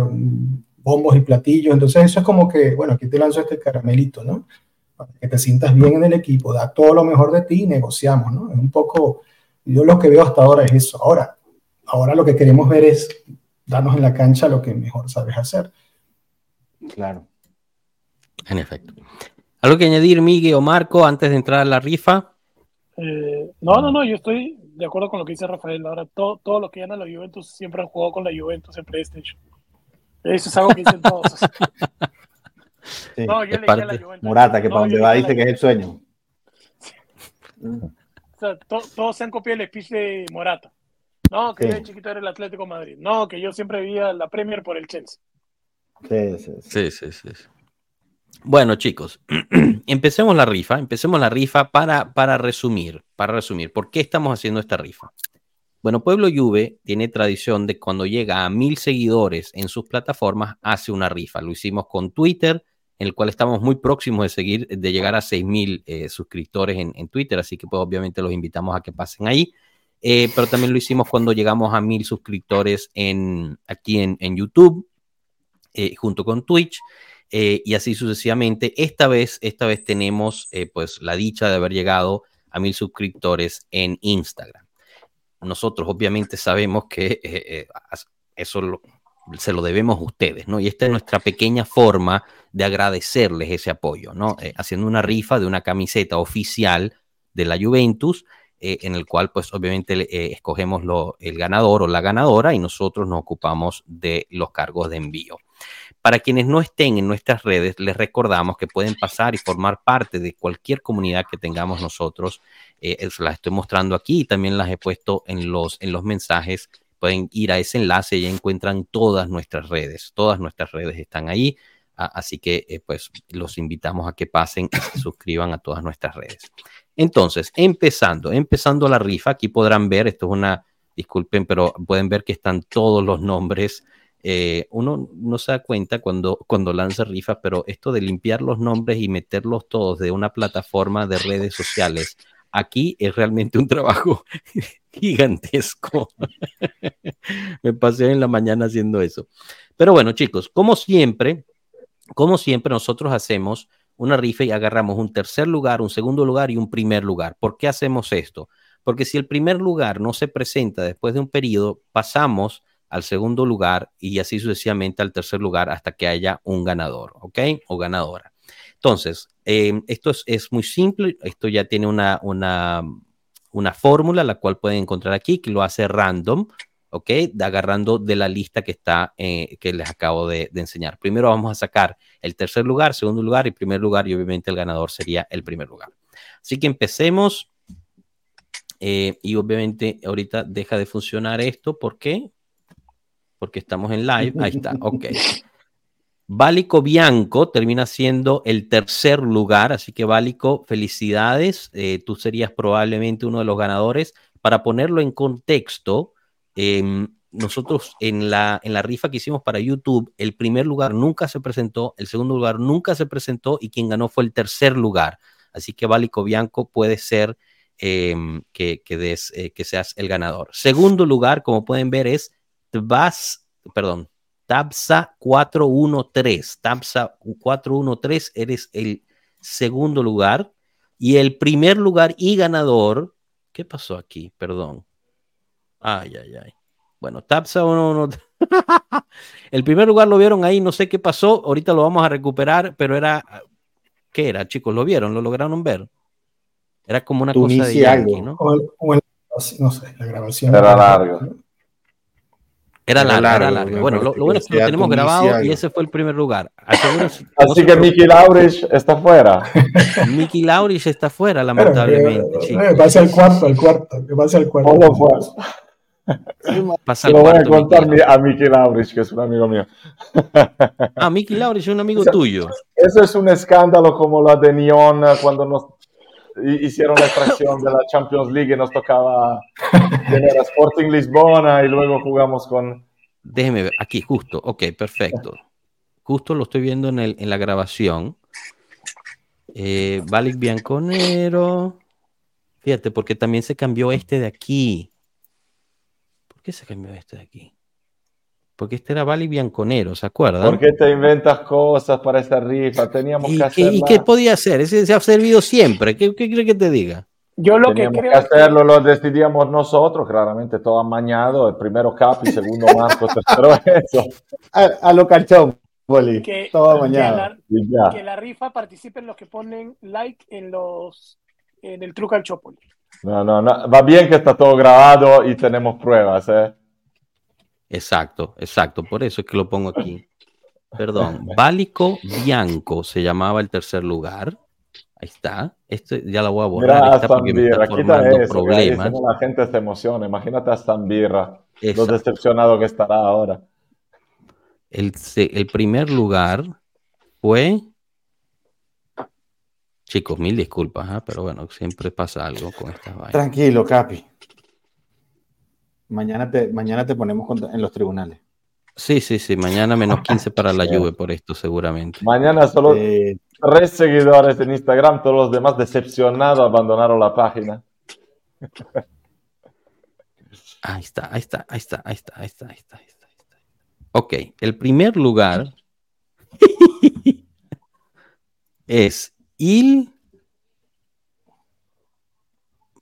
bombos y platillos, entonces eso es como que, bueno, aquí te lanzo este caramelito, ¿no? Para que te sientas bien en el equipo, da todo lo mejor de ti y negociamos, ¿no? Es un poco, yo lo que veo hasta ahora es eso. Ahora, ahora lo que queremos ver es darnos en la cancha lo que mejor sabes hacer. Claro. En efecto. ¿Algo que añadir, Miguel o Marco, antes de entrar a la rifa? Eh, no, no, no, yo estoy de acuerdo con lo que dice Rafael. Ahora, todo, todo lo que gana la Juventus siempre han jugado con la Juventus en PlayStation. Eso es algo que dicen todos. <laughs> no, yo le dije a la Juventus. Morata, que para donde va dice que es el sueño. O sea, todos se han copiado el speech de Morata. No, que yo de chiquito era el Atlético Madrid. No, que yo siempre veía la Premier por el Chelsea. Sí, sí, sí. sí, sí, sí. Bueno, chicos, <clears throat> empecemos la rifa, empecemos la rifa para, para resumir, para resumir, ¿por qué estamos haciendo esta rifa? Bueno, Pueblo Juve tiene tradición de cuando llega a mil seguidores en sus plataformas, hace una rifa. Lo hicimos con Twitter, en el cual estamos muy próximos de seguir, de llegar a seis mil eh, suscriptores en, Twitter, así que pues obviamente los invitamos a que pasen ahí. Eh, pero también lo hicimos cuando llegamos a mil suscriptores en, aquí en, YouTube, eh, junto con Twitch. Eh, y así sucesivamente. Esta vez, esta vez tenemos eh, pues la dicha de haber llegado a mil suscriptores en Instagram. Nosotros obviamente sabemos que eh, eso se lo debemos a ustedes, ¿no? Y esta es nuestra pequeña forma de agradecerles ese apoyo, ¿no? haciendo una rifa de una camiseta oficial de la Juventus, en el cual pues obviamente escogemos lo, el ganador o la ganadora y nosotros nos ocupamos de los cargos de envío. Para quienes no estén en nuestras redes, les recordamos que pueden pasar y formar parte de cualquier comunidad que tengamos nosotros. Eh, las estoy mostrando aquí y también las he puesto en los, en los mensajes. Pueden ir a ese enlace y encuentran todas nuestras redes. Todas nuestras redes están ahí. así que eh, pues los invitamos a que pasen y suscriban a todas nuestras redes. Entonces, empezando, empezando la rifa, aquí podrán ver, esto es una, disculpen, pero pueden ver que están todos los nombres eh, uno no se da cuenta cuando, cuando lanza rifas, pero esto de limpiar los nombres y meterlos todos de una plataforma de redes sociales, aquí es realmente un trabajo <laughs> gigantesco. <laughs> Me pasé en la mañana haciendo eso. Pero bueno, chicos, como siempre, como siempre nosotros hacemos una rifa y agarramos un tercer lugar, un segundo lugar y un primer lugar. ¿Por qué hacemos esto? Porque si el primer lugar no se presenta después de un periodo, pasamos al segundo lugar y así sucesivamente al tercer lugar hasta que haya un ganador, ¿ok? O ganadora. Entonces, em, esto es, muy simple, esto ya tiene una, una, una fórmula, la cual pueden encontrar aquí, que lo hace random, ¿ok? agarrando de la lista que está, eh, que les acabo de, enseñar. Primero vamos a sacar el tercer lugar, segundo lugar y primer lugar, y obviamente el ganador sería el primer lugar. Así que empecemos. Eh, y obviamente ahorita deja de funcionar esto. ¿Por qué? Porque estamos en live. Ahí está. <laughs> Ok. Bálico Bianco termina siendo el tercer lugar, así que Bálico, felicidades, eh, tú serías probablemente uno de los ganadores. Para ponerlo en contexto, em, nosotros en la, en la rifa que hicimos para YouTube, el primer lugar nunca se presentó, el segundo lugar nunca se presentó y quien ganó fue el tercer lugar. Así que Bálico Bianco puede ser em, que, que, des, eh, que seas el ganador. Segundo lugar, como pueden ver, es Tbas, perdón, Tabsa 413. Tabsa 413, eres el segundo lugar. Y el primer lugar y ganador. ¿Qué pasó aquí? Perdón. Ay, ay, ay. Bueno, Tabsa 113. <laughs> el primer lugar lo vieron ahí, no sé qué pasó. Ahorita lo vamos a recuperar, pero era. ¿Qué era, chicos? ¿Lo vieron? ¿Lo lograron ver? Era como una cosa de Yankee, ¿no? no sé, la grabación. Era largo. Era larga, era larga. Bueno, lo, bueno es que lo tenemos grabado y ese fue el primer lugar. <laughs> Así que Mickey Laurich está fuera. <laughs> Mickey Laurich está fuera, lamentablemente. sí. Pasa al cuarto, al cuarto. Pasa al cuarto. ¿Cómo fue? Pasa lo voy a contar a Mickey Laurich, que es un amigo mío. Ah, Mickey Laurich es un amigo tuyo. Eso es un escándalo como la de Neon cuando nos hicieron la extracción de la Champions League y nos tocaba tener Sporting Lisbona y luego jugamos con... Déjeme ver, aquí, justo, ok, perfecto. Justo lo estoy viendo en la grabación. Eh, Bianconero. Fíjate, porque también se cambió este de aquí. ¿Por qué se cambió este de aquí? Porque este era Vali Bianconero, ¿se acuerdan? ¿Por qué te inventas cosas para esta rifa? Teníamos ¿Y que hacerlo. ¿Y qué podía hacer? Ese se ha servido siempre. ¿Qué, qué cree que te diga? Yo lo que creo que hacerlo lo decidíamos nosotros, claramente todo amañado. El primero Capi, segundo Marco, tercero <laughs> eso. A, lo cachón, Boli. Que, todo amañado. Que la, que la, rifa participen los que ponen like en los en el truco al Chopoli. No, no, no. Va bien que está todo grabado y tenemos pruebas, ¿eh? Exacto, exacto. Por eso es que lo pongo aquí. Perdón. <laughs> Bálico Bianco se llamaba el tercer lugar. Ahí está. Esto ya lo voy a borrar. Mira, porque me está formando eso, problemas. la gente se emociona. Imagínate a Zambirra. Lo decepcionado que estará ahora. El, el primer lugar fue. Chicos, mil disculpas, ¿eh? pero bueno, siempre pasa algo con estas vainas. Tranquilo, Capi. Mañana te, mañana te ponemos en los tribunales. Sí, sí, sí. Mañana menos <laughs> 15 para la lluvia por esto, seguramente. Mañana solo eh, tres seguidores en Instagram, todos los demás decepcionados abandonaron la página. Ahí está, ahí está, ahí está, ahí está, ahí está, ahí está, ahí está. Ok, el primer lugar <laughs> es Il.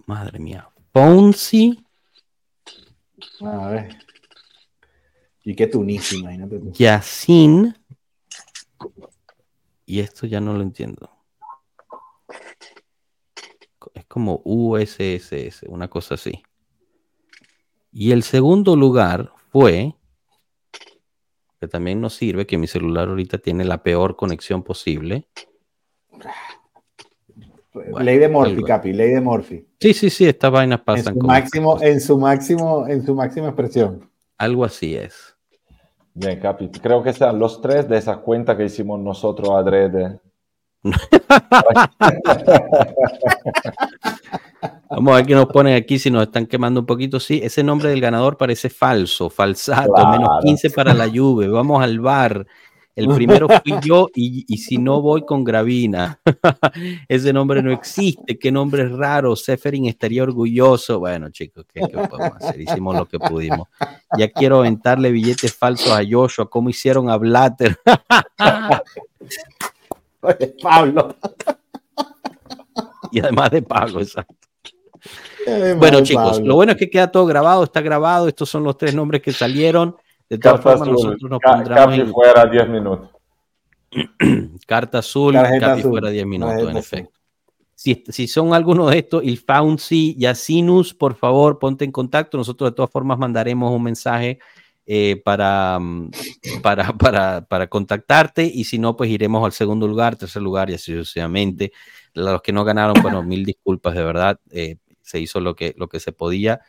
Madre mía. Ponzi a ver. Y qué Tunisia, imagínate Yacine. Y esto ya no lo entiendo. Es como USSS, una cosa así. Y el segundo lugar fue, que también nos sirve, que mi celular ahorita tiene la peor conexión posible. Ley de Morphy, Capi, ley de Morphy. Sí, sí, sí, estas vainas pasan. En su, máximo, en su máximo, en su máxima expresión. Algo así es. Bien, Capi. Creo que sean los tres de esa cuenta que hicimos nosotros adrede. <laughs> Vamos a ver qué nos ponen aquí si nos están quemando un poquito. Sí, ese nombre del ganador parece falso, falsato, menos 15 para la lluvia. Vamos al bar. El primero fui yo y, y si no voy con Gravina. <laughs> Ese nombre no existe. Qué nombre raro. Seferin estaría orgulloso. Bueno, chicos, ¿qué, qué podemos hacer? Hicimos lo que pudimos. Ya quiero aventarle billetes falsos a Joshua. ¿Cómo hicieron a Blatter? <laughs> Pablo. y además de pago, exacto. Bueno, chicos, Pablo. lo bueno es que queda todo grabado, está grabado. Estos son los tres nombres que salieron. De todas Carta formas, azul. nosotros nos pondremos en fuera 10 minutos. <clears throat> carta azul, Tarjeta azul. fuera 10 minutos, Tarjeta en azul. efecto. Si, si son algunos de estos, il Faunci, Yacinus, por favor, ponte en contacto. Nosotros de todas formas mandaremos un mensaje eh, para, mm, <clears throat> para, para, para contactarte y si no, pues iremos al segundo lugar, tercer lugar y así sucesivamente. Los que no ganaron, bueno, <coughs> mil disculpas, de verdad. eh, se hizo lo que, lo que se podía.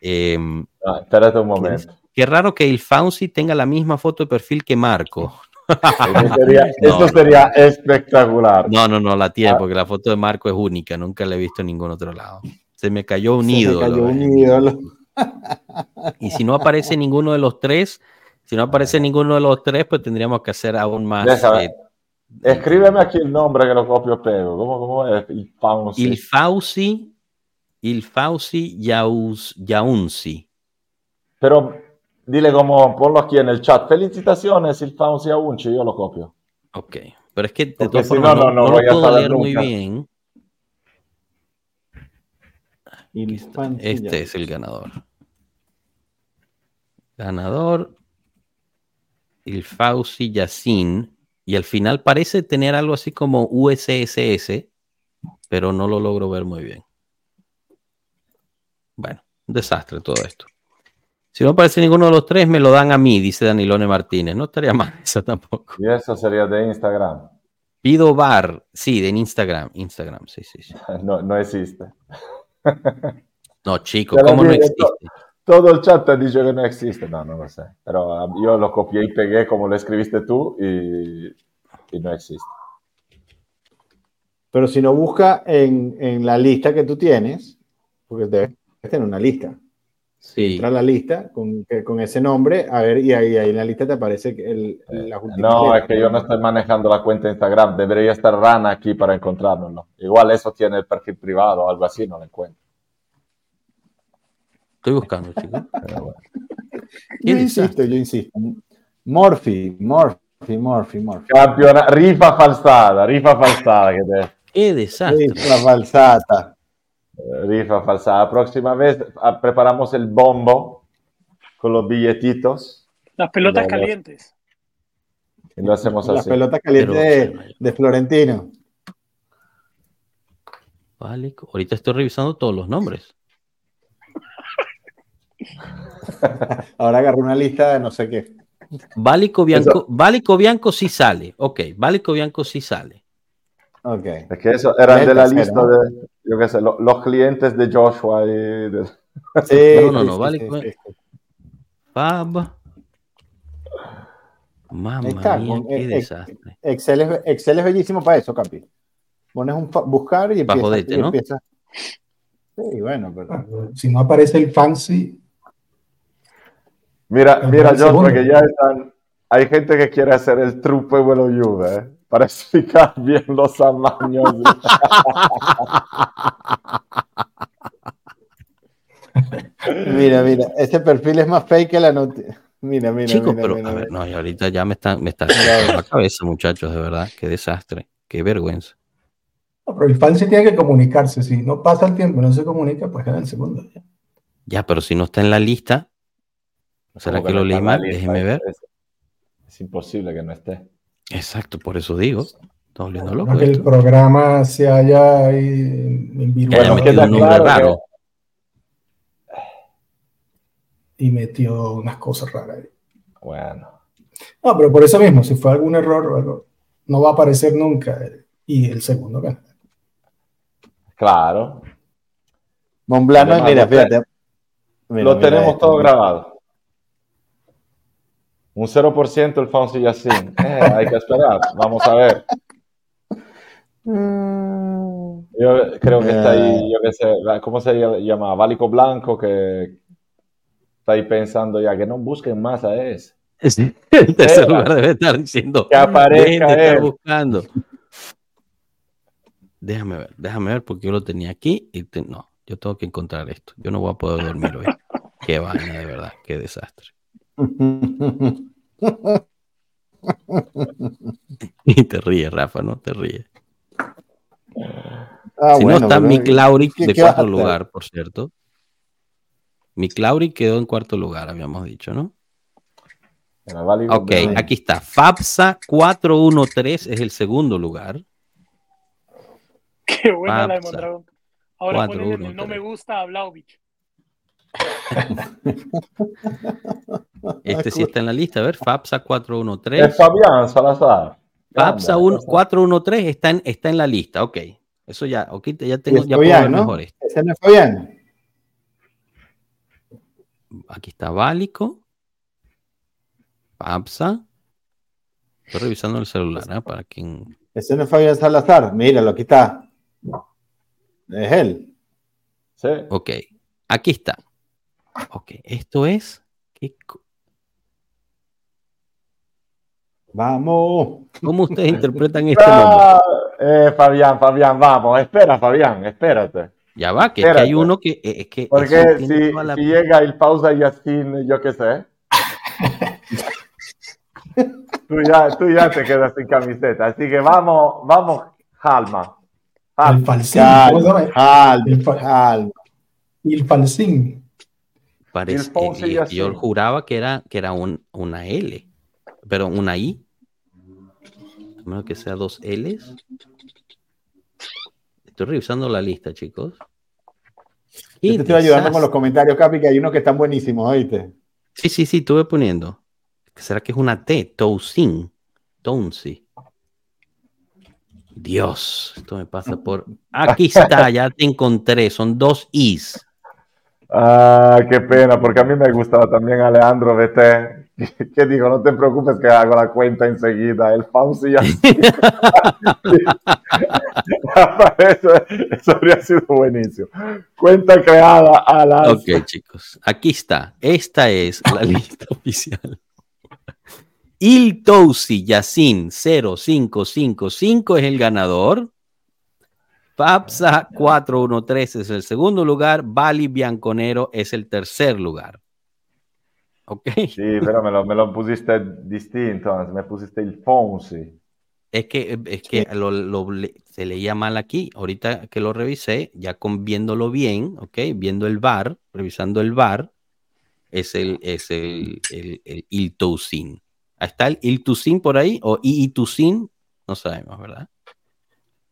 Eh, Ah, espérate un momento. Qué raro que el Fauci tenga la misma foto de perfil que Marco. Eso sería, No, <laughs> eso no. sería espectacular. No, no, no la tiene, Ah. porque la foto de Marco es única, nunca la he visto en ningún otro lado. Se me cayó un Se me ídolo. cayó un ídolo. Y si no aparece ninguno de los tres, si no aparece ninguno de los tres, pues tendríamos que hacer aún más. Eh, Escríbeme aquí el nombre que lo copio pego. ¿Cómo, cómo es? Il Fauci. il Fauci, il Fauci Yaus- Yaunzi. Pero dile como, ponlo aquí en el chat. Felicitaciones, Il Fauci Aunci. Yo lo copio. Ok, pero es que de Porque todas si formas no, no, no lo voy a puedo leer muy nunca. bien. Está- Fancy Este es el ganador. Ganador. El Fauci Yacine. Y al final parece tener algo así como USSS, pero no lo logro ver muy bien. Bueno, un desastre todo esto. Si no aparece ninguno de los tres, me lo dan a mí, dice Danilone Martínez. No estaría mal <laughs> eso tampoco. Y eso sería de Instagram. Pido bar, sí, de Instagram. Instagram, sí, sí, sí. <laughs> No, no existe. <laughs> No, chico, ¿cómo no existe? Todo el chat te dice que no existe. No, no lo sé. Pero ah, yo lo copié y pegué como lo escribiste tú y, y no existe. Pero si no busca en, en la lista que tú tienes, porque debes tener una lista. Sí. Entra a la lista con, con ese nombre, a ver, y ahí, ahí en la lista te aparece el, últimas No, es que yo no estoy manejando la cuenta de Instagram. Debería estar Rana aquí para encontrárnoslo. Igual eso tiene el perfil privado o algo así, no lo encuentro. Estoy buscando, chicos. <laughs> Pero bueno. Yo insisto, yo insisto. Morphy, Morphy, Morphy, Morphy. Campeona- rifa falsada, rifa falsada. Que te, Qué desastre. Sí, la rifa falsada. Próxima vez ah, preparamos el bombo con los billetitos Las pelotas calientes. y lo hacemos Las así. pelotas calientes de, de Florentino. Vale, ahorita estoy revisando todos los nombres. <laughs> Ahora agarró una lista de no sé qué. Válico Bianco, Válico Bianco sí sale. Ok, Válico Bianco sí sale. Ok. Es que eso eran de la lista ¿no? de, yo qué sé, lo- los clientes de Joshua y de- Sí, <laughs> No, no, vale, sí, pues. sí. Fab. Mamma Está, mía, con- qué eh, desastre. Excel es, Excel es bellísimo para eso, Capi. Pones un buscar y empiezas. y ¿no? empiezas- Sí, bueno, pero. Si no aparece el fancy, Mira, mira, segundo. Joshua, que ya están. Hay gente que quiere hacer el trupe vuelo Juve, ¿eh? Para explicar bien los tamaños. Mira, mira, este perfil es más fake que la noticia. Mira, mira, Chicos, mira, pero mira, a ver, mira. no, y ahorita ya me están, me está haciendo la cabeza, muchachos, de verdad. Qué desastre, qué vergüenza. no, pero el fancy tiene que comunicarse. Si no pasa el tiempo y no se comunica, pues gana el segundo. Ya, pero si no está en la lista, ¿será que lo leí mal? Déjeme ver. Es, es imposible que no esté. Exacto, por eso digo. Está volviendo No loco. que el programa se haya haya Bueno, claro que- raro. <sighs> y metió unas cosas raras. ahí. Bueno. No, pero por eso mismo, si fue algún error o algo, no va a aparecer nunca. eh, Y el segundo gana. Claro. Monblano, Además, mira, fíjate. Mira, lo mira tenemos esto. todo grabado. Un 0% el Fonsi Yacine. Eh, hay que esperar. Vamos a ver. Mm, Yo creo que está Eh. ahí, yo qué sé, ¿cómo se llama? Válico Blanco, que está ahí pensando ya que no busquen más a ese. <laughs> el tercer lugar debe estar diciendo que aparezca está buscando. Déjame ver, déjame ver porque yo lo tenía aquí y no, yo tengo que encontrar esto. Yo no voy a poder dormir hoy. qué vaina, de verdad, qué desastre. <laughs> y te ríes, Rafa, no te ríes. Ah, si no está Mick Lauric de cuarto lugar, por cierto. Mick Lauric quedó en cuarto lugar, habíamos dicho, ¿no? Ok, aquí está. FAPSA 413 es el segundo lugar. Qué buena la de Mondragón. Ahora ponen no me gusta a Blauvich. Este sí está en la lista, a ver, FAPSA 413. Es Fabián Salazar. FAPSA 413 está en, está en la lista, ok. Eso ya, ok, ya tengo, ya puedo ver mejor esto. Ese no es Fabián. Aquí está Bálico. FAPSA. Estoy revisando el celular, ¿eh? Para quien. Ese no es Fabián Salazar, míralo, aquí está. Es él. Sí. Ok, aquí está. Ok, esto es. Vamos. ¿Cómo ustedes <laughs> interpretan este nombre? Eh, Fabián, Fabián, vamos. Espera, Fabián, espérate. Ya va, que, es que hay uno que. Eh, es que Porque si, si, llega el pausa y así, yo qué sé. <laughs> tú, ya, tú ya te quedas sin camiseta. Así que vamos, vamos, Halma. El falsín. Halma. El falsín. Parece, eh, yo juraba que era, que era un, una L, pero una I. A menos que sea dos L's. Estoy revisando la lista, chicos. Yo te estoy ayudando con los comentarios, Capi, que hay unos que están buenísimos, ¿oíste? Sí, sí, sí, estuve poniendo. ¿Será que es una T? Tousin. Tounsi. Dios, esto me pasa por. Aquí está, ya te encontré. Son dos Is. Ah, qué pena, porque a mí me gustaba también Alejandro Vete. <laughs> ¿Qué digo? No te preocupes que hago la cuenta enseguida. El Fauci ya. <laughs> eso, eso, habría sido buenísimo. Cuenta creada a. Ok, chicos. Aquí está. Esta es la <laughs> lista oficial. Il Tousi Yacine 0555 es el ganador. FAPSA 413 es el segundo lugar. Bali Bianconero es el tercer lugar. Ok. Sí, pero me lo, me lo pusiste distinto. Me pusiste el Fonsi. Es que, es que se leía mal aquí. Ahorita que lo revisé, ya con viéndolo bien, ok, viendo el bar, revisando el bar, es el, es el, el, el. ¿Está el Iltusin por ahí? ¿O Iitusin? No sabemos, ¿verdad?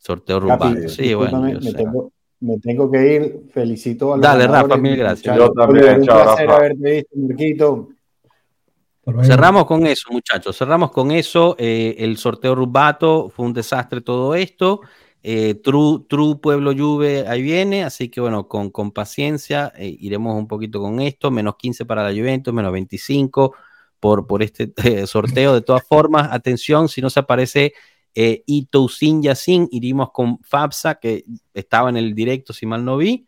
Sorteo rumbano. Sí, bueno. Me tengo, me, tengo, que ir. Felicito a los Dale, Rafa, mil gracias. Yo también, Un placer haberte visto, Cerramos con eso, muchachos. Cerramos con eso. Eh, el sorteo Rubato fue un desastre todo esto. Eh, True, True Pueblo Juve ahí viene, así que bueno, con, con paciencia eh, iremos un poquito con esto. Menos 15 para la Juventus, menos 25 por, por este eh, sorteo. De todas formas, atención, si no se aparece eh, Itousin Yacin, iríamos con Fabsa, que estaba en el directo, si mal no vi.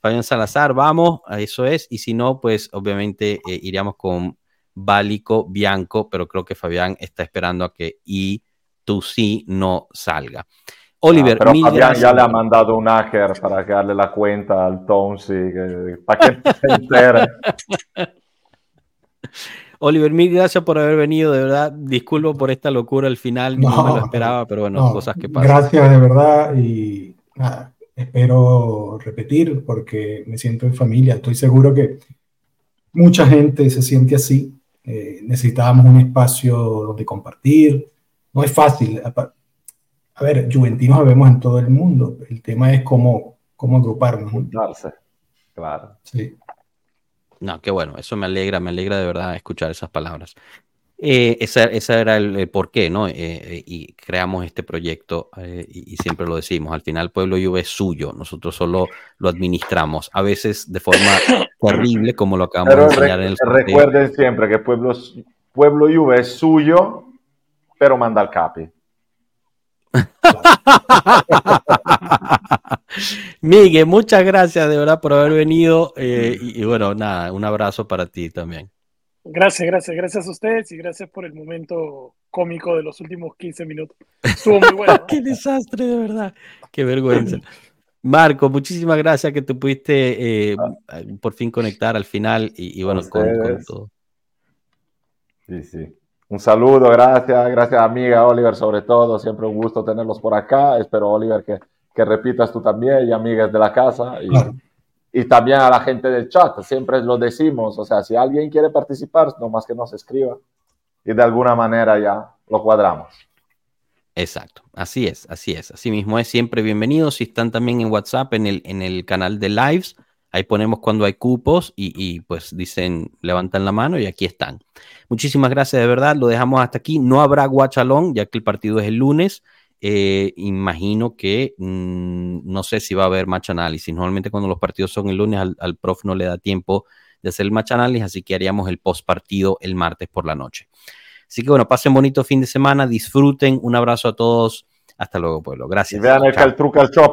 Fabián Salazar, vamos, eso es. Y si no, pues obviamente eh, iríamos con Bálico Bianco, pero creo que Fabián está esperando a que Itousin no salga. Oliver, ah, pero Fabián ya le ha mandado un hacker para que darle la cuenta al Tonsi, para que se entere. <laughs> Oliver, mil gracias por haber venido, de verdad. Disculpo por esta locura al final, no, me lo esperaba, pero bueno, cosas que pasan. Gracias de verdad y nada, espero repetir porque me siento en familia. Estoy seguro que mucha gente se siente así. Eh, necesitábamos un espacio donde compartir. No es fácil. A ver, juventinos vemos en todo el mundo. El tema es cómo, cómo agruparnos. Juntarse, claro. Sí. No, qué bueno, eso me alegra, me alegra de verdad escuchar esas palabras. Eh, ese, era el, porqué, ¿no? Eh, eh, y creamos este proyecto y, siempre lo decimos, al final Pueblo Juve es suyo, nosotros solo lo administramos, a veces de forma <coughs> horrible, como lo acabamos de enseñar en el Recuerden siempre que Pueblo, Pueblo Juve es suyo, pero manda al capi. <laughs> Miguel, muchas gracias de verdad por haber venido. Eh, y, bueno, nada, un abrazo para ti también. Gracias, gracias, gracias a ustedes y gracias por el momento cómico de los últimos 15 minutos. Estuvo muy bueno. <laughs> Qué desastre, de verdad. Qué vergüenza. Marco, muchísimas gracias que te pudiste eh, Ah. por fin conectar al final y, y bueno, con, todo. Sí, sí. Un saludo, gracias, gracias amiga Oliver sobre todo, siempre un gusto tenerlos por acá. Espero Oliver que, que repitas tú también y amigas de la casa y, Claro. y también a la gente del chat, siempre lo decimos, o sea, si alguien quiere participar, nomás que nos escriba y de alguna manera ya lo cuadramos. Exacto, así es, así es. Así mismo es, siempre bienvenidos. Si están también en WhatsApp, en el, en el canal de lives, ahí ponemos cuando hay cupos y, y, pues dicen, levantan la mano y aquí están. Muchísimas gracias, de verdad. Lo dejamos hasta aquí. No habrá guachalón, ya que el partido es el lunes. Eh, imagino que mmm, no sé si va a haber match análisis. Normalmente cuando los partidos son el lunes, al, al prof no le da tiempo de hacer el match análisis, así que haríamos el post partido el martes por la noche. Así que bueno, pasen bonito fin de semana, disfruten, un abrazo a todos, hasta luego pueblo, gracias. Y vean el, truco al chopo.